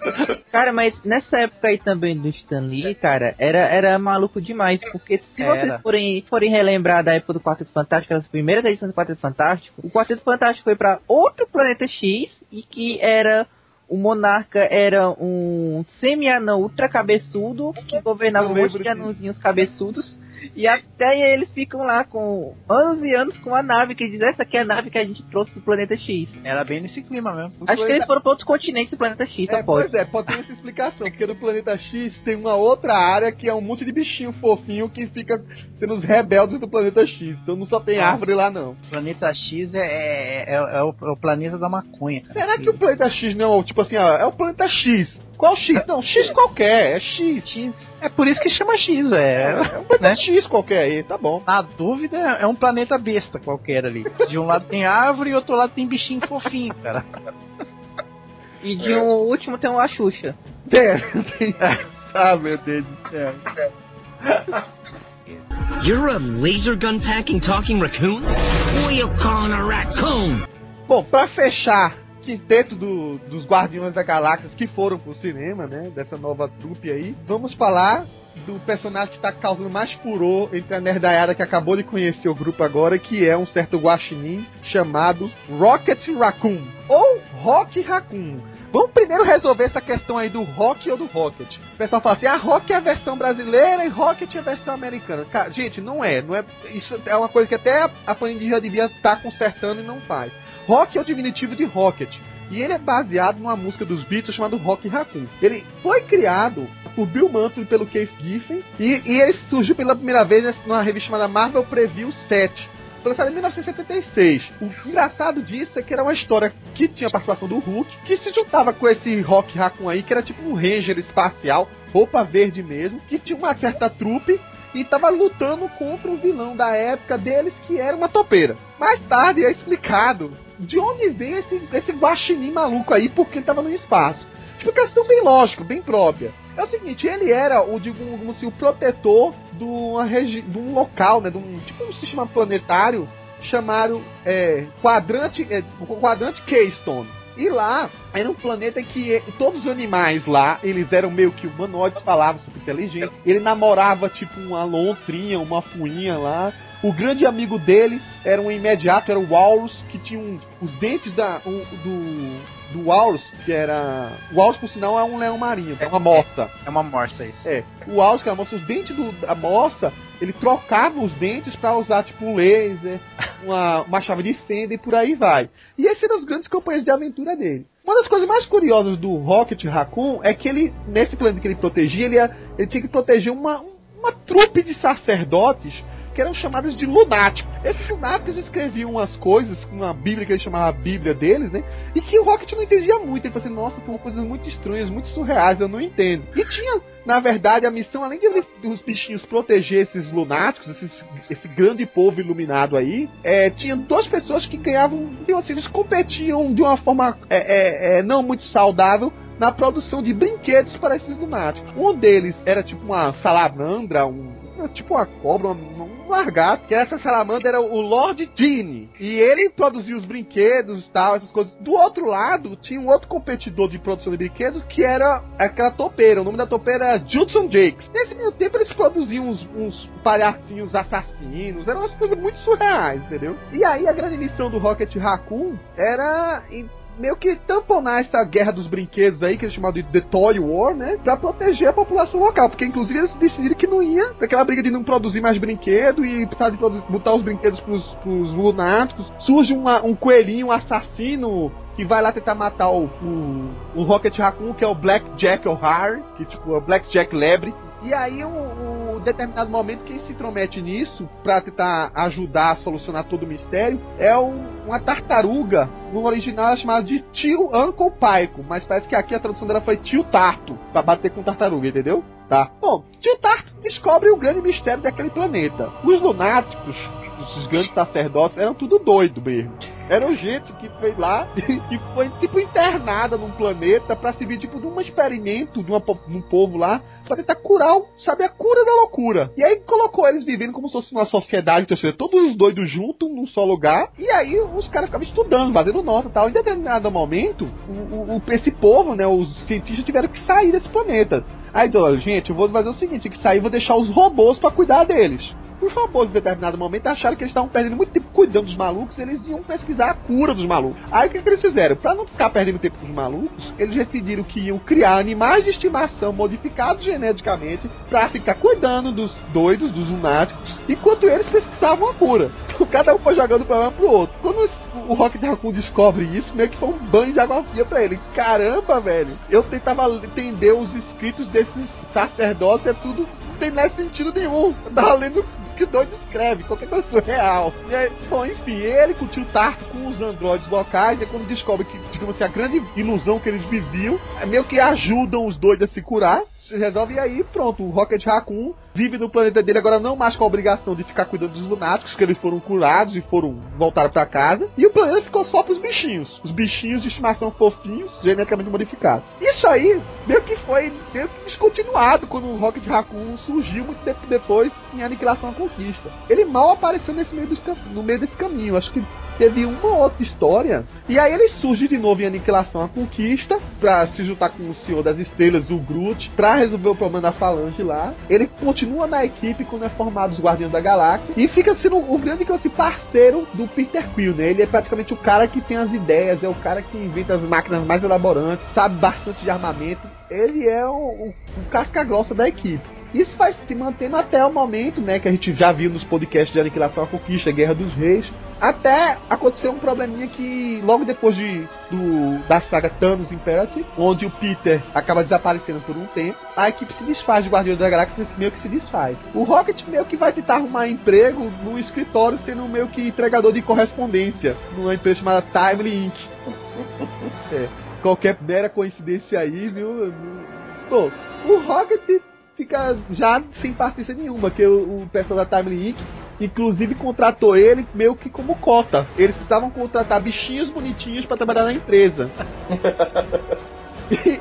Cara, mas nessa época aí também do Stan Lee, cara, era, era maluco demais. Porque se Era. vocês forem, forem relembrar da época do Quarteto Fantástico, as primeiras edições do Quarteto Fantástico, o Quarteto Fantástico foi pra outro planeta X e que era. O monarca era um semi-anão ultra cabeçudo que governava um monte de anãozinhos cabeçudos. E até eles ficam lá com anos e anos com a nave, que diz essa aqui é a nave que a gente trouxe do planeta X. Era bem nesse clima mesmo. Acho que eles foram para outros continentes do planeta X, É, pode. pois é, pode ter essa explicação, porque no planeta X tem uma outra área que é um monte de bichinho fofinho que fica sendo os rebeldes do planeta X. Então não só tem Nossa. árvore lá, não. O planeta X é, é, é, é o, é o planeta da maconha. cara. Será que o planeta X não, tipo assim, ó, é o planeta X? Qual X? Não, X qualquer, é X. X. É por isso que chama X, é. É um planeta X qualquer aí, tá bom. Na dúvida, é um planeta besta qualquer ali. De um lado tem árvore e outro lado tem bichinho fofinho, cara. E de um último tem uma Xuxa. É, tem... Ah, meu Deus do céu. You're a laser gun packing talking raccoon? Who you calling a raccoon? Bom, pra fechar, quinteto do, dos Guardiões da Galáxia que foram pro cinema, né? Dessa nova trupe aí. Vamos falar do personagem que tá causando mais furor entre a nerdaiada que acabou de conhecer o grupo agora, que é um certo guaxinim chamado Rocket Raccoon. Ou Rock Raccoon. Vamos primeiro resolver essa questão aí do Rock ou do Rocket. O pessoal fala assim, ah, Rock é a versão brasileira e Rocket é a versão americana. Cara, gente, não é. não é Isso é uma coisa que até a Panini já devia estar consertando e não faz. Rock é o diminutivo de Rocket. E ele é baseado numa música dos Beatles chamado Rock Raccoon. Ele foi criado por Bill Mantle e pelo Keith Giffen. E, e ele surgiu pela primeira vez numa revista chamada Marvel Preview 7. Lançado em 1976. O engraçado disso é que era uma história que tinha participação do Hulk, que se juntava com esse Rock Raccoon aí, que era tipo um Ranger espacial, roupa verde mesmo, que tinha uma certa trupe e estava lutando contra o vilão da época deles, que era uma topeira. Mais tarde é explicado de onde veio esse, esse guaxinim maluco aí, porque ele estava no espaço. Explicação bem lógica, bem própria. É o seguinte, ele era o, assim, o protetor de, uma de um local, né, de um, tipo um sistema planetário chamado é, quadrante, é, quadrante Keystone. E lá era um planeta que todos os animais lá, eles eram meio que humanoides, falavam super inteligentes. Ele namorava tipo uma lontrinha, uma fuinha lá. O grande amigo dele era um imediato, era o Walrus, que tinha um, os dentes da, um, do, do Walrus, que era. O Walrus, por sinal, é um leão marinho, é uma morsa. É uma morsa isso. É. O Walrus, que é uma morsa, os dentes do, da morsa, ele trocava os dentes para usar tipo um laser, uma, uma chave de fenda e por aí vai. E esses eram os grandes companheiros de aventura dele. Uma das coisas mais curiosas do Rocket Raccoon é que ele, nesse planeta que ele protegia, ele, ia, ele tinha que proteger uma, uma trupe de sacerdotes que eram chamados de lunáticos. Esses lunáticos escreviam umas coisas, uma bíblia que ele chamava a bíblia deles, né? E que o Rocket não entendia muito. Ele falou assim, nossa, são coisas muito estranhas, muito surreais, eu não entendo. E tinha, na verdade, a missão, além de dos bichinhos proteger esses lunáticos, esses- esse grande povo iluminado aí, é, tinha duas pessoas que ganhavam, assim, eles competiam de uma forma é, é, é, não muito saudável na produção de brinquedos para esses lunáticos. Um deles era tipo uma salamandra, um, tipo uma cobra, um, um largato, que essa salamandra era o Lord Genie. E ele produzia os brinquedos e tal, essas coisas. Do outro lado, tinha um outro competidor de produção de brinquedos, que era aquela topeira. O nome da topeira era Judson Jakes. Nesse meio tempo, eles produziam uns, uns palhacinhos assassinos, eram umas coisas muito surreais, entendeu? E aí, a grande missão do Rocket Raccoon era... meio que tamponar essa guerra dos brinquedos aí, que eles chamavam de The Toy War, né? Pra proteger a população local. Porque, inclusive, eles decidiram que não ia. Aquela briga de não produzir mais brinquedo e precisar de botar os brinquedos pros, pros lunáticos. Surge uma- um coelhinho assassino que vai lá tentar matar o, o, o Rocket Raccoon, que é o Black Jack O'Hare, que tipo é o Black Jack Lebre. E aí, um, um determinado momento, quem se intromete nisso pra tentar ajudar a solucionar todo o mistério é um- uma tartaruga. No original é chamada de Tio Uncle Paico, mas parece que aqui a tradução dela foi Tio Tarto, pra bater com tartaruga, entendeu? Tá. Bom, Tio Tarto descobre o grande mistério daquele planeta. Os lunáticos, esses grandes sacerdotes, eram tudo doido mesmo. Eram gente que foi lá que foi tipo internada num planeta pra servir tipo de um experimento de, uma, de um povo lá pra tentar curar, sabe, a cura da loucura. E aí colocou eles vivendo como se fosse uma sociedade, ou seja, todos os doidos juntos num só lugar. E aí os caras ficavam estudando, fazendo nota e tal. Em determinado momento, o, o- esse povo, né, os cientistas tiveram que sair desse planeta. Aí, gente, eu vou fazer o seguinte, que sair, vou deixar os robôs pra cuidar deles. Os robôs, em determinado momento, acharam que eles estavam perdendo muito tempo cuidando dos malucos, eles iam pesquisar a cura dos malucos. Aí o que, que eles fizeram? Pra não ficar perdendo tempo com os malucos, eles decidiram que iam criar animais de estimação modificados geneticamente pra ficar cuidando dos doidos, dos lunáticos, enquanto eles pesquisavam a cura. Então, cada um foi jogando o problema pro outro. Quando o Rocket Raccoon descobre isso, meio que foi um banho de água fria pra ele. Caramba, velho! Eu tentava entender os escritos desses sacerdotes, é tudo. Não tem nada sentido nenhum. Eu tava lendo que doido escreve, qualquer coisa surreal. E aí, bom, enfim, ele com o tio Tarto com os androides locais, e quando descobre que, digamos assim, a grande ilusão que eles viviam, é meio que ajudam os doidos a se curar, se resolve e aí pronto, o Rocket Raccoon vive no planeta dele agora não mais com a obrigação de ficar cuidando dos lunáticos, que eles foram curados e foram voltar para casa, e o planeta ficou só pros bichinhos, os bichinhos de estimação fofinhos, geneticamente modificados. Isso aí meio que foi meio que descontinuado quando o Rocket Raccoon surgiu muito tempo depois em Aniquilação à Conquista. Ele mal apareceu nesse meio dos, no meio desse caminho, acho que teve uma outra história. E aí ele surge de novo em Aniquilação à Conquista, pra se juntar com o Senhor das Estrelas, o Groot, pra resolver o problema da Falange lá. Ele continua na equipe quando é formado os Guardiões da Galáxia e fica sendo o grande assim, parceiro do Peter Quill, né? Ele é praticamente o cara que tem as ideias, é o cara que inventa as máquinas mais elaborantes, sabe bastante de armamento. Ele é o, o, o casca grossa da equipe. Isso vai se mantendo até o momento, né, que a gente já viu nos podcasts de Aniquilação à Conquista, Guerra dos Reis, até acontecer um probleminha que logo depois de do, da saga Thanos Imperative, onde o Peter acaba desaparecendo por um tempo, a equipe se desfaz de Guardiões da Galáxia meio que se desfaz. O Rocket meio que vai tentar arrumar emprego no escritório sendo meio que entregador de correspondência numa empresa chamada Timely Inc. é, qualquer mera coincidência aí, viu? Pô, o Rocket fica já sem paciência nenhuma, que o, o pessoal da Time Inc. inclusive contratou ele meio que como cota. Eles precisavam contratar bichinhos bonitinhos para trabalhar na empresa.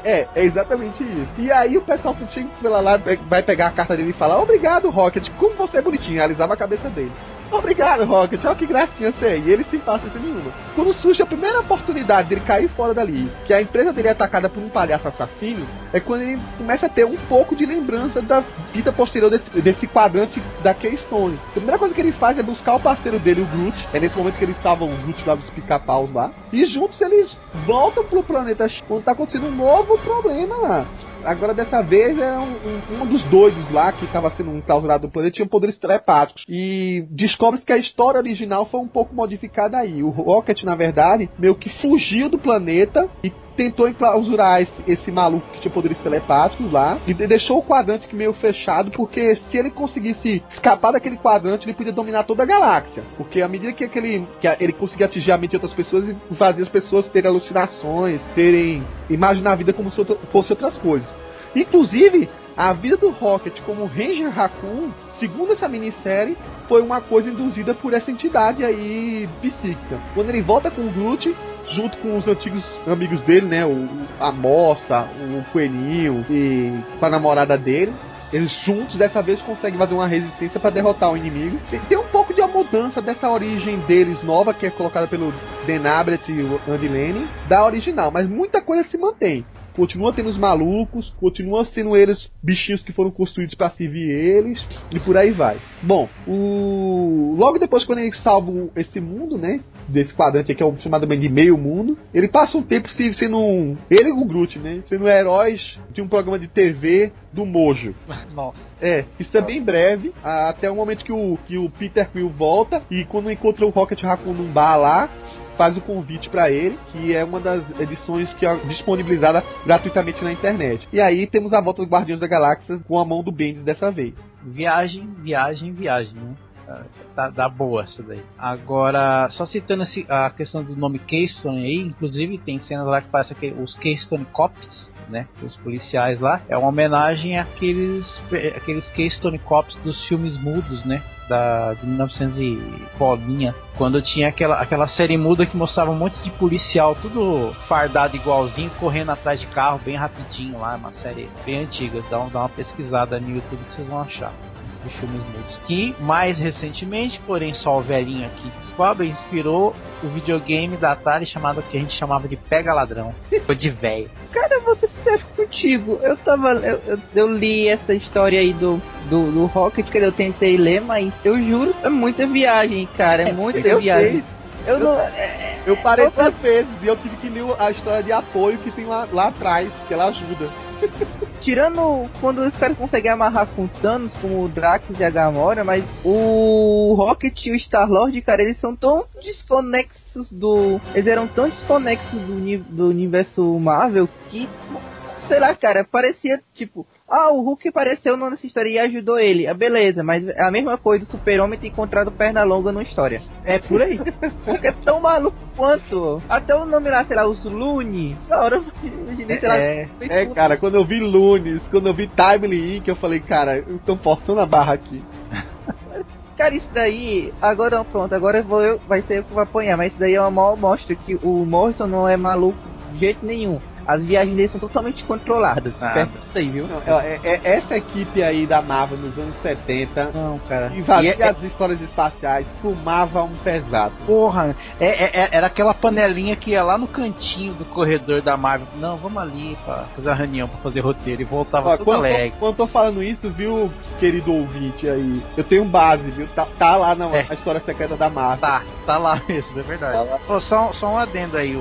é, é exatamente isso. E aí o pessoal chega pela lá, vai pegar a carta dele e falar: Obrigado, Rocket, como você é bonitinho. Alisava a cabeça dele. Obrigado, Rocket. Olha que gracinha você é. E ele sem paciência nenhuma. Quando surge a primeira oportunidade dele cair fora dali, que a empresa dele é atacada por um palhaço assassino, é quando ele começa a ter um pouco de lembrança da vida posterior desse, desse quadrante da Keystone. A primeira coisa que ele faz é buscar o parceiro dele, o Groot. É nesse momento que eles estavam, o Groot lá dos pica-paus lá. E juntos eles voltam pro planeta quando tá acontecendo um novo problema lá. Agora, dessa vez, é um, um, um dos doidos lá que estava sendo enclausurado do planeta tinha poderes telepáticos. E descobre-se que a história original foi um pouco modificada aí. O Rocket, na verdade, meio que fugiu do planeta e tentou enclausurar esse, esse, maluco que tinha poderes telepáticos lá e deixou o quadrante meio fechado, porque se ele conseguisse escapar daquele quadrante, ele podia dominar toda a galáxia. Porque à medida que, aquele, que ele conseguia atingir a mente de outras pessoas e fazer as pessoas terem alucinações, terem. imaginar a vida como se fosse outras coisas. Inclusive, a vida do Rocket como Ranger Raccoon, segundo essa minissérie, foi uma coisa induzida por essa entidade aí psíquica. Quando ele volta com o Groot, junto com os antigos amigos dele, né? O, a moça, o coelhinho e com a namorada dele. Eles juntos dessa vez conseguem fazer uma resistência para derrotar o inimigo. Tem, tem, um pouco de uma mudança dessa origem deles nova, que é colocada pelo Dan e o Andy Lanning, da original, mas muita coisa se mantém continua tendo os malucos, continua sendo eles bichinhos que foram construídos para servir eles e por aí vai. Bom, o logo depois quando ele salva esse mundo, né, desse quadrante aqui, que é o chamado de meio mundo, ele passa um tempo sendo um, ele e o Groot, né, sendo heróis de um programa de TV do Mojo. Nossa. É, isso é bem breve, até o momento que o, que o Peter Quill volta e quando encontra o Rocket Raccoon num bar lá, faz o convite para ele, que é uma das edições que é disponibilizada gratuitamente na internet. E aí temos a volta do Guardiões da Galáxia com a mão do Bendis dessa vez. Viagem, viagem, viagem, né? Tá, tá, boa isso daí. Agora, só citando esse, a questão do nome Keystone aí, inclusive tem cenas lá que parece que os Keystone Cops, né? Os policiais lá. É uma homenagem àqueles, àqueles Keystone Cops dos filmes mudos, né? Da, de 1900 e bolinha, quando tinha aquela, aquela série muda que mostrava um monte de policial, tudo fardado igualzinho, correndo atrás de carro bem rapidinho lá, uma série bem antiga. Dá, dá uma pesquisada no YouTube que vocês vão achar. Dos filmes mudos. Que mais recentemente, porém só o velhinho aqui descobre, inspirou o videogame da Atari chamado que a gente chamava de Pega Ladrão. Foi de velho. Cara, vou ser sincero contigo. Eu tava. Eu, eu, eu li essa história aí do, do, do Rocket que eu tentei ler, mas eu juro, é muita viagem, cara. É muita eu viagem. sei. Eu, não. é- Eu parei Eu- duas vezes e eu tive que ler a história de apoio que tem lá, lá atrás, que ela ajuda. Tirando quando os caras conseguem amarrar com Thanos, com o Drax e a Gamora, mas o Rocket e o Star-Lord, cara, eles são tão desconexos do. Eles eram tão desconexos do, do universo Marvel que. Sei lá, cara, parecia tipo. Ah, o Hulk apareceu nessa história e ajudou ele. Ah, beleza, mas é a mesma coisa o Super-Homem ter encontrado perna longa numa história. É por aí. Porque é tão maluco quanto. Até o nome lá, sei lá, os Looney. Na hora eu imaginei, sei lá. É, É, cara, quando eu vi Lunes, quando eu vi Timely Inc., eu falei, cara, eu tô forçando a barra aqui. Cara, isso daí, agora pronto, agora eu vou, eu, vai ser eu que vou apanhar, mas isso daí é uma maior mostra que o Morrison não é maluco de jeito nenhum. As viagens dele são totalmente controladas. Ah. Perto disso aí, viu? Não, é- é- é- essa equipe aí da Marvel nos anos 70 não, cara. invazia E é- as histórias espaciais, fumava um pesado. Porra, é, é- é- era aquela panelinha que ia lá no cantinho do corredor da Marvel. Não, vamos ali pra fazer a reunião pra fazer roteiro e voltava Ó, tudo quando, alegre. tô, quando eu tô falando isso, viu, querido ouvinte aí, eu tenho base, viu? Tá, tá lá na, É. história secreta da Marvel. Tá, tá lá mesmo, é verdade. Tá. Pô, só, só um adendo aí, o,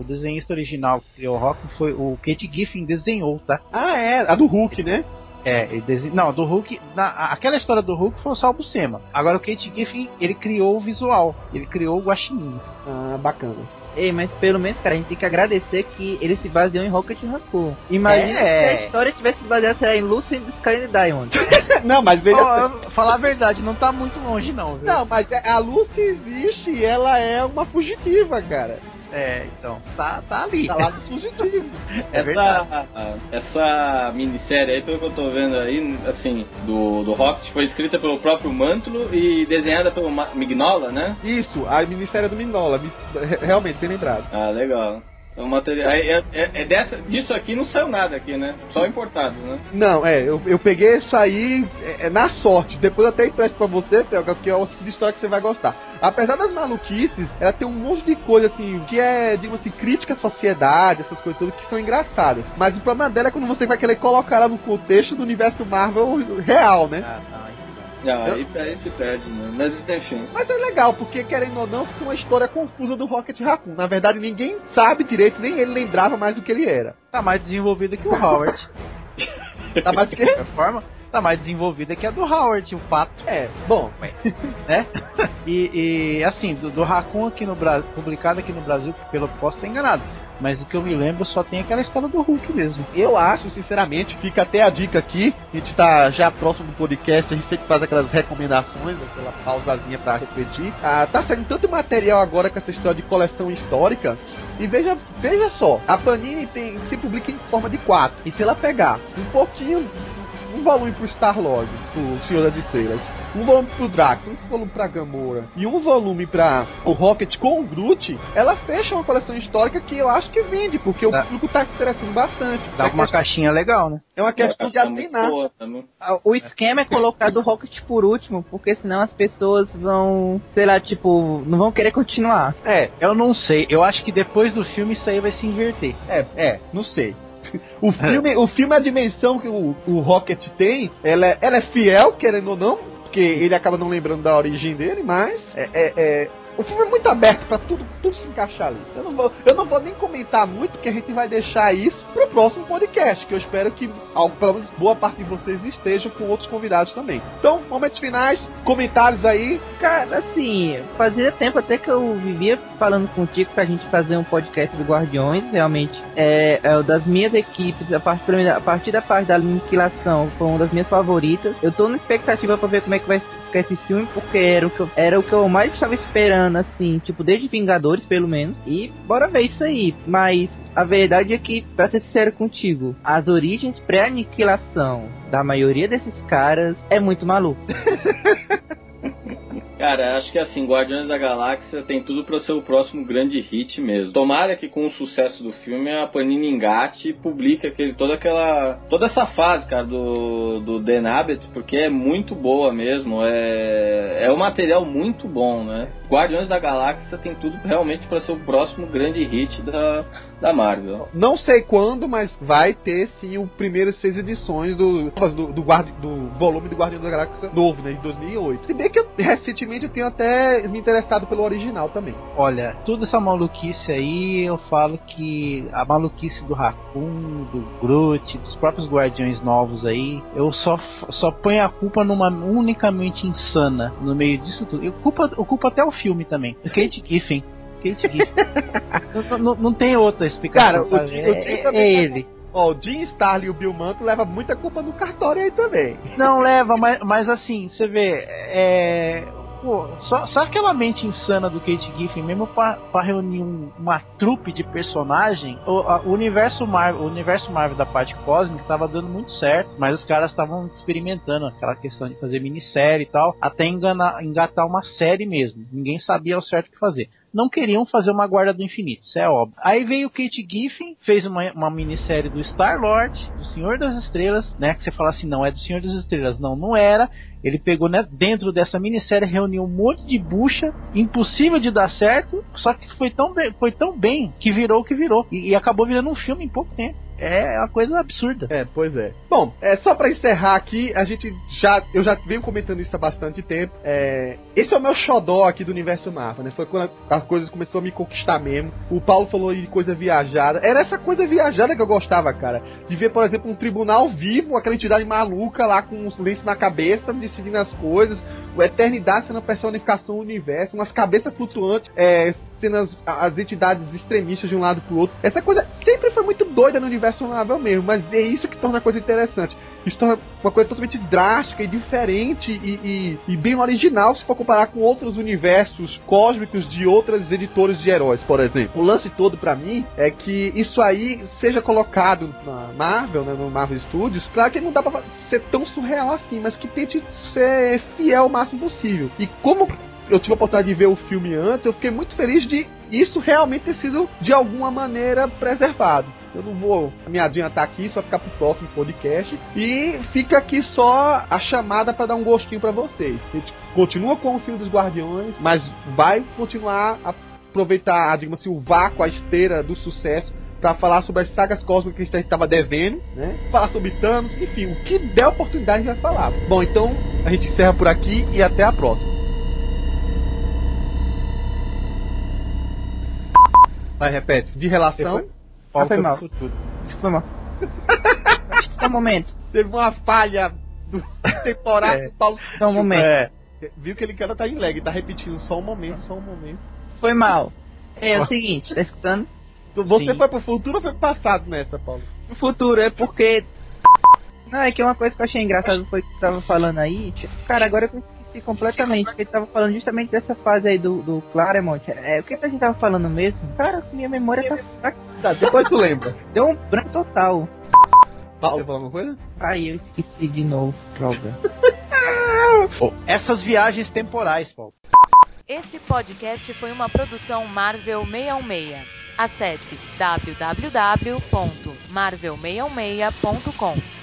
o desenhista original que criou Rock foi o Kate Giffen desenhou, tá? Ah, é, a do Hulk, né? É, ele dese... não, do Hulk, na, aquela história do Hulk foi o Sal Buscema. Agora o Kate Giffen, ele criou o visual, ele criou o guaxinim. Ah, bacana. Ei, mas pelo menos, cara, a gente tem que agradecer que ele se baseou em Rocket Raccoon. Imagina É. se a história tivesse se baseado sei lá, em Lucy and the Sky and Diamond. Não, mas veja Ó, falar a verdade, não tá muito longe não, viu? Não, mas é- a Lucy existe e ela é uma fugitiva, cara. É, então, tá, tá ali. Tá lá dos fugitivos. É verdade. Essa, essa minissérie aí, pelo que eu tô vendo aí, assim, do, do Rocket, foi escrita pelo próprio Mantulo e desenhada pelo Ma- Mignola, né? Isso, a Ministério do Minola, me- re- realmente, bem lembrado. Ah, legal. Então, material, é, é, é dessa, disso aqui não saiu nada aqui, né? Só importado, né? Não, é, eu, eu peguei isso aí é, é na sorte. Depois até empresto pra você, Pelga, que é o tipo de história que você vai gostar. Apesar das maluquices, ela tem um monte de coisa assim, que é, digamos assim, crítica à sociedade, essas coisas tudo que são engraçadas. Mas o problema dela é quando você vai querer colocar ela no contexto do universo Marvel real, né? Ah, não, isso Não, aí, aí se perde, né? Mas enfim. Mas é legal, porque querendo ou não, fica uma história confusa do Rocket Raccoon. Na verdade, ninguém sabe direito, nem ele lembrava mais do que ele era. tá mais desenvolvida que o Howard. Tá mais que. De qualquer forma, tá mais desenvolvida que a do Howard, o pato. É, bom, né? E, e, assim, do, do Raccoon aqui no Brasil, publicado aqui no Brasil, pelo posso estar enganado. Mas o que eu me lembro só tem aquela história do Hulk mesmo. eu acho, sinceramente, fica até a dica aqui. A gente tá já próximo do podcast, a gente sempre faz aquelas recomendações, aquela pausazinha pra refletir. Ah, tá saindo tanto material agora com essa história de coleção histórica. E veja, veja só, a Panini tem, se publica em forma de quatro. E se ela pegar um pouquinho, um volume pro Star-Lord, pro Senhor das Estrelas, um volume pro Drax, um volume pra Gamora e um volume pra o Rocket com o Groot, ela fecha uma coleção histórica que eu acho que vende, porque o Dá- público tá se interessando bastante. Dá é, uma questão, caixinha legal, né? é uma questão de Tá muito atenar. boa também. Ah, O esquema é colocar do Rocket por último, porque senão as pessoas vão, sei lá, tipo, não vão querer continuar. É, Eu não sei, eu acho que depois do filme isso aí vai se inverter. é, é, não sei. O filme, o filme, a dimensão que o, o Rocket tem, ela é, ela é fiel, querendo ou não, porque ele acaba não lembrando da origem dele, mas é, é- é- o filme é muito aberto pra tudo, tudo se encaixar ali. Eu não, vou, eu não vou nem comentar muito, porque a gente vai deixar isso pro próximo podcast, que eu espero que algo, pelo menos boa parte de vocês estejam com outros convidados também. Então, momentos finais, comentários aí. Cara, assim, fazia tempo até que eu vivia falando contigo pra gente fazer um podcast do Guardiões, realmente. É, é das minhas equipes, a partir, a partir da parte da aniquilação, foi uma das minhas favoritas. Eu tô na expectativa pra ver como é que vai ficar esse filme, porque era o que eu, era o que eu mais estava esperando, assim, tipo, desde Vingadores, pelo menos. E bora ver isso aí. Mas a verdade é que, pra ser sincero contigo, as origens pré-aniquilação da maioria desses caras é muito maluco. Cara, acho que assim, Guardiões da Galáxia tem tudo para ser o próximo grande hit mesmo. Tomara que com o sucesso do filme a Panini engate e publique aquele, toda aquela. toda essa fase, cara, do, do The Nabbit, porque é muito boa mesmo. É, é um material muito bom, né? Guardiões da Galáxia tem tudo realmente para ser o próximo grande hit da, da Marvel. Não sei quando, mas vai ter sim o primeiro seis edições do do, do, guardi, do volume do Guardião da Galáxia novo, né, de 2008. Se bem que eu, recentemente eu tenho até me interessado pelo original também. Olha, toda essa maluquice aí, eu falo que a maluquice do Raccoon, do Groot, dos próprios Guardiões novos aí, eu só só ponho a culpa numa unicamente insana no meio disso tudo. Eu culpo, eu culpo até o filme também. O Kate Giffen. Kate Giffen. não, não, não, tem outra explicação. Cara, o, Tim, é, o Tim é, também é tá- ele. Ó, o Jim Starlin e o Bill Manto levam muita culpa no cartório aí também. Não leva, mas, mas assim, você vê, é. Pô, só, só aquela mente insana do Kate Giffen, mesmo pra, pra reunir um- uma trupe de personagem, o, a- o universo Marvel, o universo Marvel da parte cósmica tava dando muito certo, mas os caras estavam experimentando aquela questão de fazer minissérie e tal, até enganar, engatar uma série mesmo. Ninguém sabia ao certo o que fazer não queriam fazer uma Guarda do Infinito, isso é óbvio. Aí veio Kate Giffen, fez uma, uma minissérie do Star-Lord, do Senhor das Estrelas, né? Que você fala assim, não é do Senhor das Estrelas. Não, não era. Ele pegou né, dentro dessa minissérie, reuniu um monte de bucha, impossível de dar certo, só que foi tão bem, foi tão bem que virou o que virou. E, e acabou virando um filme em pouco tempo. É uma coisa absurda. É, pois é. Bom, é só pra encerrar aqui, a gente já eu já venho comentando isso há bastante tempo. É, esse é o meu xodó aqui do universo Marvel, né? Foi quando as coisas começaram a me conquistar mesmo. O Paulo falou de coisa viajada. Era essa coisa viajada que eu gostava, cara. De ver, por exemplo, um tribunal vivo, aquela entidade maluca lá com uns lenços na cabeça, decidindo as coisas. O Eternidade sendo a personificação do universo, umas cabeças flutuantes, é, sendo as, as entidades extremistas de um lado pro outro. Essa coisa sempre foi muito doida no universo Marvel mesmo, mas é isso que torna a coisa interessante. Isso torna uma coisa totalmente drástica e diferente e, e, e bem original se for comparar com outros universos cósmicos de outras editoras de heróis, por exemplo. O lance todo pra mim é que isso aí seja colocado na Marvel, né, no Marvel Studios, claro que não dá pra ser tão surreal assim, mas que tente ser fiel o máximo possível. E como eu tive a oportunidade de ver o filme antes, eu fiquei muito feliz de isso realmente ter sido de alguma maneira preservado. Eu não vou me adiantar aqui, só ficar pro próximo podcast. E fica aqui só a chamada para dar um gostinho para vocês. A gente continua com o filme dos Guardiões, mas vai continuar a aproveitar, digamos assim, o vácuo, a esteira do sucesso para falar sobre as sagas cósmicas que a gente estava devendo, né? Falar sobre Thanos, enfim, o que der oportunidade a gente vai falar. Bom, então a gente encerra por aqui e até a próxima. Vai, repete. De relação. Ah, foi mal. Futuro. Foi mal. Só um momento. Teve uma falha do temporário É. do Paulo. Só um momento. É. Viu que ele cara tá em lag, tá repetindo só um momento, só um momento. Foi mal. É o seguinte, tá escutando? Você Sim. foi pro futuro ou foi pro passado nessa, Paulo? O futuro é porque. Não, é que uma coisa que eu achei engraçado foi que você tava falando aí. tipo, Cara, agora eu esqueci completamente. Porque ele tava falando justamente dessa fase aí do, do Claremont. É, o que a gente tava falando mesmo? Cara, minha memória tá. tá Tá, depois tu lembra. deu um branco total. Paulo, falar alguma coisa? Aí eu esqueci de novo, droga. Essas viagens temporais, Paulo. Esse podcast foi uma produção Marvel 616. Acesse www.marvel616.com.